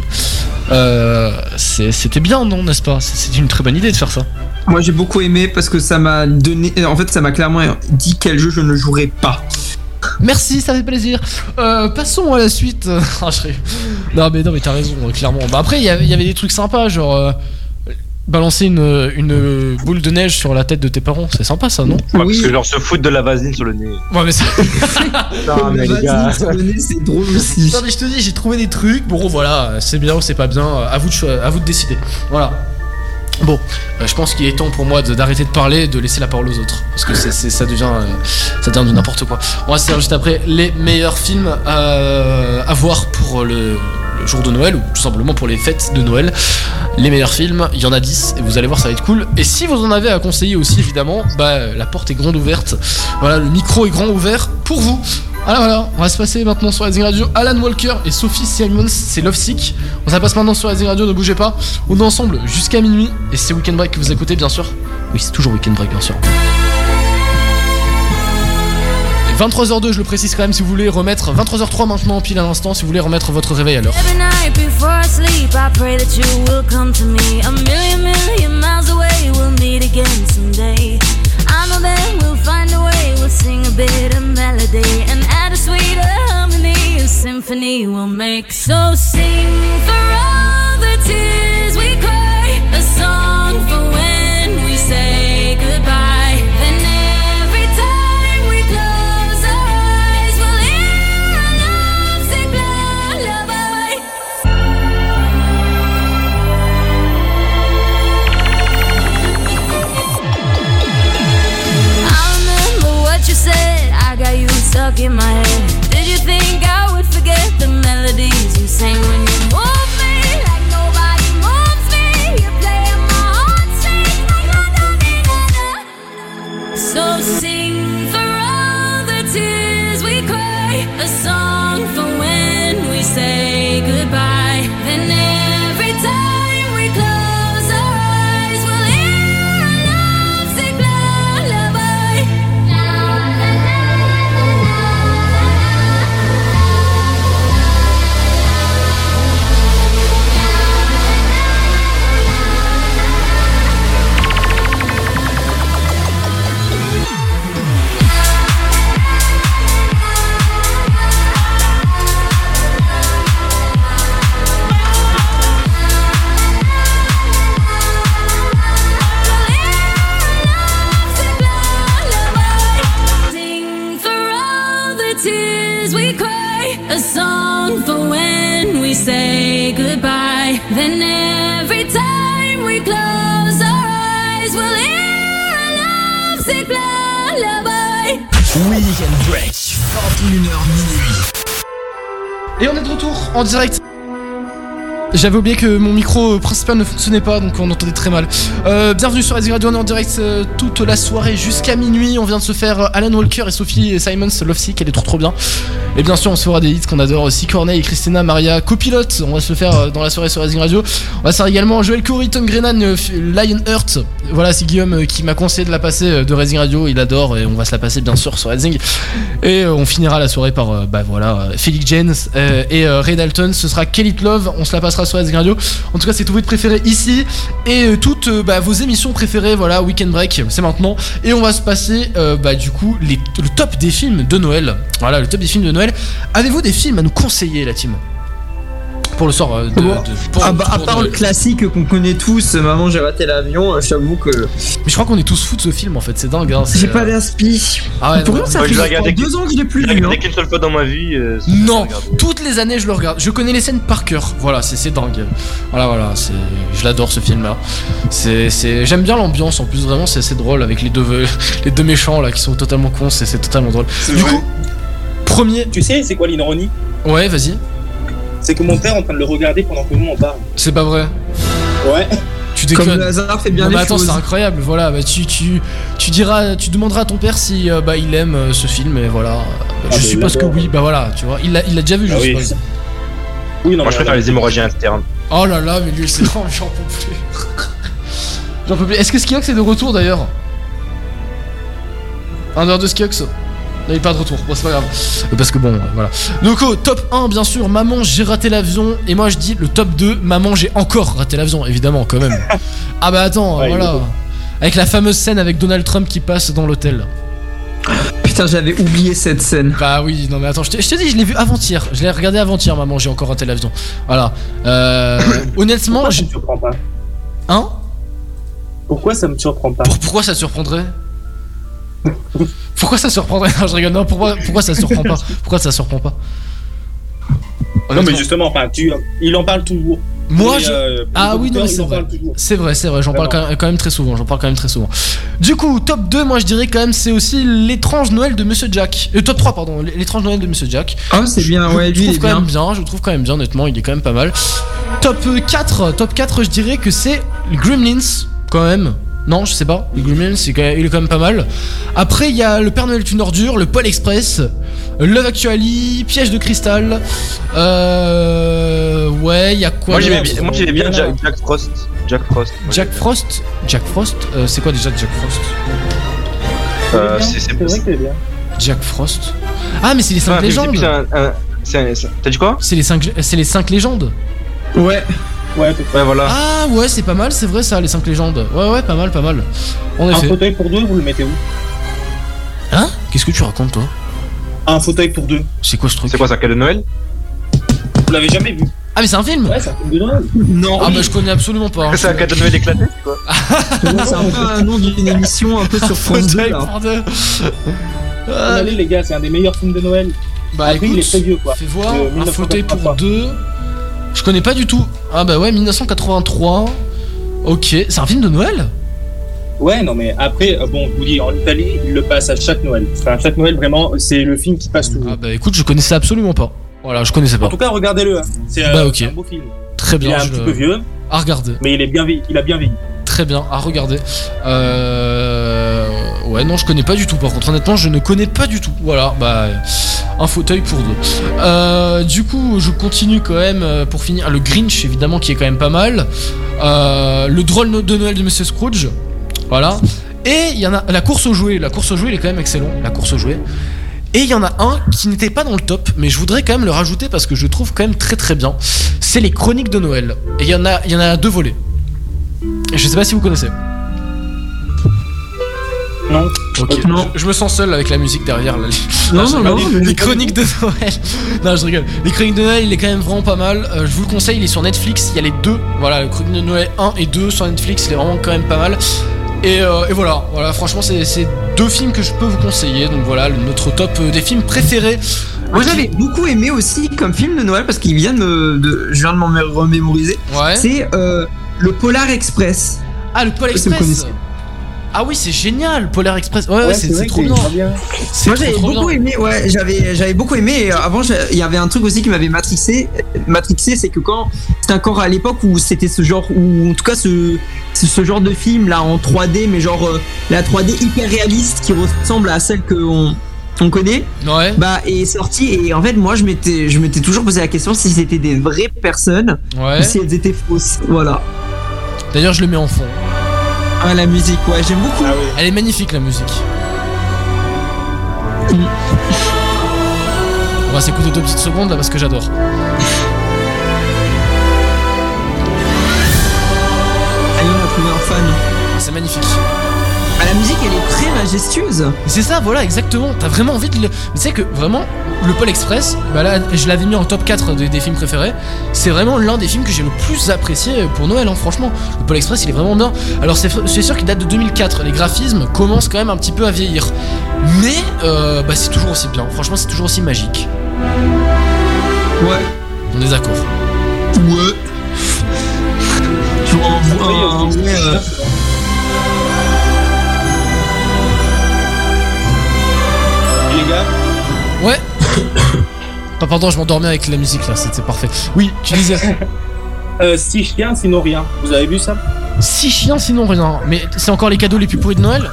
Euh, c'est- C'était bien, non, n'est-ce pas? C'est c'est une très bonne idée de faire ça. Moi j'ai beaucoup aimé parce que ça m'a donné. En fait, ça m'a clairement dit quel jeu je ne jouerais pas. Merci, ça fait plaisir. Euh, passons à la suite. Ah, Non mais non mais t'as raison, euh, clairement. Bah après il y avait- il y avait des trucs sympas, genre euh, balancer une, une boule de neige sur la tête de tes parents, c'est sympa ça, non? Ouais, Parce que genre se foutre de la vaseline sur le nez. Ouais mais c'est... Putain, mais les gars. c'est drôle aussi. Non mais je te dis, j'ai trouvé des trucs. Bon voilà, c'est bien ou c'est pas bien. À vous de, à vous de décider. Voilà. Bon, euh, je pense qu'il est temps pour moi d'arrêter de parler de laisser la parole aux autres. Parce que ça devient, euh, n'importe quoi. On va se faire juste après les meilleurs films euh, à voir pour le, jour de Noël ou tout simplement pour les fêtes de Noël. Les meilleurs films, il y en a 10 et vous allez voir, ça va être cool. Et si vous en avez à conseiller aussi, évidemment, bah, la porte est grande ouverte. Voilà, le micro est grand ouvert pour vous. Voilà, voilà, on va se passer maintenant sur Rising Radio. Alan Walker et Sophie Simons, c'est Love Sick. On se passe maintenant sur Rising Radio, ne bougez pas. On est ensemble jusqu'à minuit et c'est Weekend Break que vous écoutez, bien sûr. Oui, c'est toujours Weekend Break, bien sûr. Et 23h02, je le précise quand même, si vous voulez remettre 23h03 maintenant, pile à l'instant, si vous voulez remettre votre réveil à l'heure. Every night before I sleep, I pray that you J'avais oublié que mon micro principal ne fonctionnait pas, donc on entendait très mal. Euh, bienvenue sur Rising Radio, on est en direct euh, toute la soirée jusqu'à minuit. On vient de se faire euh, Alan Walker et Sophie Simons, Love Sick, elle est trop trop bien. Et bien sûr, on se fera des hits qu'on adore aussi. Corneille, Christina, Maria, copilote. On va se le faire euh, dans la soirée sur Rising Radio. On va se faire également Joel Corey, Tom Grennan, euh, Lionheart. Voilà, c'est Guillaume euh, qui m'a conseillé de la passer euh, de Rising Radio. Il adore et on va se la passer bien sûr sur Rising. Et euh, on finira la soirée par, bah voilà, Felix James et Ray Dalton. Ce sera Kelly Love. On se la passera sur Rising Radio. En tout cas, c'est tout votre préféré ici. Et toutes bah, vos émissions préférées, voilà, Weekend Break, c'est maintenant. Et on va se passer, bah, du coup, le top des films de Noël. Voilà, le top des films de Noël. Avez-vous des films à nous conseiller, la team? Pour le soir euh, de, de- pour- Ah bah, à part le classique qu'on connaît tous, Maman j'ai raté l'avion, euh, j'avoue que. Mais je crois qu'on est tous fous de ce film en fait, c'est dingue. Hein, J'ai pas euh, d'inspi. Ah ouais, ça fait deux ans que je l'ai plus vu. regardé qu'une seule fois dans ma vie. euh, Non, toutes les années je le regarde. Je connais les scènes par cœur. Voilà, c'est, c'est dingue. Voilà, voilà, c'est, je l'adore ce film-là. C'est, c'est, j'aime bien l'ambiance. En plus, vraiment, c'est, c'est drôle avec les deux, les deux méchants là qui sont totalement cons. C'est, c'est totalement drôle. Du coup, premier. Tu sais, c'est quoi l'ironie Ouais, vas-y. C'est que mon père est en train de le regarder pendant que nous on parle. C'est pas vrai. Ouais. Tu Comme déconnes. le hasard fait bien Non, les mais attends, c'est incroyable. Voilà, bah, tu, tu, tu diras, tu demanderas à ton père si euh, bah, il aime euh, ce film et voilà. Bah, Ah, je suppose que oui. Bah voilà, tu vois, il l'a, il l'a déjà vu, je Ah oui. suppose. Oui, non, Moi, je préfère les hémorragies internes. Oh là là, mais lui, c'est j'en peux plus. j'en peux plus. Est-ce que Skiox est de retour d'ailleurs? Un dehors de Skiox il est pas de retour, bon c'est pas grave. Parce que bon, voilà. Donc au top 1 bien sûr, maman j'ai raté l'avion. Et moi je dis le top 2, maman j'ai encore raté l'avion, évidemment quand même. ah bah attends, Ouais, voilà. Avec la fameuse scène avec Donald Trump qui passe dans l'hôtel. Putain, j'avais oublié cette scène. Bah oui, non mais attends, je te, je te dis, je l'ai vu avant-hier. Je l'ai regardé avant-hier, maman, j'ai encore raté l'avion. Voilà. Euh, honnêtement, Pourquoi ça j'ai- me surprend pas? Hein? Pourquoi ça me surprend pas? Pour- pourquoi ça surprendrait? Pourquoi ça surprendrait? Non, je rigole. Non, pourquoi, pourquoi ça surprend pas? Pourquoi ça surprend pas? Non, mais justement, enfin, tu, il en parle toujours. Moi, je- euh, Ah oui, non, c'est vrai. C'est vrai, c'est vrai, j'en parle quand même, quand même très souvent, j'en parle quand même très souvent. Du coup, top 2, moi je dirais quand même, c'est aussi l'étrange Noël de Monsieur Jack. Euh, top 3, pardon, l'étrange Noël de Monsieur Jack. Ah, c'est bien, Je ouais, lui, il trouve est quand bien. même bien, je le trouve quand même bien, honnêtement, il est quand même pas mal. Top 4, top 4, je dirais que c'est Gremlins, quand même. Non, je sais pas. C'est quand même- il est quand même pas mal. Après, il y a Le Père Noël est une ordure, Le Pôle Express, Love Actually, Piège de cristal. Euh. Ouais, il y a quoi Moi j'aimais bien, moi, j'aimais bien Jack, Jack Frost. Jack Frost. Moi, Jack Frost Jack Frost Euh, C'est quoi déjà Jack Frost Euh, c'est vrai que c'est bien. Jack Frost Ah, mais c'est les 5 Enfin, c'est légendes T'as dit quoi? C'est les 5 c'est les cinq légendes Ouais. Ouais, peut-être. Ouais, voilà. Ah ouais, c'est pas mal, c'est vrai ça, les 5 légendes. Ouais, ouais, pas mal, pas mal. En Un effet. fauteuil pour deux, vous le mettez où? Hein? Qu'est-ce que tu racontes toi? Un fauteuil pour deux. C'est quoi ce truc? C'est quoi, ça, cadeau de Noël? Vous l'avez jamais vu Ah, mais c'est un film Ouais, c'est un film de Noël. Non. Ah, bah je connais absolument pas. hein. C'est un cadeau de Noël éclaté quoi? C'est un peu un nom d'une émission un peu sur France 2. Fauteuil là. pour deux. Euh, Allez les gars, c'est un des meilleurs films de Noël. Bah Après, il est écoute, très vieux quoi. fais voir, De un fauteuil pour 1983. deux. Je connais pas du tout. Ah bah ouais, 1983. Ok, c'est un film de Noël? Ouais, non mais après, euh, bon, je vous dis, en Italie, il le passe à chaque Noël. Enfin, chaque Noël, vraiment, c'est le film qui passe toujours. Ah bah écoute, je connaissais absolument pas. Voilà, je connaissais En pas. tout cas, regardez-le. hein. C'est euh, Bah, un beau film. Très Il est bien, un je- petit peu vieux, à regarder. mais il est bien. Il a bien vieilli. Très bien, à regarder. Euh... Ouais, non, je connais pas du tout. Par contre, honnêtement, je ne connais pas du tout. Voilà, bah, un fauteuil pour deux. Euh, du coup, je continue quand même euh, pour finir. Le Grinch, évidemment, qui est quand même pas mal. Euh, le drôle de Noël de Monsieur Scrooge. Voilà. Et il y en a la course aux jouets. La course aux jouets, il est quand même excellent. La course aux jouets. Et il y en a un qui n'était pas dans le top, mais je voudrais quand même le rajouter parce que je le trouve quand même très très bien. C'est les Chroniques de Noël. Et il y en a, il y en a deux volets. Et je sais pas si vous connaissez. Non. Ok. Non. Je, je me sens seul avec la musique derrière. Là. Non, non, Les, chroniques de Noël. non, je rigole. Les chroniques de Noël, il est quand même vraiment pas mal. Euh, je vous le conseille, il est sur Netflix. Il y a les deux. Voilà, les chroniques de Noël 1 et 2 sur Netflix. Il est vraiment quand même pas mal. Et, euh, et voilà, voilà, franchement, c'est deux films que je peux vous conseiller. Donc voilà, le- notre top euh, des films préférés. Moi j'avais beaucoup aimé aussi comme film de Noël parce qu'il vient de me. de- je viens de m'en remémoriser. Ouais. C'est euh, le Polar Express. Ah, le Polar Express. Ah oui, c'est génial, Polar Express. Ouais, ouais, c'est trop bien. Moi j'avais beaucoup bien. aimé, ouais, j'avais j'avais beaucoup aimé. Euh, avant, il y avait un truc aussi qui m'avait matrixé. Matrixé, c'est que quand c'était encore à l'époque où c'était ce genre, ou en tout cas ce, ce, ce genre de film là en 3D, mais genre euh, la 3D hyper réaliste qui ressemble à celle que on, on connaît. Ouais. Bah est sorti et en fait moi je m'étais je m'étais toujours posé la question si c'était des vraies personnes Ouais. ou si elles étaient fausses. Voilà. D'ailleurs, je le mets en fond. Ah la musique, ouais j'aime beaucoup. Ah oui. Elle est magnifique la musique. On va s'écouter deux petites secondes là parce que j'adore. Allez on a trouvé un fan. C'est magnifique. Bah, la musique elle est très majestueuse. C'est ça, voilà, exactement. T'as vraiment envie de le. Mais tu sais que vraiment, le Pôle Express, bah là, je l'avais mis en top 4 des, des films préférés. C'est vraiment l'un des films que j'ai le plus apprécié pour Noël, hein, franchement. Le Pôle Express, il est vraiment bien. Alors, c'est sûr qu'il date de 2004. Les graphismes commencent quand même un petit peu à vieillir. Mais, euh, bah, c'est toujours aussi bien. Franchement, c'est toujours aussi magique. Ouais. On est d'accord. Ouais. Tu vois, un- un- euh, Ouais. Ah, pardon, je m'endormais avec la musique là, c'était parfait. Oui, tu disais. euh, six chiens, sinon rien. Vous avez vu ça? Six chiens, sinon rien. Mais c'est encore les cadeaux les plus pourris de Noël?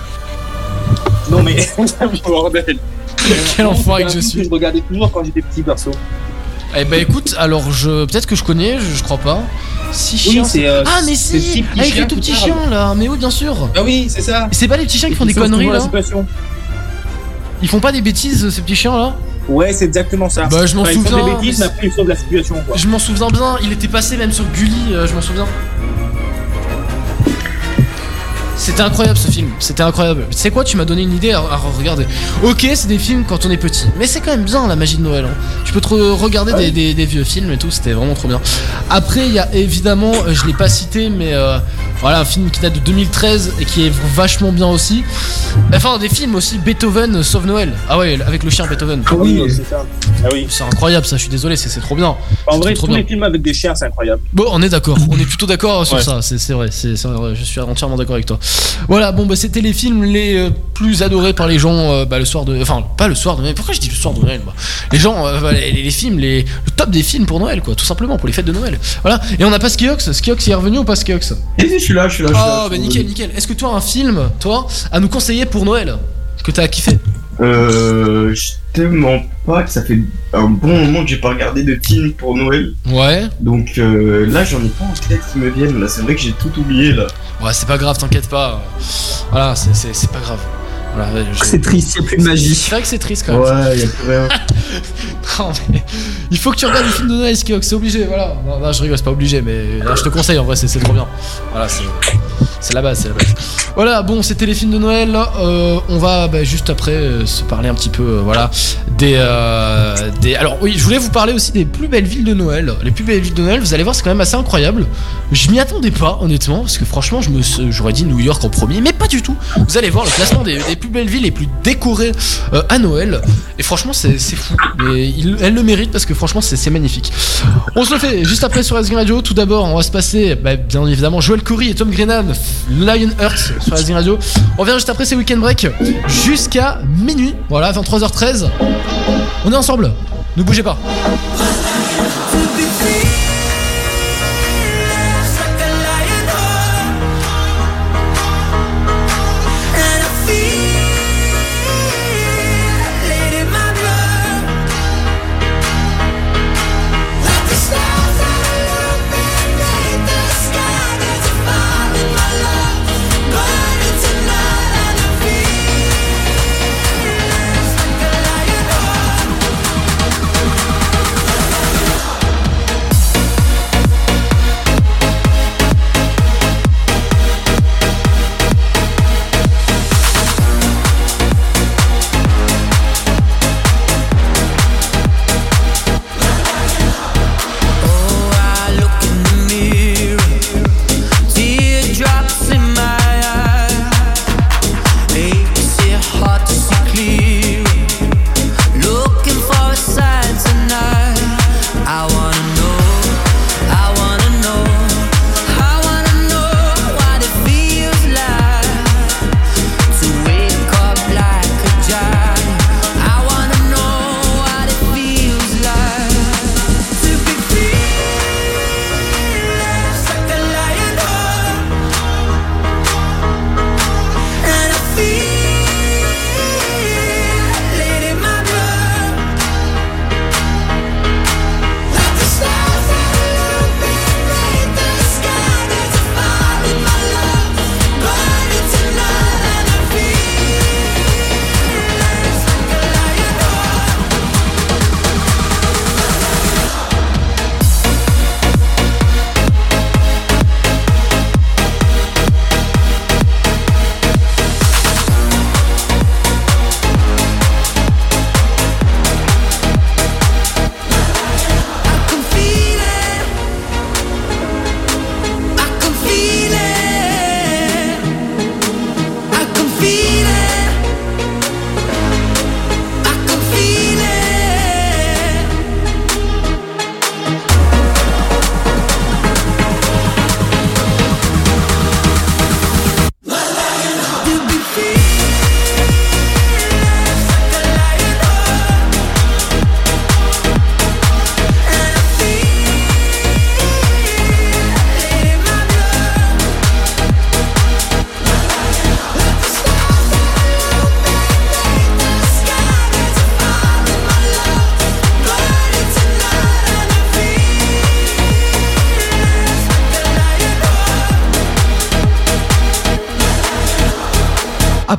Non mais bordel. Quel enfoiré que je suis. Je regardais toujours quand j'étais petit perso. Eh bah écoute, alors je peut-être que je connais, je, je crois pas. Six chiens. c'est, euh, ah mais c'est si, avec les tout petits chiens là. Mais oui, bien sûr. Ah oui, c'est ça. C'est pas les petits chiens qui font des conneries là. Ils font pas des bêtises ces petits chiens là Ouais, c'est exactement ça. Bah, je m'en Enfin, Ils souviens, font des bêtises, mais mais après ils sauvent la situation quoi. Je m'en souviens bien. Il était passé même sur Gulli, euh, je m'en souviens. C'était incroyable ce film, c'était incroyable. Tu sais quoi, tu m'as donné une idée à, à regarder. Ok, c'est des films quand on est petit, mais c'est quand même bien la magie de Noël. hein. Tu peux te re- regarder des, des- des vieux films et tout, c'était vraiment trop bien. Après, il y a évidemment, euh, je l'ai pas cité, mais euh, voilà, un film qui date de 2013 et qui est vachement bien aussi. Enfin, des films aussi, Beethoven Sauve Noël. Ah ouais, avec le chien Beethoven. Ah oui, c'est ça. Ah oui. C'est incroyable ça, je suis désolé, c'est c'est trop bien. En vrai, trop tous les films avec des chiens, c'est incroyable. Bon, on est d'accord, on est plutôt d'accord sur Ouais. ça, c'est vrai, vrai, je suis entièrement d'accord avec toi. Voilà, bon, bah c'était les films les euh, plus adorés par les gens euh, bah, le soir de. Enfin, pas le soir de Noël, pourquoi je dis le soir de Noël Les gens, euh, bah, les, les films, les, le top des films pour Noël, quoi, tout simplement, pour les fêtes de Noël. Voilà, et on n'a pas Skiox, Skiox est revenu ou pas Skiox? Je suis là, je suis là. je suis là, Oh, bah nickel, nickel. Est-ce que tu as un film, toi, à nous conseiller pour Noël Que t'as kiffé? Euh, je te mens pas que ça fait un bon moment que j'ai pas regardé de film pour Noël. Ouais. Donc euh, là, j'en ai pas en tête qui me viennent. Là, c'est vrai que j'ai tout oublié là. Ouais, c'est pas grave, t'inquiète pas. Voilà, c'est- c'est c'est pas grave. Voilà, C'est triste, il n'y a plus de magie. C'est vrai que c'est triste quand même. Ouais, a plus rien. Non, mais il faut que tu regardes les films de Noël, Skiox, c'est obligé, voilà. Non, non, je rigole, c'est pas obligé, mais je te conseille, en vrai, c'est c'est trop bien. Voilà, c'est c'est la base, c'est la base. Voilà, bon, c'était les films de Noël. Euh, on va bah, juste après euh, se parler un petit peu, euh, voilà, des, des. Alors oui, je voulais vous parler aussi des plus belles villes de Noël. Les plus belles villes de Noël, vous allez voir, c'est quand même assez incroyable. Je m'y attendais pas, honnêtement, parce que franchement, je me, j'aurais dit New York en premier, mais pas du tout. Vous allez voir le classement des, des plus belles villes les plus décorées euh, à Noël. Et franchement, c'est fou. Mais elle le mérite parce que franchement, c'est magnifique. On se le fait juste après sur Asgard Radio. Tout d'abord, on va se passer, bah, bien évidemment, Joel Corey et Tom Grennan, Lionheart sur Asgard Radio. On revient juste après ces week-end break jusqu'à minuit. Voilà, 23h13. On est ensemble. Ne bougez pas.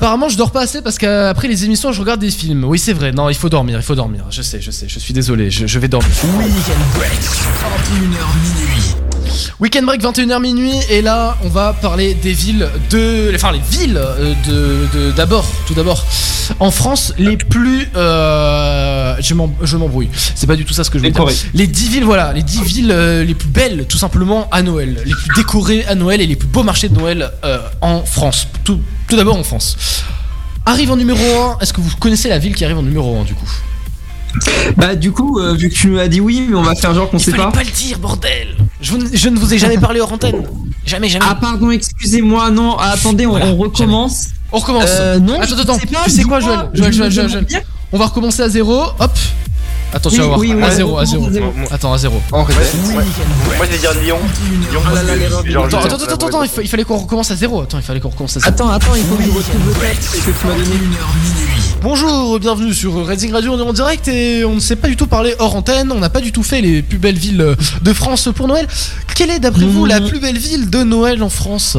Apparemment, je dors pas assez parce qu'après les émissions, je regarde des films. Oui, c'est vrai. Non, il faut dormir, il faut dormir. Je sais, je sais, je suis désolé, je, je vais dormir. Weekend Break, 21h minuit. Weekend break 21h minuit. Et là on va parler des villes de enfin les villes euh, de d'abord tout d'abord. En France les plus euh, je m'em- je m'embrouille. C'est pas du tout ça ce que je veux dire. Les 10 villes voilà. Les 10 villes euh, les plus belles tout simplement à Noël. Les plus décorées à Noël et les plus beaux marchés de Noël euh, en France. Tout tout d'abord en France arrive en numéro 1 est-ce que vous connaissez la ville qui arrive en numéro 1 du coup? Bah du coup, euh, vu que tu nous as dit oui, mais on va faire genre qu'on sait pas. pas le dire, bordel je, vous- je ne vous ai jamais parlé hors antenne. Jamais, jamais. Ah pardon, excusez-moi, non, ah, attendez, on, Voilà, on recommence. On recommence. Euh, non, attends, je attends. tu sais quoi, Joël Joël, je. On va recommencer à zéro. Hop. Attention, Oui, à voir. oui, à ouais, zéro, à on zéro. recommence à zéro. Attends, à zéro. Moi, je vais dire Lyon. Ah là là, Attends, attends, attends, attends, il, fa- il fallait qu'on recommence à zéro. Attends, il fallait qu'on recommence à zéro. Attends, attends, il faut que je retrouve le texte que tu m'as donné. Bonjour, bienvenue sur Racing Radio, on est en direct et on ne s'est pas du tout parlé hors antenne, on n'a pas du tout fait les plus belles villes de France pour Noël. Quelle est d'après vous la non. plus belle ville de Noël en France?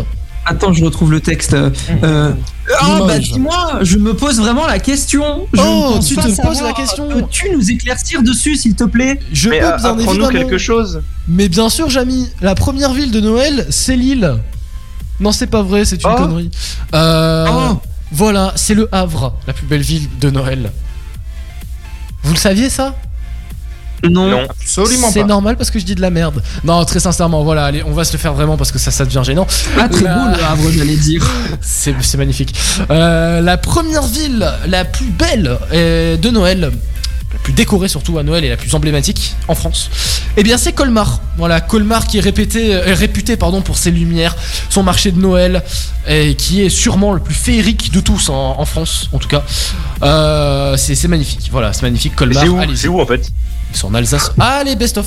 Attends, je retrouve le texte. Euh, euh, ah bah dis-moi, je me pose vraiment la question. Je Oh, tu te poses savoir. la question. Peux-tu nous éclaircir dessus, s'il te plaît? Je Mais peux euh, bien apprends-nous évidemment. quelque chose. Mais bien sûr, Jamy, la première ville de Noël, c'est Lille. Non, c'est pas vrai, c'est une Oh. connerie. Euh, Oh. Voilà, c'est le Havre, la plus belle ville de Noël. Vous le saviez ça? Non. Non. Absolument C'est normal parce que je dis de la merde. Non, très sincèrement, voilà, allez, on va se le faire vraiment parce que ça, ça devient gênant. Ah, très La- beau le Havre, j'allais dire. C'est c'est magnifique. Euh, la première ville la plus belle euh, de Noël, plus décorée surtout à Noël et la plus emblématique en France, eh bien c'est Colmar. Voilà, Colmar qui est répété, euh, réputé pardon, pour ses lumières, son marché de Noël, et qui est sûrement le plus féerique de tous en, en France, en tout cas. Euh, c'est magnifique. Voilà, c'est magnifique. Colmar, C'est où où en fait C'est en Alsace. Allez, best of.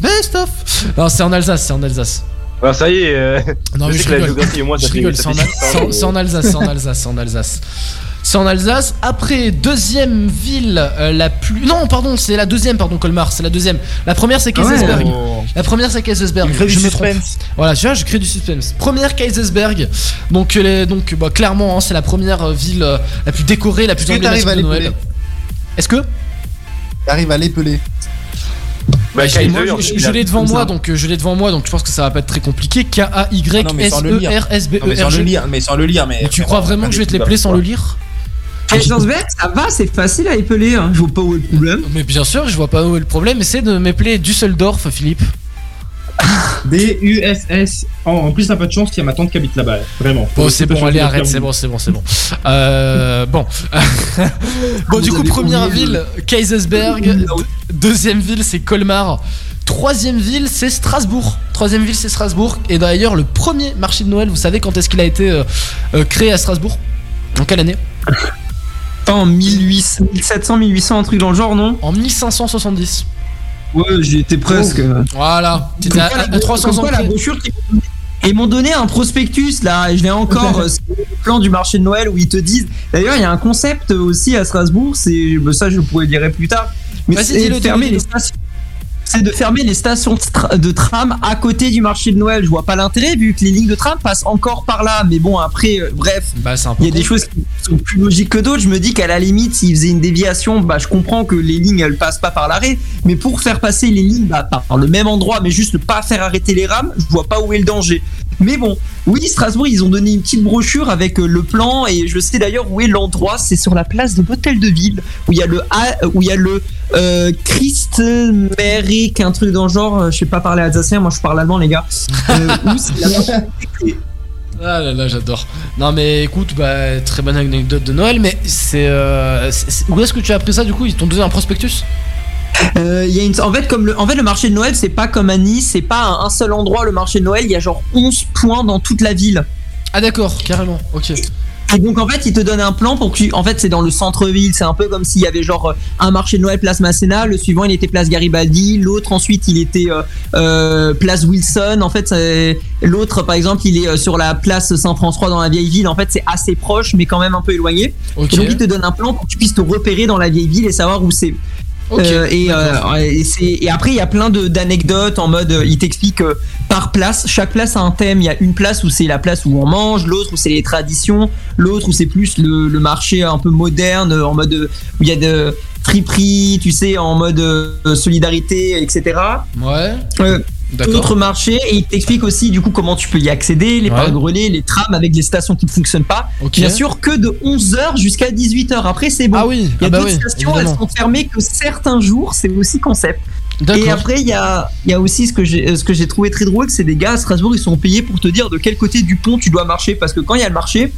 Best of. Non, c'est en Alsace, c'est en Alsace. Ah, ça y est. euh, Non, je rigole. moi, Je c'est en Alsace, c'est en Alsace, c'est en Alsace. Après, deuxième ville euh, la plus. Non, pardon, c'est la deuxième, pardon, Colmar, c'est la deuxième. La première, c'est Kaisersberg. Oh. La première, c'est Kaisersberg. Crée du Je me trompe. suspense. Voilà, tu vois, je crée du suspense. Première, Kaisersberg. Donc, elle est- donc bah, clairement, hein, c'est la première euh, ville euh, la plus décorée, la plus Est-ce que t'arrives emblématique de à Noël. l'épeler Est-ce que? T'arrives à l'épeler. Bah, je, on je- je l'ai devant moi, ça. donc je l'ai devant moi, donc je pense que ça va pas être très compliqué. K A Y Ah mais S sans le E. R S B Non, mais E sans R le G. lire, mais sans le lire, mais. Mais tu crois vraiment que je vais te les plaire sans le lire? Kaisersberg, ça va, c'est facile à épeler. Hein. Je vois pas où est le problème. Mais bien sûr, je vois pas où est le problème. Essaie de m'épeler Düsseldorf, Philippe. D-U-S-S. Oh, en plus, t'as pas de chance qu'il y a ma tante qui habite là-bas. Vraiment. Bon, c'est bon, allez, arrête, c'est bon, c'est bon, c'est bon. Euh, bon. bon, du coup, première ville, Kaisersberg. Deux- Deuxième ville, c'est Colmar. Troisième ville, c'est Strasbourg. Troisième ville, c'est Strasbourg. Et d'ailleurs, le premier marché de Noël, vous savez quand est-ce qu'il a été euh, euh, créé à Strasbourg? En quelle année? Pas en 1800, 1700, 1800, un truc dans le genre, non En 1570. Ouais, j'y étais presque. Voilà. T'étais Comme à, quoi, à la- 300 comme ans quoi, la près. brochure qui et ils m'ont donné un prospectus là, et je l'ai encore, euh, c'est le plan du marché de Noël où ils te disent. D'ailleurs, il y a un concept aussi à Strasbourg, c'est ça je pourrais le dire plus tard. Mais Vas-y, c'est fermer dis-le, les stations. C'est de fermer les stations de, tra- de tram à côté du marché de Noël. Je vois pas l'intérêt vu que les lignes de tram passent encore par là. Mais bon, après, euh, bref, Bah, il y a des choses qui sont plus logiques que d'autres. Je me dis qu'à la limite, s'ils faisaient une déviation, bah, je comprends que les lignes elles passent pas par l'arrêt. Mais pour faire passer les lignes bah, par le même endroit, mais juste ne pas faire arrêter les rames, je vois pas où est le danger. Mais bon, oui, Strasbourg, ils ont donné une petite brochure avec euh, le plan et je sais d'ailleurs où est l'endroit. C'est sur la place de l'hôtel de ville où il y a le A- où il y a le euh, Christmeric, un truc dans le genre. euh, Je sais pas parler alsacien, moi je parle allemand, les gars. Euh, la- Ah là là, j'adore. Non mais écoute, bah, très bonne anecdote de Noël, mais euh, c'est- où est-ce que tu as appris ça du coup? Ils t'ont donné un prospectus? Euh, il y a une... en, fait, comme le... en fait, le marché de Noël, c'est pas comme à Nice, c'est pas un, seul endroit le marché de Noël, il y a genre 11 points dans toute la ville. Ah d'accord, carrément, ok. Et donc en fait, ils te donnent un plan pour que tu... En fait, c'est dans le centre-ville, c'est un peu comme s'il y avait genre euh, un marché de Noël place Masséna, le suivant il était place Garibaldi, l'autre ensuite il était euh, euh, place Wilson, en fait l'autre par exemple il est sur la place Saint-François dans la vieille ville, en fait c'est assez proche mais quand même un peu éloigné. Ok. Et donc ils te donnent un plan pour que tu puisses te repérer dans la vieille ville et savoir où c'est. Euh, et, euh, et, après, il y a plein de- d'anecdotes en mode, euh, il t'explique euh, par place, chaque place a un thème. Il y a une place où c'est la place où on mange, l'autre où c'est les traditions, l'autre où c'est plus le, le marché un peu moderne, en mode où il y a de friperie, tu sais, en mode euh, solidarité, etc. Ouais. Euh. D'autres marchés et il t'explique aussi du coup comment tu peux y accéder, les Ouais. les trams avec les stations qui ne fonctionnent pas. Bien sûr que de 11h jusqu'à 18h. Après c'est bon. Ah oui, Il y ah a bah d'autres oui, stations, elles sont fermées que certains jours, c'est aussi concept. Et après, il y a, y a aussi ce que j'ai ce que j'ai trouvé très drôle, c'est des gars à Strasbourg, ils sont payés pour te dire de quel côté du pont tu dois marcher. Parce que quand il y a le marché,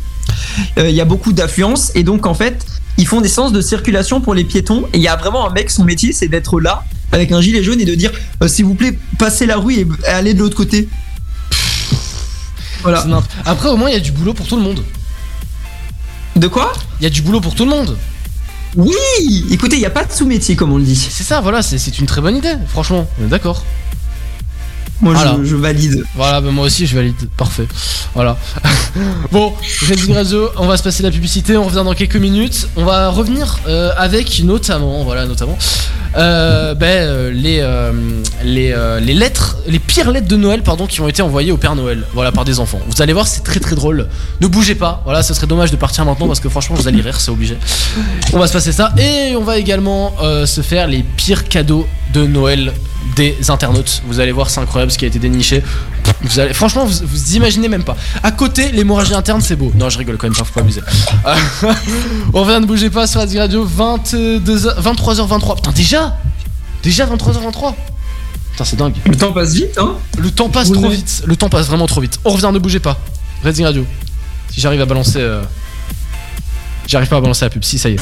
euh, il y a beaucoup d'affluence. Et donc, en fait, ils font des sens de circulation pour les piétons. Et il y a vraiment un mec, son métier, c'est d'être là, avec un gilet jaune, et de dire euh, S'il vous plaît, passez la rue et allez de l'autre côté. Voilà. Après, au moins, il y a du boulot pour tout le monde. De quoi? Il y a du boulot pour tout le monde. Oui Écoutez, il n'y a pas de sous-métier, comme on le dit. C'est ça, voilà, c'est c'est une très bonne idée, franchement, on est d'accord. Moi, je- Voilà. je, valide. Voilà, bah moi aussi je valide, parfait. Voilà. bon, Red Radio, on va se passer la publicité, on revient dans quelques minutes. On va revenir euh, avec notamment, voilà, notamment, euh, euh, les, les, les lettres, les pires lettres de Noël, pardon, qui ont été envoyées au Père Noël, voilà, par des enfants. Vous allez voir, c'est très très drôle. Ne bougez pas, voilà, ce serait dommage de partir maintenant parce que franchement, vous allez rire, c'est obligé. On va se passer ça et on va également se faire les pires cadeaux de Noël des internautes. Vous allez voir, c'est incroyable ce qui a été déniché. Vous allez, franchement, vous, vous imaginez même pas. À côté, l'hémorragie interne, c'est beau. Non, je rigole quand même pas, faut pas abuser. Euh, on revient, ne bougez pas sur Radio Radio, 22, 23h23. Putain, déjà? Déjà 23h23 Putain, c'est dingue. Le temps passe vite, hein? Le temps passe trop vite. Le temps passe vraiment trop vite. On revient, ne bougez pas. Redding Radio. Si j'arrive à balancer. euh, J'arrive pas à balancer la pub, si ça y est.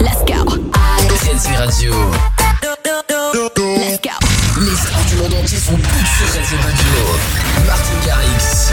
Let's go. Redding Radio. Let's go. Les stars du monde entier sont toutes sur Redding Radio. Martin Garrix.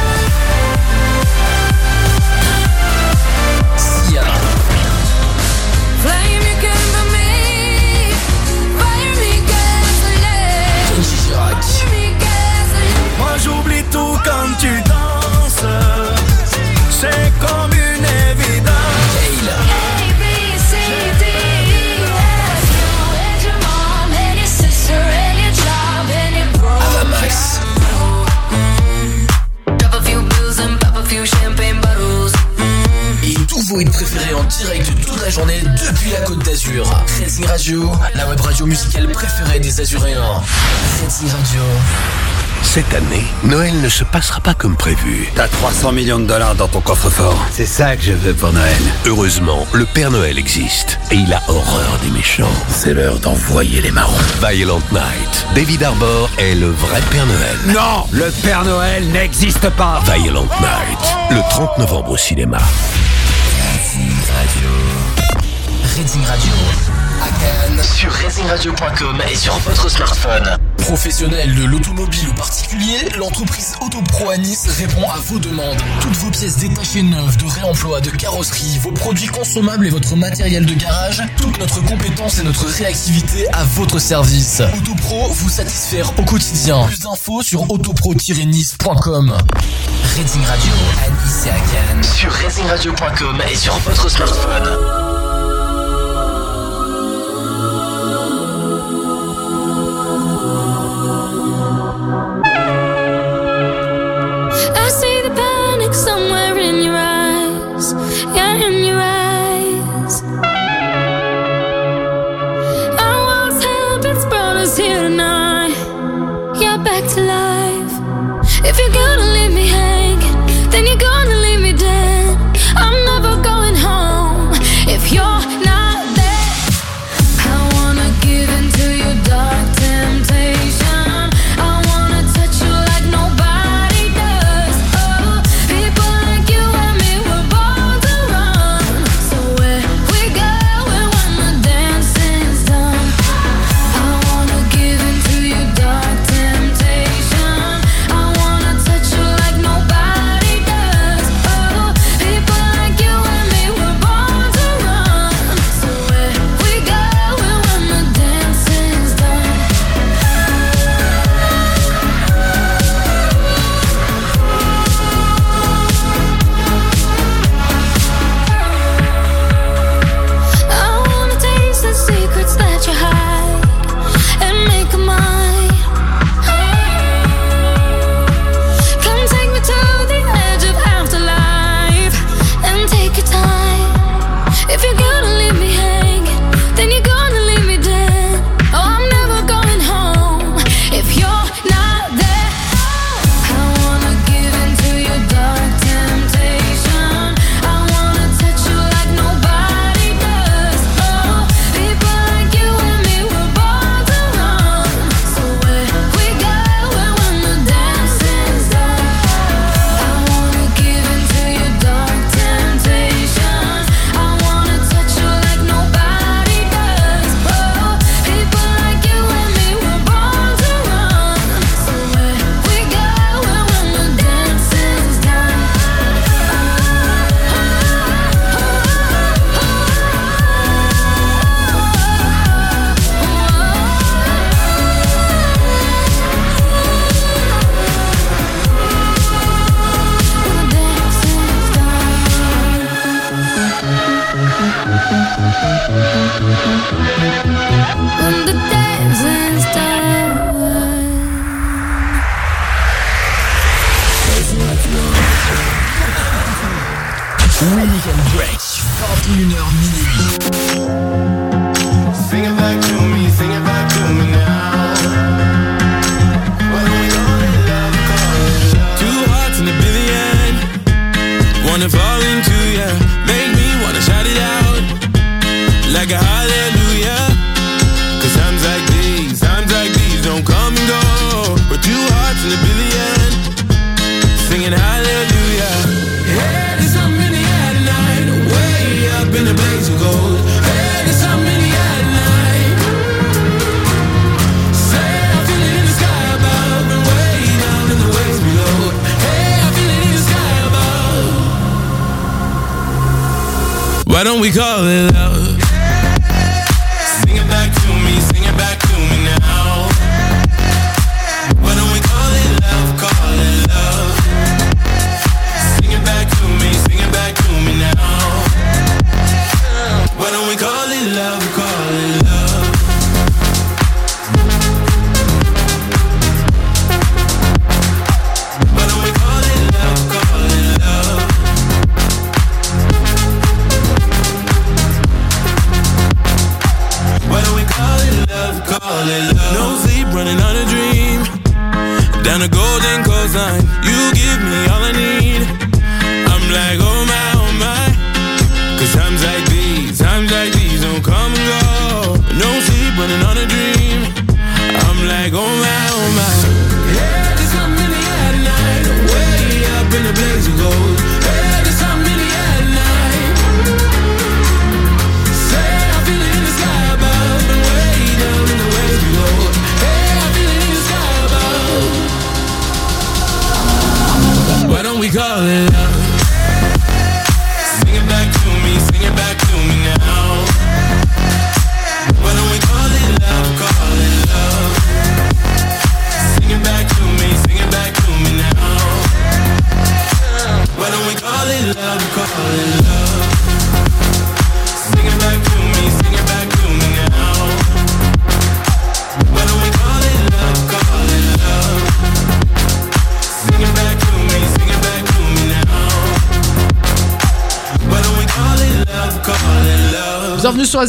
Vos hits préférés en direct toute la journée depuis la Côte d'Azur. Redding Radio, la web radio musicale préférée des Azuréens. Redding Radio. Cette année, Noël ne se passera pas comme prévu. T'as 300 millions de dollars dans ton coffre-fort. C'est ça que je veux pour Noël. Heureusement, le Père Noël existe et il a horreur des méchants. C'est l'heure d'envoyer les marrons. Violent Night. David Arbor est le vrai Père Noël. Non Le Père Noël n'existe pas Violent Night. Le 30 novembre au cinéma. Redding Radio. Redding Radio. Sur reddingradio.com et sur votre smartphone. Professionnel de l'automobile ou particulier, l'entreprise Autopro à Nice répond à vos demandes. Toutes vos pièces détachées neuves, de réemploi, de carrosserie, vos produits consommables et votre matériel de garage, toute notre compétence et notre réactivité à votre service. Autopro vous satisfaire au quotidien. Plus d'infos sur autopro-nice.com. Redding Radio à Nice et à Cannes. Sur reddingradio.com et sur votre smartphone.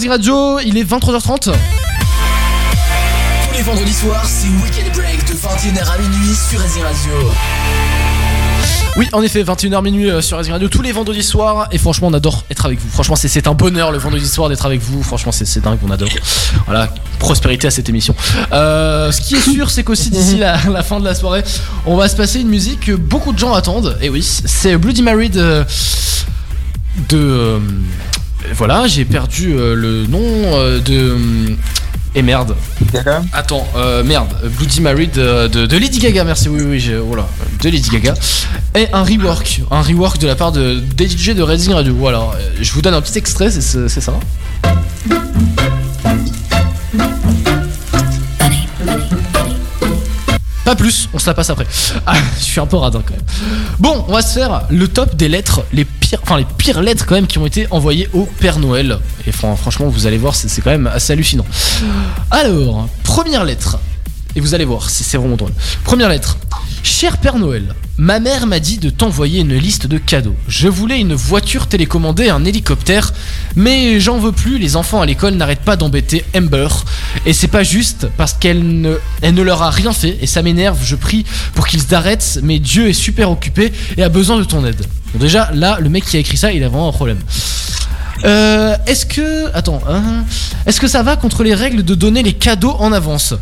Radio, il est 23h30. Tous les vendredis soirs, c'est Weekend Break de 21h à minuit sur Asie Radio. Oui, en effet, 21h minuit euh, sur Asie Radio tous les vendredis soirs. Et franchement, on adore être avec vous. Franchement, c'est- un bonheur le vendredi soir d'être avec vous. Franchement, c'est c'est dingue, on adore. Voilà, prospérité à cette émission. Euh, ce qui est sûr, c'est qu'aussi d'ici la, la fin de la soirée, on va se passer une musique que beaucoup de gens attendent. Et oui, c'est Bloody Mary de. de euh, voilà, j'ai perdu euh, le nom euh, de. Et merde. Attends, euh, merde. Bloody Mary de, de- de Lady Gaga, merci. Oui, oui, j'ai- voilà. De Lady Gaga. Et un rework. Un rework de la part de, DJ de Redding Radio. Voilà. Je vous donne un petit extrait, c'est ça. Pas plus, on se la passe après. Ah, je suis un peu radin quand même. Bon, on va se faire le top des lettres, les enfin les pires lettres quand même qui ont été envoyées au Père Noël. Et fran- franchement, vous allez voir, c'est quand même assez hallucinant. Alors, première lettre. Et vous allez voir, c'est vraiment drôle. Première lettre. Cher Père Noël, ma mère m'a dit de t'envoyer une liste de cadeaux. Je voulais une voiture télécommandée, un hélicoptère, mais j'en veux plus, les enfants à l'école n'arrêtent pas d'embêter Amber. Et c'est pas juste parce qu'elle ne, elle ne leur a rien fait, et ça m'énerve, je prie pour qu'ils arrêtent, mais Dieu est super occupé et a besoin de ton aide. Bon, déjà, là, le mec qui a écrit ça, il a vraiment un problème. Euh, est-ce que. Attends. hein, est-ce que ça va contre les règles de donner les cadeaux en avance?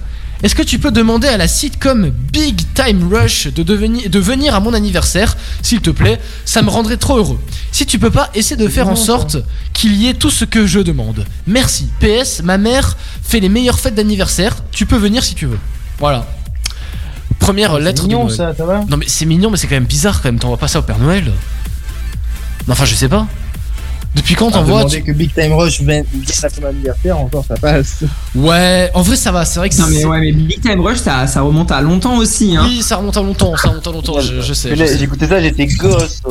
Est-ce que tu peux demander à la sitcom Big Time Rush de, devenir, de venir à mon anniversaire, s'il te plaît? Ça me rendrait trop heureux. Si tu peux pas, essaie de faire en sorte qu'il y ait tout ce que je demande. Merci. PS, ma mère fait les meilleures fêtes d'anniversaire. Tu peux venir si tu veux. Voilà. Première lettre mignon, de Noël. ça, ça va? Non mais c'est mignon, mais c'est quand même bizarre quand même. T'envoies pas ça au Père Noël Non, enfin, je sais pas. Depuis quand Ah, demander tu- que Big Time Rush vienne à ton anniversaire, encore ça passe. Ouais, en vrai ça va, c'est vrai que Non mais c'est- ouais mais Big Time Rush ça, ça remonte à longtemps aussi hein. Oui, ça remonte à longtemps, ça remonte à longtemps, je, je sais. écouté ça, j'étais gosse.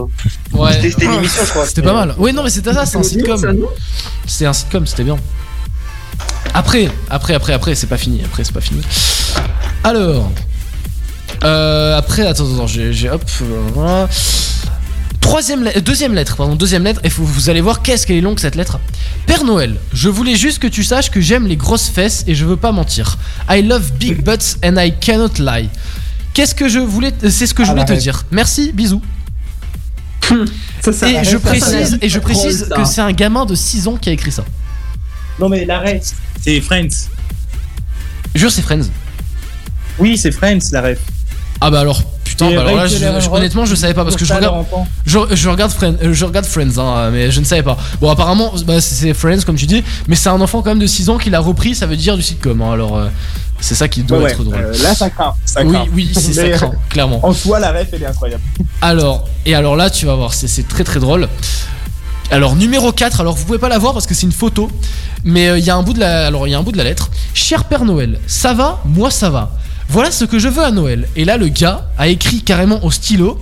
Ouais. C'était une émission, je crois. C'était pas mal. Oui, non, mais c'était ça, c'est un sitcom. C'était un sitcom, c'était bien. Après, après, après, après, c'est pas fini. Après, c'est pas fini. Alors. Euh, après, attends, attends, j'ai. Hop. voilà. Troisième lettre, deuxième lettre, pardon, deuxième lettre, et vous, vous allez voir qu'est-ce qu'elle est longue cette lettre. Père Noël, je voulais juste que tu saches que j'aime les grosses fesses et je veux pas mentir. I love big butts and I cannot lie. Qu'est-ce que je voulais, c'est ce que je Ah, voulais te dire. Merci, bisous. Ça, ça et je ça, ça précise, et je que c'est un gamin de 6 ans qui a écrit ça. Non mais l'arrêt, c'est Friends. Jure, c'est Friends. Oui, c'est Friends, la ref. Ah bah alors, putain, bah alors là, je- je- honnêtement, je savais pas parce que je regarde, enfant. je, je regarde Friends, euh, je regarde Friends, hein, mais je ne savais pas. Bon, apparemment, bah, c'est Friends comme tu dis, mais c'est un enfant quand même de 6 ans qui l'a repris, ça veut dire du sitcom. hein, alors, euh, c'est ça qui doit Ouais, être drôle. euh, là, ça craint. Ça oui, craint. oui, c'est ça craint, clairement. En soi, la ref, elle est incroyable. Alors, et alors là, tu vas voir, c'est très très drôle. Alors numéro 4, alors vous pouvez pas la voir parce que c'est une photo, mais euh, il y a un bout de la alors il y a un bout de la lettre. Cher Père Noël, ça va? Moi ça va. Voilà ce que je veux à Noël. Et là le gars a écrit carrément au stylo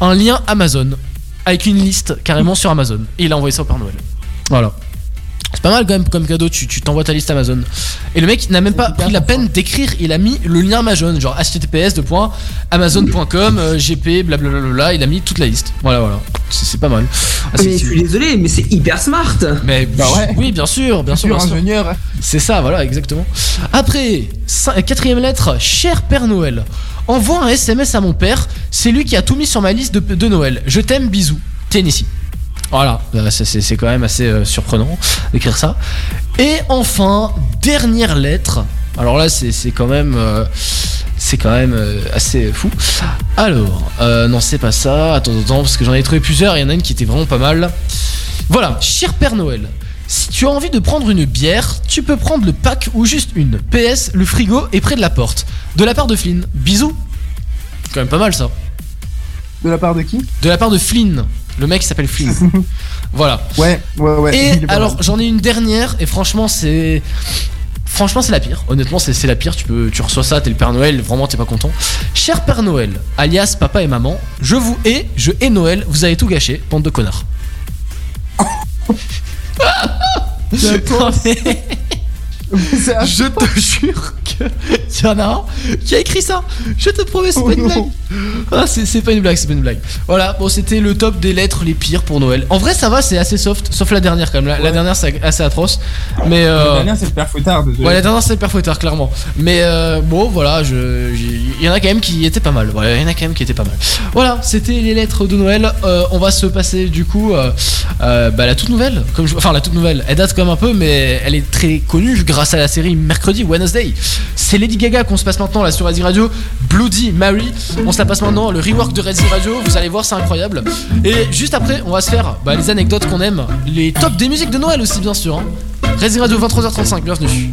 un lien Amazon avec une liste carrément sur Amazon et il a envoyé ça au Père Noël. Voilà. C'est pas mal quand même comme cadeau, tu tu t'envoies ta liste Amazon. Et le mec n'a même pas pris la peine d'écrire, il a mis le lien Amazon, genre https amazon.com, euh, gp, blablabla, il a mis toute la liste. Voilà, voilà. C'est c'est pas mal. Ah, c'est- Mais je suis désolé, mais c'est hyper smart. mais oui, bien sûr, bien sûr. Bien sûr. ingénieur. C'est ça, voilà, exactement. Après, quatrième lettre, cher Père Noël, envoie un SMS à mon père, c'est lui qui a tout mis sur ma liste de, de Noël. Je t'aime, bisous. Tennessee. Voilà, euh, c'est- c'est c'est quand même assez euh, surprenant d'écrire ça. Et enfin, dernière lettre. Alors là, c'est c'est quand même, euh, c'est quand même euh, assez fou. Alors, euh, non, c'est pas ça. Attends, attends, parce que j'en ai trouvé plusieurs. Il y en a une qui était vraiment pas mal. Voilà, cher Père Noël. Si tu as envie de prendre une bière, tu peux prendre le pack ou juste une. PS, le frigo est près de la porte. De la part de Flynn. Bisous. Quand même pas mal ça. De la part de qui? De la part de Flynn. Le mec s'appelle Flynn. voilà. Ouais, ouais, ouais. Et alors, j'en ai une dernière, et franchement, c'est. Franchement, c'est la pire. Honnêtement, c'est c'est la pire. Tu, peux, tu reçois ça, t'es le Père Noël, vraiment, t'es pas content. Cher Père Noël, alias papa et maman, je vous hais, je hais Noël, vous avez tout gâché, bande de connards. Non, mais- Je te jure que y en a un qui a écrit ça. Je te promets, c'est Oh pas une non. blague. Ah, c'est c'est pas une blague, c'est pas une blague. Voilà, bon, c'était le top des lettres les pires pour Noël. En vrai, ça va, c'est assez soft, sauf la dernière quand même. La, la dernière, c'est assez atroce. Mais euh, La dernière, c'est le père Fouettard. désolé. Ouais, la dernière, c'est le père Fouettard, clairement. Mais euh, bon, voilà, je- il y en a quand même qui étaient pas mal. Voilà, il y en a quand même qui étaient pas mal. Voilà, c'était les lettres de Noël. Euh, on va se passer du coup euh, euh, bah, la toute nouvelle. Comme je- enfin, la toute nouvelle, elle date quand même un peu, mais elle est très connue grâce à la série Mercredi Wednesday. C'est Lady Gaga qu'on se passe maintenant là sur Ready Radio. Bloody Mary. On se la passe maintenant, le rework de Ready Radio. Vous allez voir, c'est incroyable. Et juste après, on va se faire bah, les anecdotes qu'on aime, les tops des musiques de Noël aussi, bien sûr. Hein. Radio 23h35, bienvenue.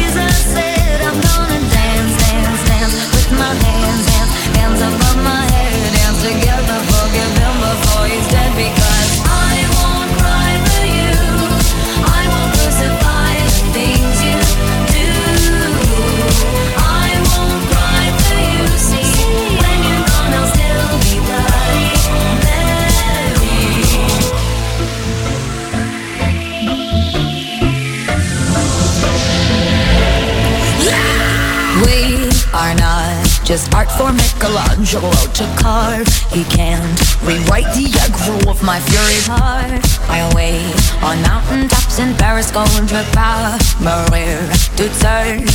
just art for Michelangelo to carve. He can't rewrite the aggro of my fury heart. I wait on mountaintops in Paris, going to Maria to turn.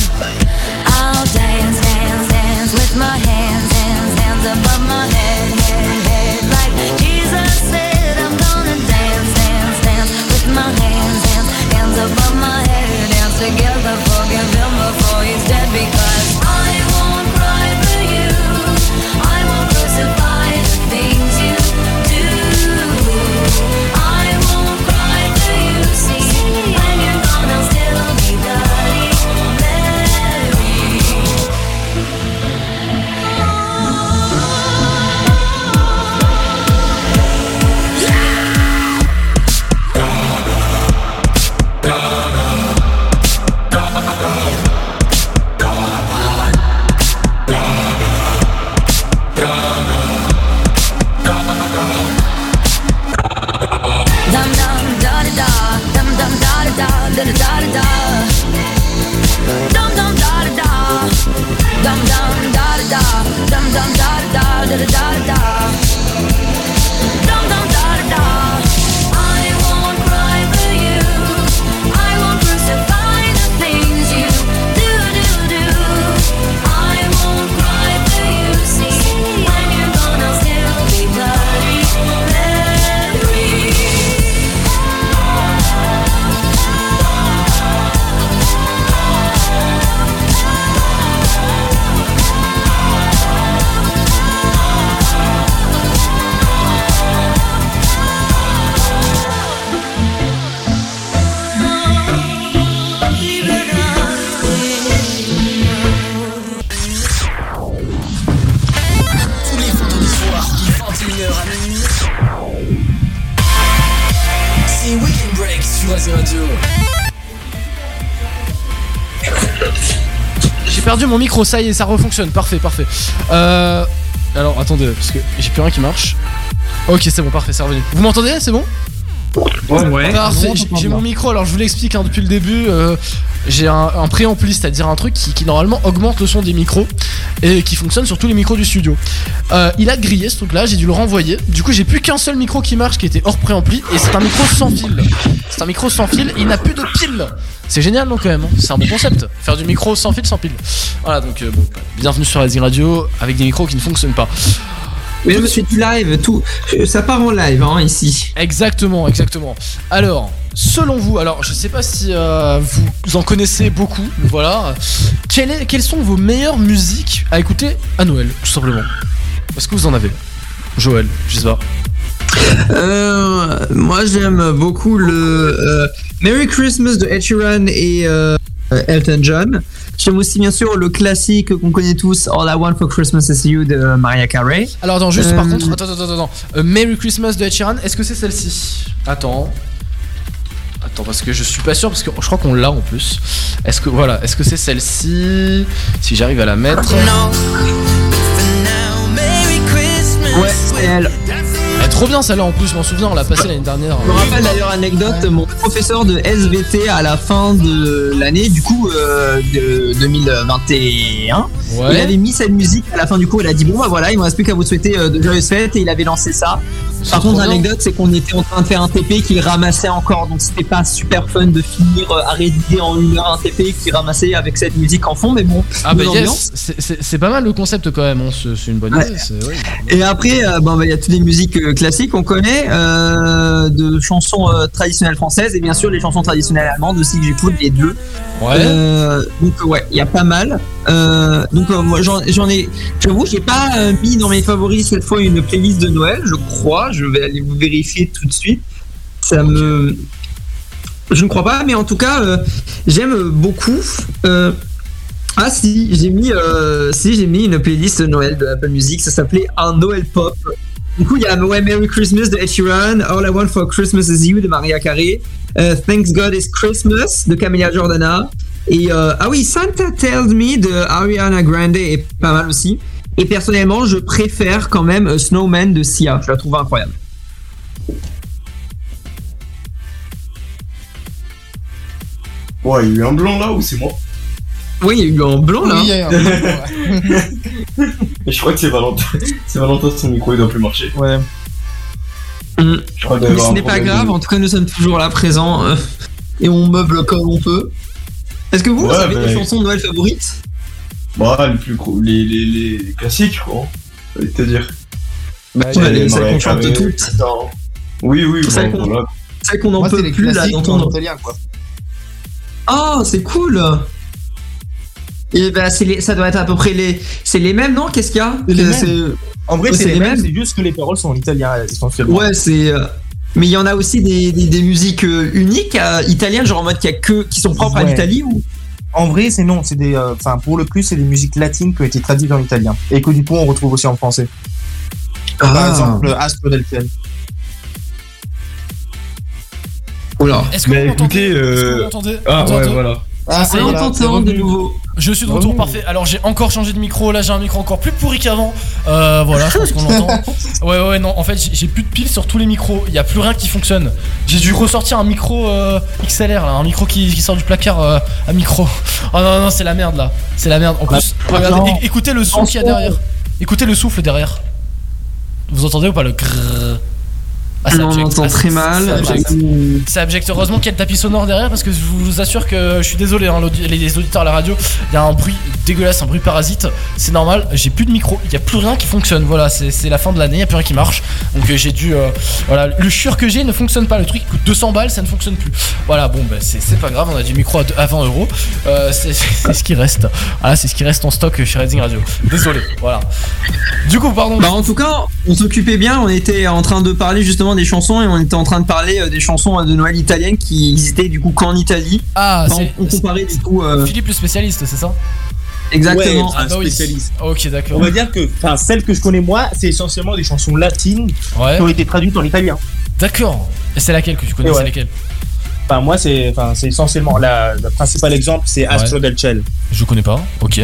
I'll dance, dance, dance with my hands, hands, hands above my head, head, head. Like Jesus said, I'm gonna dance, dance, dance with my hands, hands, hands above my head. Dance together, da da da da dum dum da da da dum dum da da da dum dum da da da da da perdu mon micro, ça y est, ça refonctionne. Parfait, parfait. Euh, alors, attendez, parce que j'ai plus rien qui marche. Ok, c'est bon, parfait, c'est revenu. Vous m'entendez C'est bon Ouais. Parfait, j'ai- j'ai mon micro, alors je vous l'explique hein, depuis le début. euh, j'ai un, un préampli, c'est-à-dire un truc qui, qui, normalement augmente le son des micros et qui fonctionne sur tous les micros du studio. Euh, il a grillé ce truc-là, j'ai dû le renvoyer. Du coup, j'ai plus qu'un seul micro qui marche qui était hors préampli et c'est un micro sans fil. C'est un micro sans fil, il n'a plus de pile. C'est génial, non, quand même. hein. C'est un bon concept. Faire du micro sans fil, sans pile. Voilà, donc euh, bon, bienvenue sur Rising Radio avec des micros qui ne fonctionnent pas. Mais je me suis du live, tout. Ça part en live, hein, ici. Exactement, exactement. Alors, selon vous, alors je sais pas si euh, vous en connaissez beaucoup, voilà. Quelle est- quelles sont vos meilleures musiques à écouter à Noël, tout simplement? Est-ce que vous en avez? Joël, je sais pas. Euh, moi, j'aime beaucoup le euh, Merry Christmas de Ed Sheeran et Elton John. J'aime aussi, bien sûr, le classique qu'on connaît tous, All I Want for Christmas Is You de Mariah Carey. Alors, attends, juste par contre, attends, attends, attends, attends. Merry Christmas de Ed Sheeran, est-ce que c'est celle-ci? Attends. Attends, parce que je suis pas sûr, parce que je crois qu'on l'a en plus. Est-ce que, voilà, est-ce que c'est celle-ci? Si j'arrive à la mettre. Ouais, c'est elle. Elle est trop bien celle-là en plus, je m'en souviens, on l'a passée l'année dernière. Je me rappelle d'ailleurs anecdote, mon professeur de SVT à la fin de l'année, du coup euh, de 2021, Ouais. il avait mis cette musique à la fin du cours. Il a dit bon bah voilà, il me reste plus qu'à vous souhaiter euh, de joyeuses fêtes et il avait lancé ça. Par contre, l'anecdote c'est qu'on était en train de faire un TP qu'il ramassait encore, donc c'était pas super fun de finir euh, à rédiger en une heure un TP qu'il ramassait avec cette musique en fond, mais bon. Ah bah yes, c'est- pas mal le concept quand même, hein, c'est une bonne Ouais. idée. ouais. Et après, euh, bon, bah, il y a toutes les musiques euh, classiques qu'on connaît, euh, de chansons euh, traditionnelles françaises et bien sûr les chansons traditionnelles allemandes aussi que j'écoute les deux. Ouais. Euh, donc ouais, il y a pas mal. Euh, donc euh, moi j'en j'en ai, j'avoue, j'ai pas euh, mis dans mes favoris cette fois une playlist de Noël, je crois. Je vais aller vous vérifier tout de suite. Ça me, je ne crois pas, mais en tout cas, euh, j'aime beaucoup. euh, ah si, j'ai mis, euh, si j'ai mis une playlist Noël de Apple Music. Ça s'appelait un Noël pop. Du coup, il y a ouais, Merry Christmas de Ed All I Want for Christmas Is You de Maria Carey, Thanks God Is Christmas de Camelia Jordana, et ah oui, Santa Tells Me de Ariana Grande est pas mal aussi. Et personnellement, je préfère quand même euh, Snowman de Sia. Je la trouve incroyable. Ouais, il y a eu un blanc là ou c'est moi? Oui, il y a eu un blanc là. Oui, un blanc, Je crois que c'est Valentin. C'est Valentin, son micro il doit plus marcher. Ouais. Mm. Je crois Mais ce n'est pas grave, de- en tout cas nous sommes toujours là présents euh, et on meuble comme on peut. Est-ce que vous, avez bah, des chansons de Noël favorites? Bah, les plus gros, les, les, les classiques, quoi. J'allais te dire. Bah, Ouais, les- les celles qu'on chante toutes. hein. Oui, oui, Celles bon, qu'on- voilà. N'en peut les plus là d'entendre. italien, quoi. Oh, c'est cool Et bah, c'est les- ça doit être à peu près les. C'est les mêmes, non? Qu'est-ce qu'il y a? Les. En vrai, c'est les mêmes, c'est juste que les paroles sont en italien essentiellement. Ouais, c'est. euh, Mais il y en a aussi des, des, des musiques euh, uniques euh, italiennes, genre en mode qu'il y a que qui sont propres à l'Italie ou? En vrai, c'est non, c'est des. euh, Enfin, pour le plus, c'est des musiques latines qui ont été traduites en italien et que du coup, on retrouve aussi en français. Comme Par Ah. exemple, Astro del Ciel. Oula. Est-ce que vous m'entendez euh, vous m'entendez Ah, ouais, voilà. Ah, ça y est, de nouveau. Je suis de retour, parfait. Alors j'ai encore changé de micro, là j'ai un micro encore plus pourri qu'avant. Euh, voilà, je pense qu'on l'entend. Ouais, ouais, non, en fait j'ai- plus de piles sur tous les micros, il y a plus rien qui fonctionne. J'ai dû ressortir un micro euh, XLR là, un micro qui, qui sort du placard euh, à micro. Oh non, non, c'est la merde là, c'est la merde. En plus, Bah, regardez, écoutez le son qu'il y a derrière. Écoutez le souffle derrière. Vous entendez ou pas le grrrr? Ah, on abject. entend Ah, très mal. c'est abject. Heureusement qu'il y a le tapis sonore derrière parce que je vous assure que je suis désolé, hein, les, les auditeurs à la radio, il y a un bruit dégueulasse, un bruit parasite. C'est normal, j'ai plus de micro, il y a plus rien qui fonctionne. Voilà, c'est la fin de l'année, il y a plus rien qui marche. Donc euh, j'ai dû. euh, voilà, le chur que j'ai ne fonctionne pas. Le truc coûte 200 balles, ça ne fonctionne plus. Voilà, bon, bah, c'est pas grave, on a du micro à, deux- à 20 euros. Euh, c'est ce qui reste. Voilà, c'est ce qui reste en stock chez Redding Radio. Désolé, voilà. Du coup, pardon. Bah en tout cas, on s'occupait bien, on était en train de parler justement des chansons et on était en train de parler euh, des chansons euh, de Noël italiennes qui existaient du coup qu'en Italie. Ah, Enfin, c'est on, comparait du coup euh, Philippe le spécialiste, c'est ça? Exactement. Ouais, un Ah bah oui. spécialiste. Ok, d'accord. On va dire que, enfin, celles que je connais moi, c'est essentiellement des chansons latines Ouais. qui ont été traduites en italien. D'accord. Et c'est laquelle que tu connais? Ouais. C'est lesquelles Enfin, moi, c'est enfin, c'est essentiellement. La, le principal exemple, c'est Astro del Ciel. Je connais pas, ok.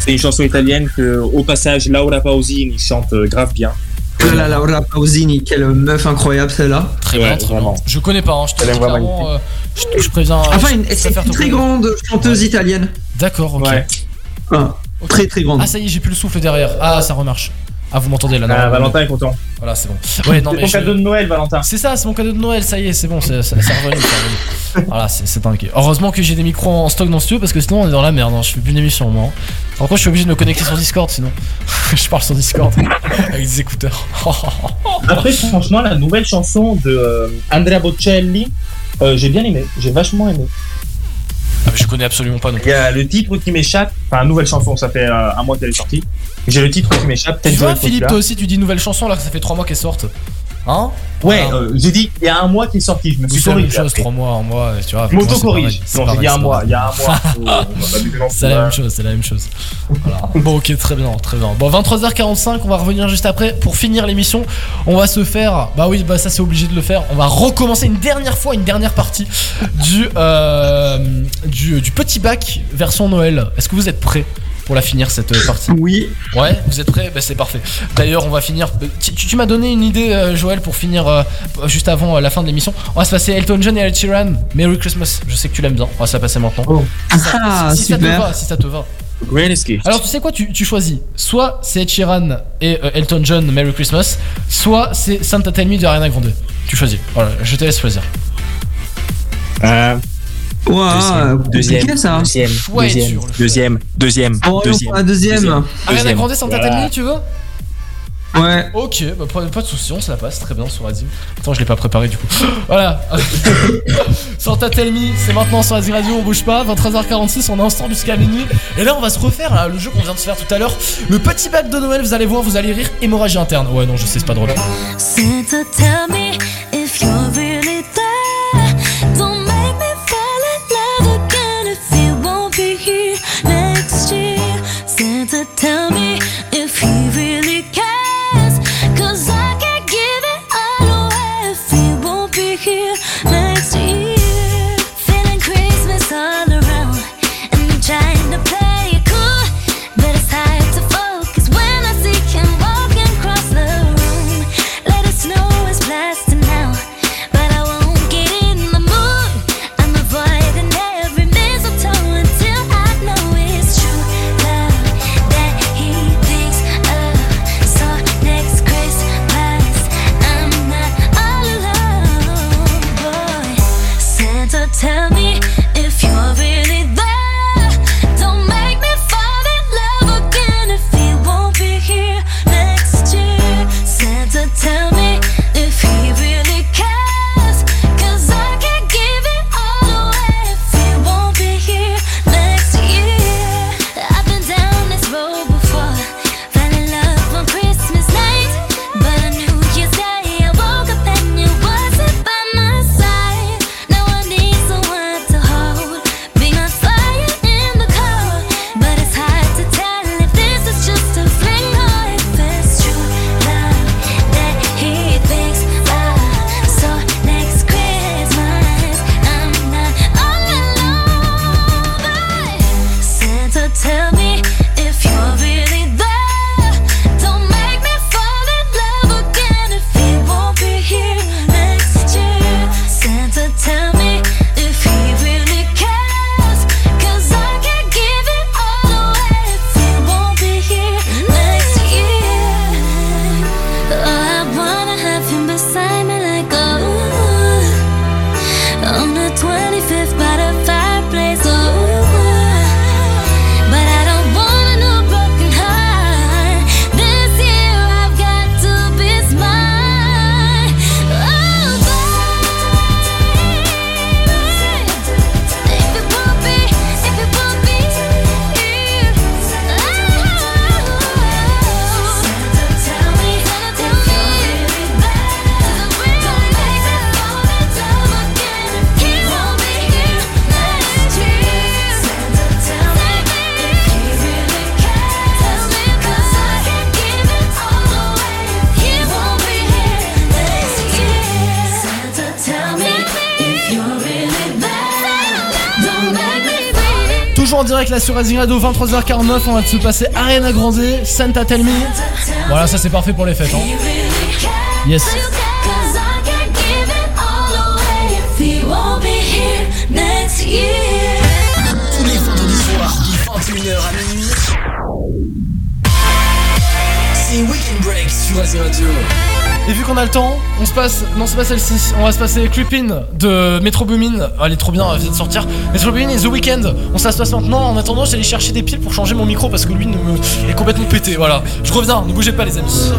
C'est une chanson italienne que, au passage, Laura Pausini chante grave bien. Oh là là, Laura Pausini, quelle meuf incroyable celle-là. Très bien, très bien. Je connais pas, hein, je te dis vraiment clairement, euh, je, je préviens. Enfin, une- une très grande chanteuse italienne. D'accord, ok. Ah, très très grande. Ah, ça y est, j'ai plus le souffle derrière. Ah, ça remarche. Ah, vous m'entendez là non, Ah, Valentin est content. Voilà, c'est bon. Ouais, non, C'est mais ton je- cadeau de Noël, Valentin. C'est ça, c'est mon cadeau de Noël, ça y est, c'est bon, c'est c'est- c'est revenu, c'est revenu. Voilà, c'est c'est dingue. Heureusement que j'ai des micros en stock dans ce studio parce que sinon on est dans la merde, hein. je fais plus une émission moi. Par contre, je suis obligé de me connecter sur Discord sinon. je parle sur Discord avec des écouteurs. Après, franchement, la nouvelle chanson de euh, Andrea Bocelli, euh, j'ai bien aimé. J'ai vachement aimé. Ah, mais je connais absolument pas non Il y a le titre qui m'échappe. Enfin, nouvelle chanson, ça fait euh, un mois qu'elle est sortie. J'ai le titre qui m'échappe. Tu vois, Philippe, toi aussi, tu dis nouvelle chanson alors que ça fait 3 mois qu'elle sorte. Hein Ouais, euh, j'ai dit, il y a un mois qui est sorti. Je me suis C'est la même corrigé. chose. 3 mois, un mois, tu vois. Je m'auto-corrige. Non, j'ai dit un mois. Il y a un mois. C'est la même chose, c'est la même chose. Voilà. Bon, ok, très bien, très bien. Bon, 23h45, on va revenir juste après. Pour finir l'émission, on va se faire. Bah oui, bah ça c'est obligé de le faire. On va recommencer une dernière fois, une dernière partie du, euh, du, du petit bac version Noël. Est-ce que vous êtes prêts? Pour la finir cette euh, partie Oui. Ouais, vous êtes prêts? Bah c'est parfait. D'ailleurs, on va finir. Tu, tu- m'as donné une idée, euh, Joël, pour finir euh, juste avant euh, la fin de l'émission. On va se passer Elton John et Ed Sheeran. Merry Christmas. Je sais que tu l'aimes bien. On va se la passer maintenant. Ah, si, si ça te super. va, si ça te va. Alors tu sais quoi, tu, tu choisis. Soit c'est Ed Sheeran et euh, Elton John, Merry Christmas. Soit c'est Santa Tell Me de Ariana Grande. Tu choisis. Voilà, je te laisse choisir. Euh, Ouah, deuxième, ça. deuxième, Choix est deuxième, choix. deuxième, deuxième, Oh, deuxième, un deuxième. Ariana Grande, Santa Tell Me, tu veux? Ouais. Ok, bah, pas, pas de soucis, on se la passe très bien sur Azim. Attends, je l'ai pas préparé du coup. voilà. Santa Tell Me, c'est maintenant sur Azim Radio, on bouge pas. 23h46, on est ensemble jusqu'à minuit. Et là, on va se refaire là, le jeu qu'on vient de se faire tout à l'heure. Le petit bac de Noël, vous allez voir, vous allez rire. Hémorragie interne. Ouais, non, je sais, c'est pas drôle. Santa, tell me if you're sur Rising Radio 23h49. On va se passer Arena Grande, Santa Tell Me. Voilà, ça c'est parfait pour les fêtes. Hein. Yes. Tous les vendredis soirs, de 21h à minuit. C'est Weekend Break sur Rising. Et vu qu'on a le temps, on se passe. Non, c'est pas celle-ci. On va se passer Creepin de Metro Boomin. Elle est trop bien, elle vient de sortir. Metro Boomin et The Weeknd. On se passe maintenant. En attendant, j'allais chercher des piles pour changer mon micro parce que lui ne est complètement pété. Voilà. Je reviens, ne bougez pas, les amis.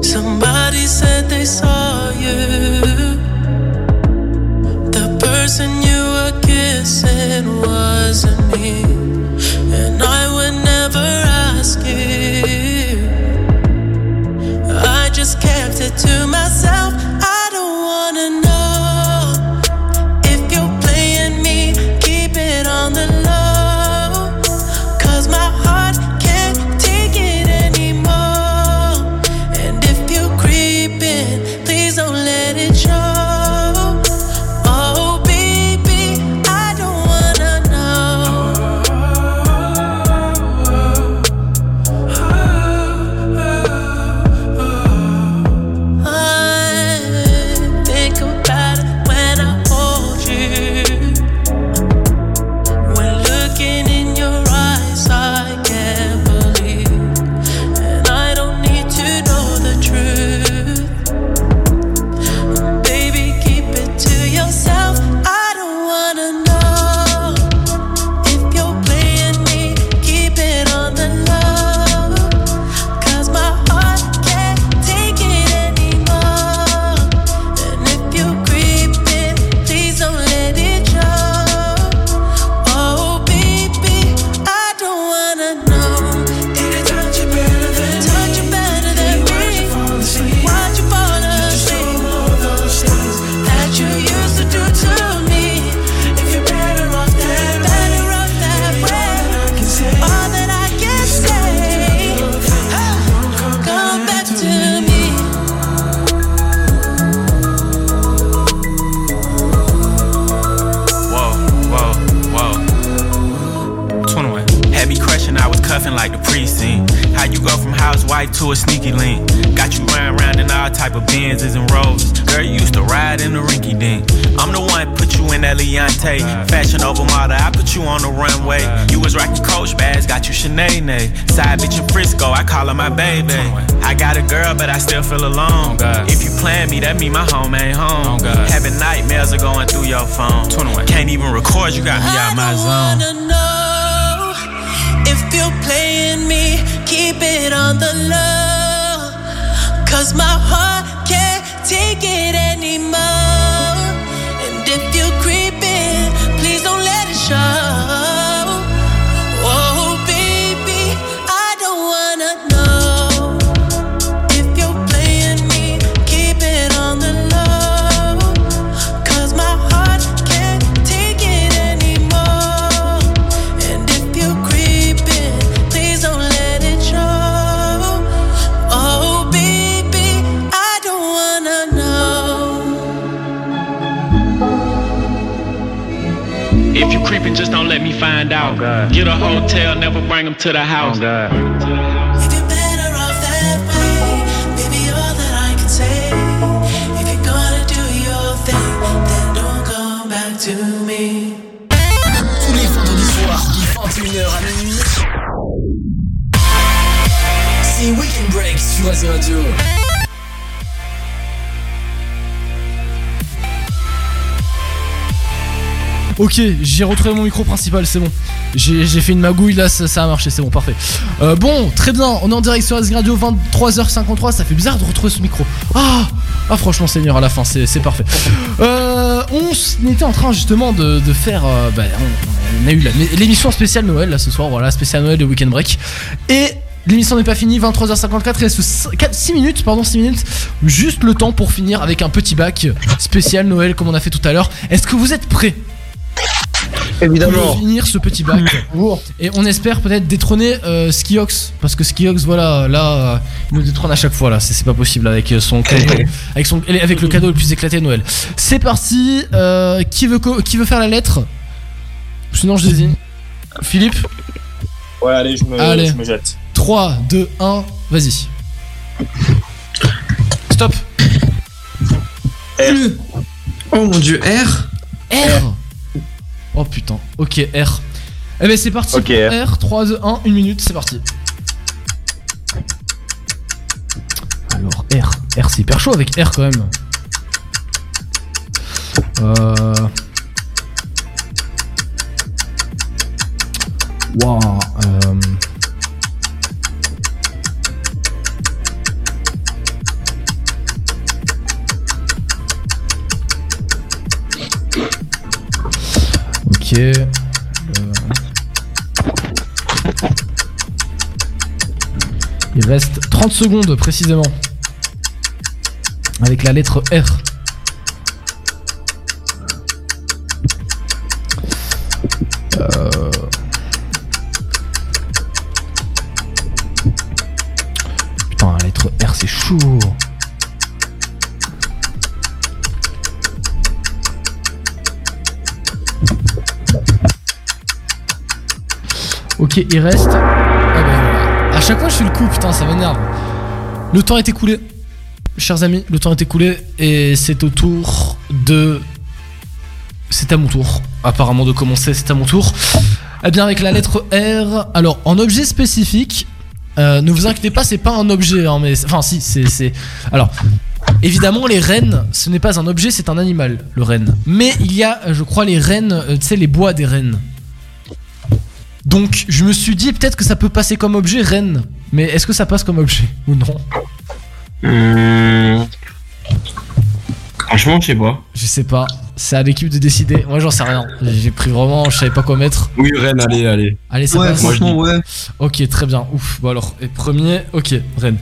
Somebody said they saw you. The person you were kissing wasn't me. J'ai retrouvé mon micro principal, c'est bon. J'ai fait une magouille là, ça, a marché, c'est bon, parfait. Euh, bon, très bien, on est en direct sur Rising Radio 23h53, ça fait bizarre de retrouver ce micro. Ah Ah franchement Seigneur, à la fin, c'est parfait. Euh, on était en train justement de, faire... euh, bah, on, a eu l'émission spéciale Noël là ce soir, voilà, spéciale Noël de Weekend Break. Et... L'émission n'est pas finie, 23h54, il reste 6 minutes, pardon, 6 minutes, juste le temps pour finir avec un petit bac spécial Noël comme on a fait tout à l'heure. Est-ce que vous êtes prêts? Évidemment. pour finir ce petit bac. Et on espère peut-être détrôner euh, Skiox. Parce que Skiox, voilà, là, euh, il nous détrône à chaque fois. Là, c'est c'est pas possible avec euh, son cadeau, avec, son, avec le cadeau le plus éclaté de Noël. C'est parti. euh, qui, veut, co- qui veut faire la lettre? Sinon, je désigne. Philippe? Ouais, allez, je me, Allez. je me jette. 3, 2, 1, vas-y. Stop. Oh mon dieu, R R ok, R. Eh ben c'est parti pour R, 3, 2, 1, 1 minute, c'est parti. Alors R, R c'est hyper chaud avec R quand même. Euh... Waouh. Secondes précisément. Avec la lettre R. Euh, Putain, la lettre R c'est chaud. Ok, il reste. Ah ben. À chaque fois, je fais le coup, putain, ça m'énerve. Le temps est écoulé. Chers amis, le temps est écoulé et c'est au tour de. C'est à mon tour. Apparemment, de commencer, c'est à mon tour. Eh bien, avec la lettre R. Alors, en objet spécifique, euh, ne vous inquiétez pas, c'est pas un objet, hein, mais. Enfin, si, c'est. Alors. Évidemment, les rennes, ce n'est pas un objet, c'est un animal, le renne. Mais il y a, je crois, les rennes, euh, tu sais, les bois des rennes. Donc je me suis dit peut-être que ça peut passer comme objet reine. Mais est-ce que ça passe comme objet ou non Hum, Franchement, je sais pas. Je sais pas. C'est à l'équipe de décider. Moi j'en sais rien. J'ai pris vraiment, je savais pas quoi mettre. Oui, Rennes, allez, allez. Allez, ça Ouais, passe. franchement, ouais. Ok, très bien. Ouf. Bon alors, et premier, ok, reine.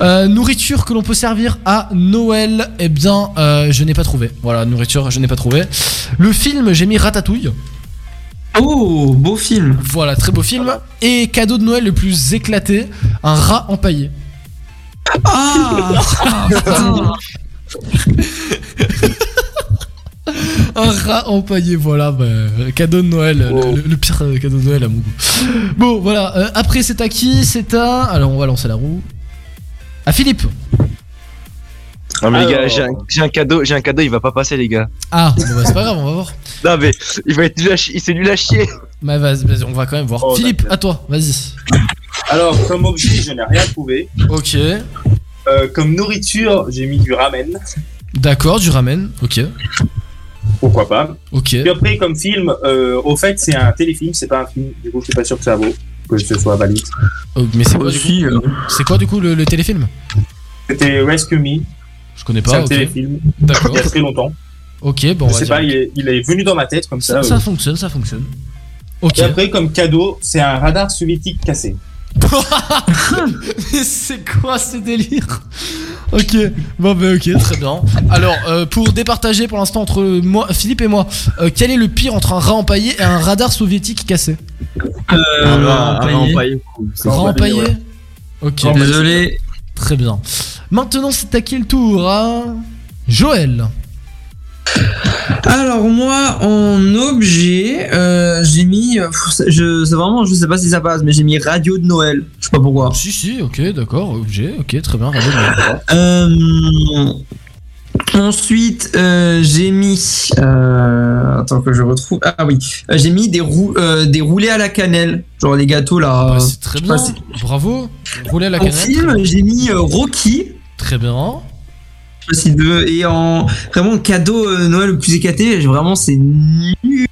Euh, nourriture que l'on peut servir à Noël. Eh bien, euh, je n'ai pas trouvé. Voilà, nourriture, je n'ai pas trouvé. Le film, j'ai mis Ratatouille. Oh, beau film. Voilà, très beau film. Et cadeau de Noël le plus éclaté, un rat empaillé. Ah putain. Un rat empaillé, voilà, bah, cadeau de Noël, le, le- le pire cadeau de Noël à mon goût. Bon, voilà, euh, après c'est à qui? C'est à... Alors on va lancer la roue. À Philippe Non mais les gars, j'ai un, j'ai un cadeau, j'ai un cadeau, il va pas passer les gars. Ah, bon bah c'est pas grave, on va voir. Non mais il va être nul à chier, c'est nul à chier. Bah vas-y, vas-y, on va quand même voir. Oh, Philippe, d'accord. à toi, vas-y. Alors, comme objet, je n'ai rien trouvé. Ok, Euh, comme nourriture, j'ai mis du ramen. d'accord, du ramen, ok, Pourquoi pas. ok. Puis après, comme film, euh, au fait, c'est un téléfilm, c'est pas un film. Du coup, je suis pas sûr que ça vaut que ce soit valide. Oh, mais c'est quoi, du coup, euh, c'est quoi du coup le, le téléfilm? C'était Rescue Me. Je connais C'est pas, un ok. téléfilm. D'accord. Il y a très longtemps. Ok, bon, on je sais pas, il est, il est venu dans ma tête comme ça. Ça, ça euh. fonctionne, ça fonctionne. Ok. Et après, comme cadeau, c'est un radar soviétique cassé. Mais c'est quoi ce délire? Ok, bon bah ok, très bien. Alors, euh, pour départager pour l'instant entre moi, Philippe et moi, euh, quel est le pire entre un rat empaillé et un radar soviétique cassé? Euh, empaillé. ah, empaillé. C'est Rat empaillé, empaillé ouais. Ok, Désolé. Très bien. Maintenant, c'est à qui le tour hein Joël. Alors moi en objet, euh, j'ai mis, je, c'est vraiment, je sais pas si ça passe, mais j'ai mis radio de Noël. Je sais pas pourquoi. Si, si, ok, d'accord, objet, ok, très bien. radio de Noël. Euh, ensuite, euh, j'ai mis, euh, attends que je retrouve, ah oui, Euh, j'ai mis des euh, des roulés à la cannelle, genre les gâteaux là. Bah, c'est très pas bien, bravo. Rouler à la En canette. film, j'ai mis Rocky. Très bien. Je sais pas si deux- Et en vraiment cadeau Noël le plus éclaté, vraiment c'est nul.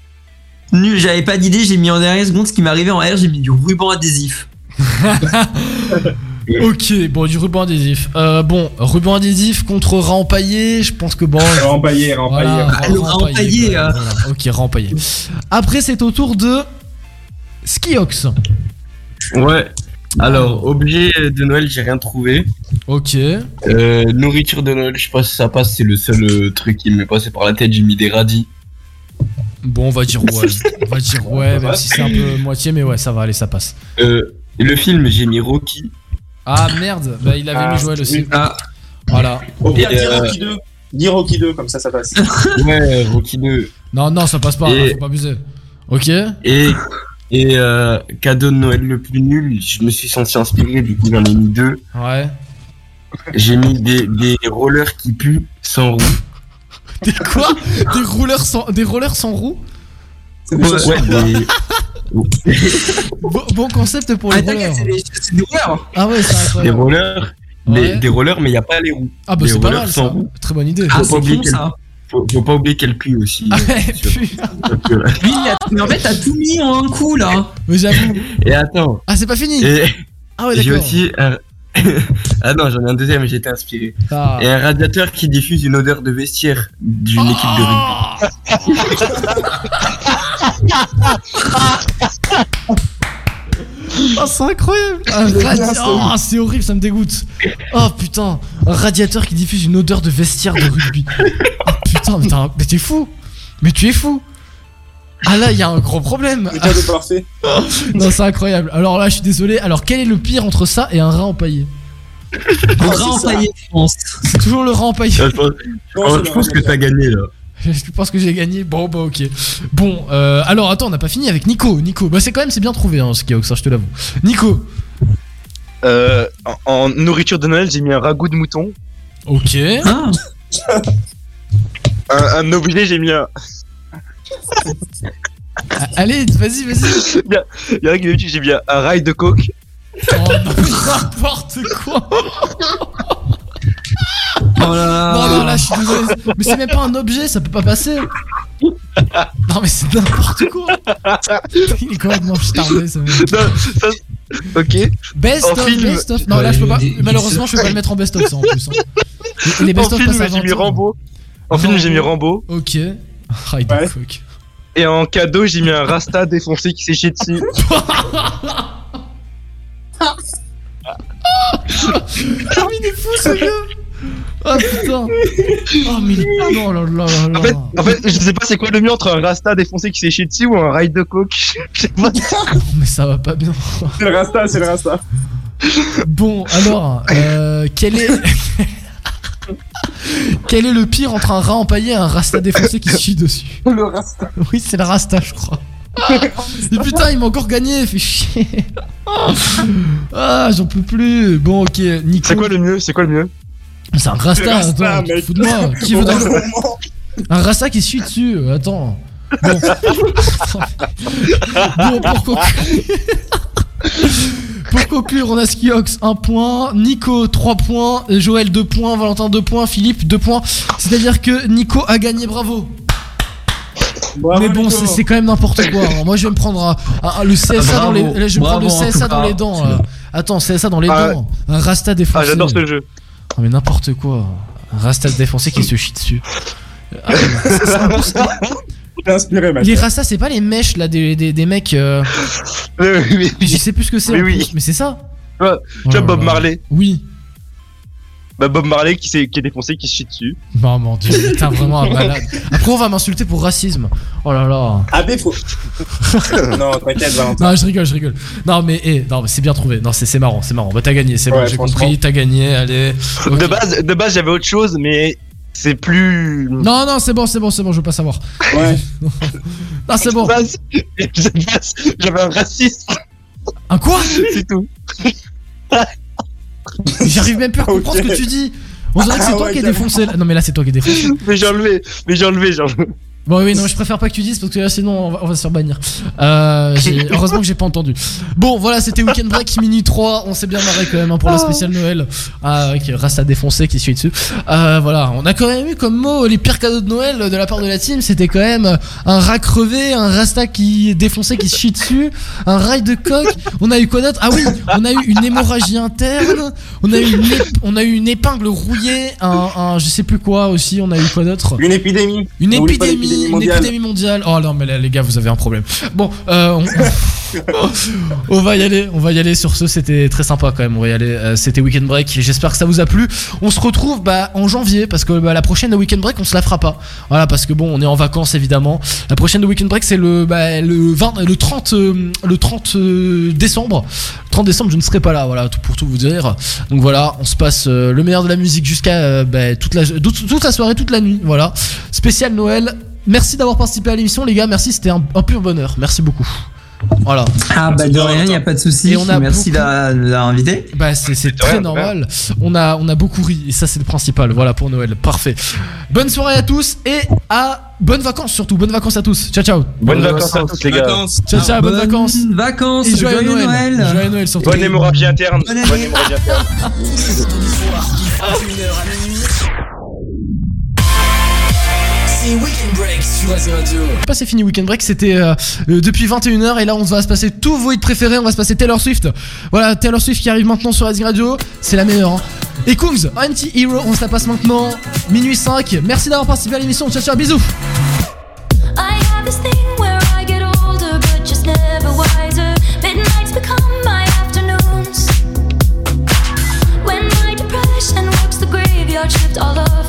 Nul, j'avais pas d'idée, j'ai mis en dernière seconde ce qui m'arrivait en R, j'ai mis du ruban adhésif. Ok, bon, du ruban adhésif. Euh, bon, ruban adhésif contre rat empaillé, je pense que bon. Rempaillé, rempaillé. Voilà, Ah, le rat empaillé, quoi, hein. voilà. Ok, rat empaillé. Après, c'est au tour de Skiox. Ouais. Alors, objet de Noël, j'ai rien trouvé. Ok. Euh, nourriture de Noël, je sais pas si ça passe, c'est le seul euh, truc qui m'est passé par la tête. J'ai mis des radis. Bon, on va dire ouais. on va dire ouais, même si c'est un peu moitié, mais ouais, ça va, allez, ça passe. Euh, le film, j'ai mis Rocky. Ah merde, bah il avait Ah, mis Joël aussi. oui. Ah, Voilà. Au pire, Et, dis euh, Rocky 2. Dis Rocky 2, comme ça, ça passe. Ouais, Rocky 2. Non, non, ça passe pas, Et- faut pas abuser. Ok. Et, et euh, cadeau de Noël le plus nul, je me suis senti inspiré, du coup j'en ai mis deux. Ouais. J'ai mis des, des rollers qui puent sans roue. Des quoi? Des rouleurs sans, des rollers sans roues C'est Ouais, des- bon, bon concept pour les Ah, rollers. c'est des- rouleurs. Ah ouais, c'est des rollers, Ouais. des, des rollers, mais il n'y a pas les roues. Ah bah c'est pas rollers mal sans ça. roues. Très bonne idée. Ah, Faut c'est pas oublier bon, qu'elle- ça. Faut, faut pas oublier qu'elle pue aussi. Ah donc, euh, Oui, mais en fait, t'as tout mis en un coup là. Mais j'avoue. Et attends. Ah c'est pas fini. Et Ah ouais j'ai d'accord. aussi un... ah non, j'en ai un deuxième, j'ai été inspiré. Ah. Et un radiateur qui diffuse une odeur de vestiaire d'une équipe de rugby. Oh, c'est incroyable! Un radi-. Oh, c'est horrible, ça me dégoûte! Oh putain! Un radiateur qui diffuse une odeur de vestiaire de rugby. Oh putain, mais, t'as un- mais t'es fou! Mais tu es fou! Ah là, il y a un gros problème! Le cadeau parfait. Non, c'est incroyable. Alors là, je suis désolé. Alors, quel est le pire entre ça et un rat empaillé? Un rat empaillé, je pense. C'est toujours le rat empaillé. Je pense, je pense que t'as gagné là. Je pense que j'ai gagné. Bon, bah, ok. Bon, euh, alors attends, on n'a pas fini avec Nico. Nico, bah, c'est quand même, c'est bien trouvé, hein, ce Skiox, ça, je te l'avoue. Nico. Euh, en, en nourriture de Noël, j'ai mis un ragoût de mouton. Ok. Ah, Un, un objet, j'ai mis un. Ah, Allez, vas-y, vas-y. Il y a, qui j'ai mis un, un rail de coke. Oh, non, n'importe quoi. oh là là. Non, non, là, je suis désolé. Mais c'est même pas un objet, ça peut pas passer. Non, mais c'est n'importe quoi. Il est complètement starbé, ça. mec. Non, ça- Ok. Best En of, film- best of. Non, là, je peux pas. Malheureusement, je peux pas le mettre en best of, ça en plus. hein. Les- Les En best of film, j'ai mis. Rambo. En film, j'ai mis Rambo. Ok. Ride Ouais. cook. Et en cadeau, j'ai mis un Rasta défoncé qui s'est chié dessus. Ah, mais il est fou, ce gars. Oh putain. Oh, mais. Non, là, là, là. En fait, en fait, je sais pas c'est quoi le mieux entre un Rasta défoncé qui s'est chié dessus ou un ride de coke. Je sais pas. Non, mais ça va pas bien. C'est le Rasta, c'est le Rasta. Bon, alors, euh, quel est. quel est le pire entre un rat empaillé et un rasta défoncé qui se chie dessus? Le Rasta. Oui, c'est le rasta, je crois. Et putain, il m'a encore gagné, fait chier. Ah, j'en peux plus. Bon, ok, Nico. C'est quoi le mieux C'est quoi le mieux? C'est un rasta, rasta, attends, tu te mec. fous de moi. Qui veut dans- Un rasta qui se chie dessus, euh, attends. Bon. bon, pour conclure. pour conclure, on a Skiox 1 point, Nico 3 points, Joël 2 points, Valentin 2 points, Philippe 2 points. C'est-à-dire que Nico a gagné, bravo. Bravo, Mais bon, c'est c'est quand même n'importe quoi. hein. Moi, je vais me prendre un- un- le CSA Bravo. dans les, là, je vais me prendre le Bravo, en CSA tout dans cas. les dents. là. Attends, CSA dans les Ah, dents. Un rasta défoncé. Ah, j'adore ce jeu. Mais n'importe quoi. Un rasta défoncé qui se chie dessus. Ah, inspiré, les rastas, c'est pas les mèches là des, des, des mecs. euh, Oui, oui, oui. Je sais plus ce que c'est. Mais oui. c'est ça. Tu vois, Oh Bob. Marley. Oui. Bah, Bob Marley qui, s'est- qui est défoncé, qui se chie dessus. Bah mon dieu, t'es vraiment un malade. Après, on va m'insulter pour racisme. Oh là là. Ah, mais faut. non, t'inquiète, Valentin. Non, je rigole, je rigole. Non, mais, eh, non, mais c'est bien trouvé. Non, c'est c'est marrant, c'est marrant. Bah, t'as gagné, c'est bon, j'ai compris, t'as gagné, allez. De base, de base, j'avais autre chose, mais c'est plus. Non, non, c'est bon, c'est bon, c'est bon, je veux pas savoir. Ouais. Non, c'est bon. J'avais un raciste, Un quoi? C'est tout. J'arrive même plus à comprendre ce que tu dis. On dirait que c'est Ah toi ouais, qui es carrément. défoncé là. Non, mais là, c'est toi qui es défoncé. Mais j'ai enlevé, mais j'ai enlevé, j'ai enlevé. Bon, oui, non, je préfère pas que tu dises parce que là, sinon, on va, on va se faire bannir. Euh, j'ai- heureusement que j'ai pas entendu. Bon, voilà, c'était Weekend Break Mini 3. On s'est bien marré quand même hein, pour la spéciale Noël. Ah, avec Rasta défoncé qui suit dessus. Euh, voilà, on a quand même eu comme mot les pires cadeaux de Noël de la part de la team. C'était quand même un rat crevé, un Rasta qui est défoncé qui se chie dessus, un rail de coq. On a eu quoi d'autre? Ah oui, on a eu une hémorragie interne. On a eu une, ép- on a eu une épingle rouillée, un, un je sais plus quoi aussi. On a eu quoi d'autre? Une épidémie. une pas épidémie, une épidémie mondiale. Oh non, mais là, les gars, vous avez un problème. Bon, euh, on, on va y aller, on va y aller sur ce. C'était très sympa quand même. On va y aller. Euh, C'était Weekend Break. J'espère que ça vous a plu. On se retrouve bah, en janvier parce que bah, la prochaine Weekend Break, on se la fera pas. Voilà, parce que bon, on est en vacances évidemment. La prochaine Weekend Break, c'est le, bah, le 20, le 30, euh, le 30 euh, décembre. Le 30 décembre, je ne serai pas là. Voilà, tout pour tout vous dire. Donc voilà, on se passe le meilleur de la musique jusqu'à bah, toute la toute, toute la soirée, toute la nuit. Voilà, spécial Noël merci d'avoir participé à l'émission, les gars. Merci, c'était un, un pur bonheur. Merci beaucoup. Voilà. Ah bah de rien, il n'y a pas de souci. Merci beaucoup- invité. Bah c'est c'est très normal. On a on a beaucoup ri et ça c'est le principal. Voilà pour Noël. Parfait. Bonne soirée à tous et à bonnes vacances surtout. Bonnes vacances à tous. Ciao ciao. Bonnes vacances à tous, les gars. Ciao ciao. Bonnes Bonnes vacances. vacances. Et joyeux, joyeux Noël. Noël. Joyeux Noël surtout. Bonne hémorragie interne. Bonne hémorragie interne. C'est Pas c'est fini Weekend Break, c'était euh, euh, depuis 21h et là on va se passer tous vos hits préférés, on va se passer Taylor Swift. Voilà, Taylor Swift qui arrive maintenant sur Azure Radio, c'est la meilleure. Hein. Et Kungs, Anti-Hero, on se la passe maintenant, minuit 5. Merci d'avoir participé à l'émission, ciao ciao, bisous. all over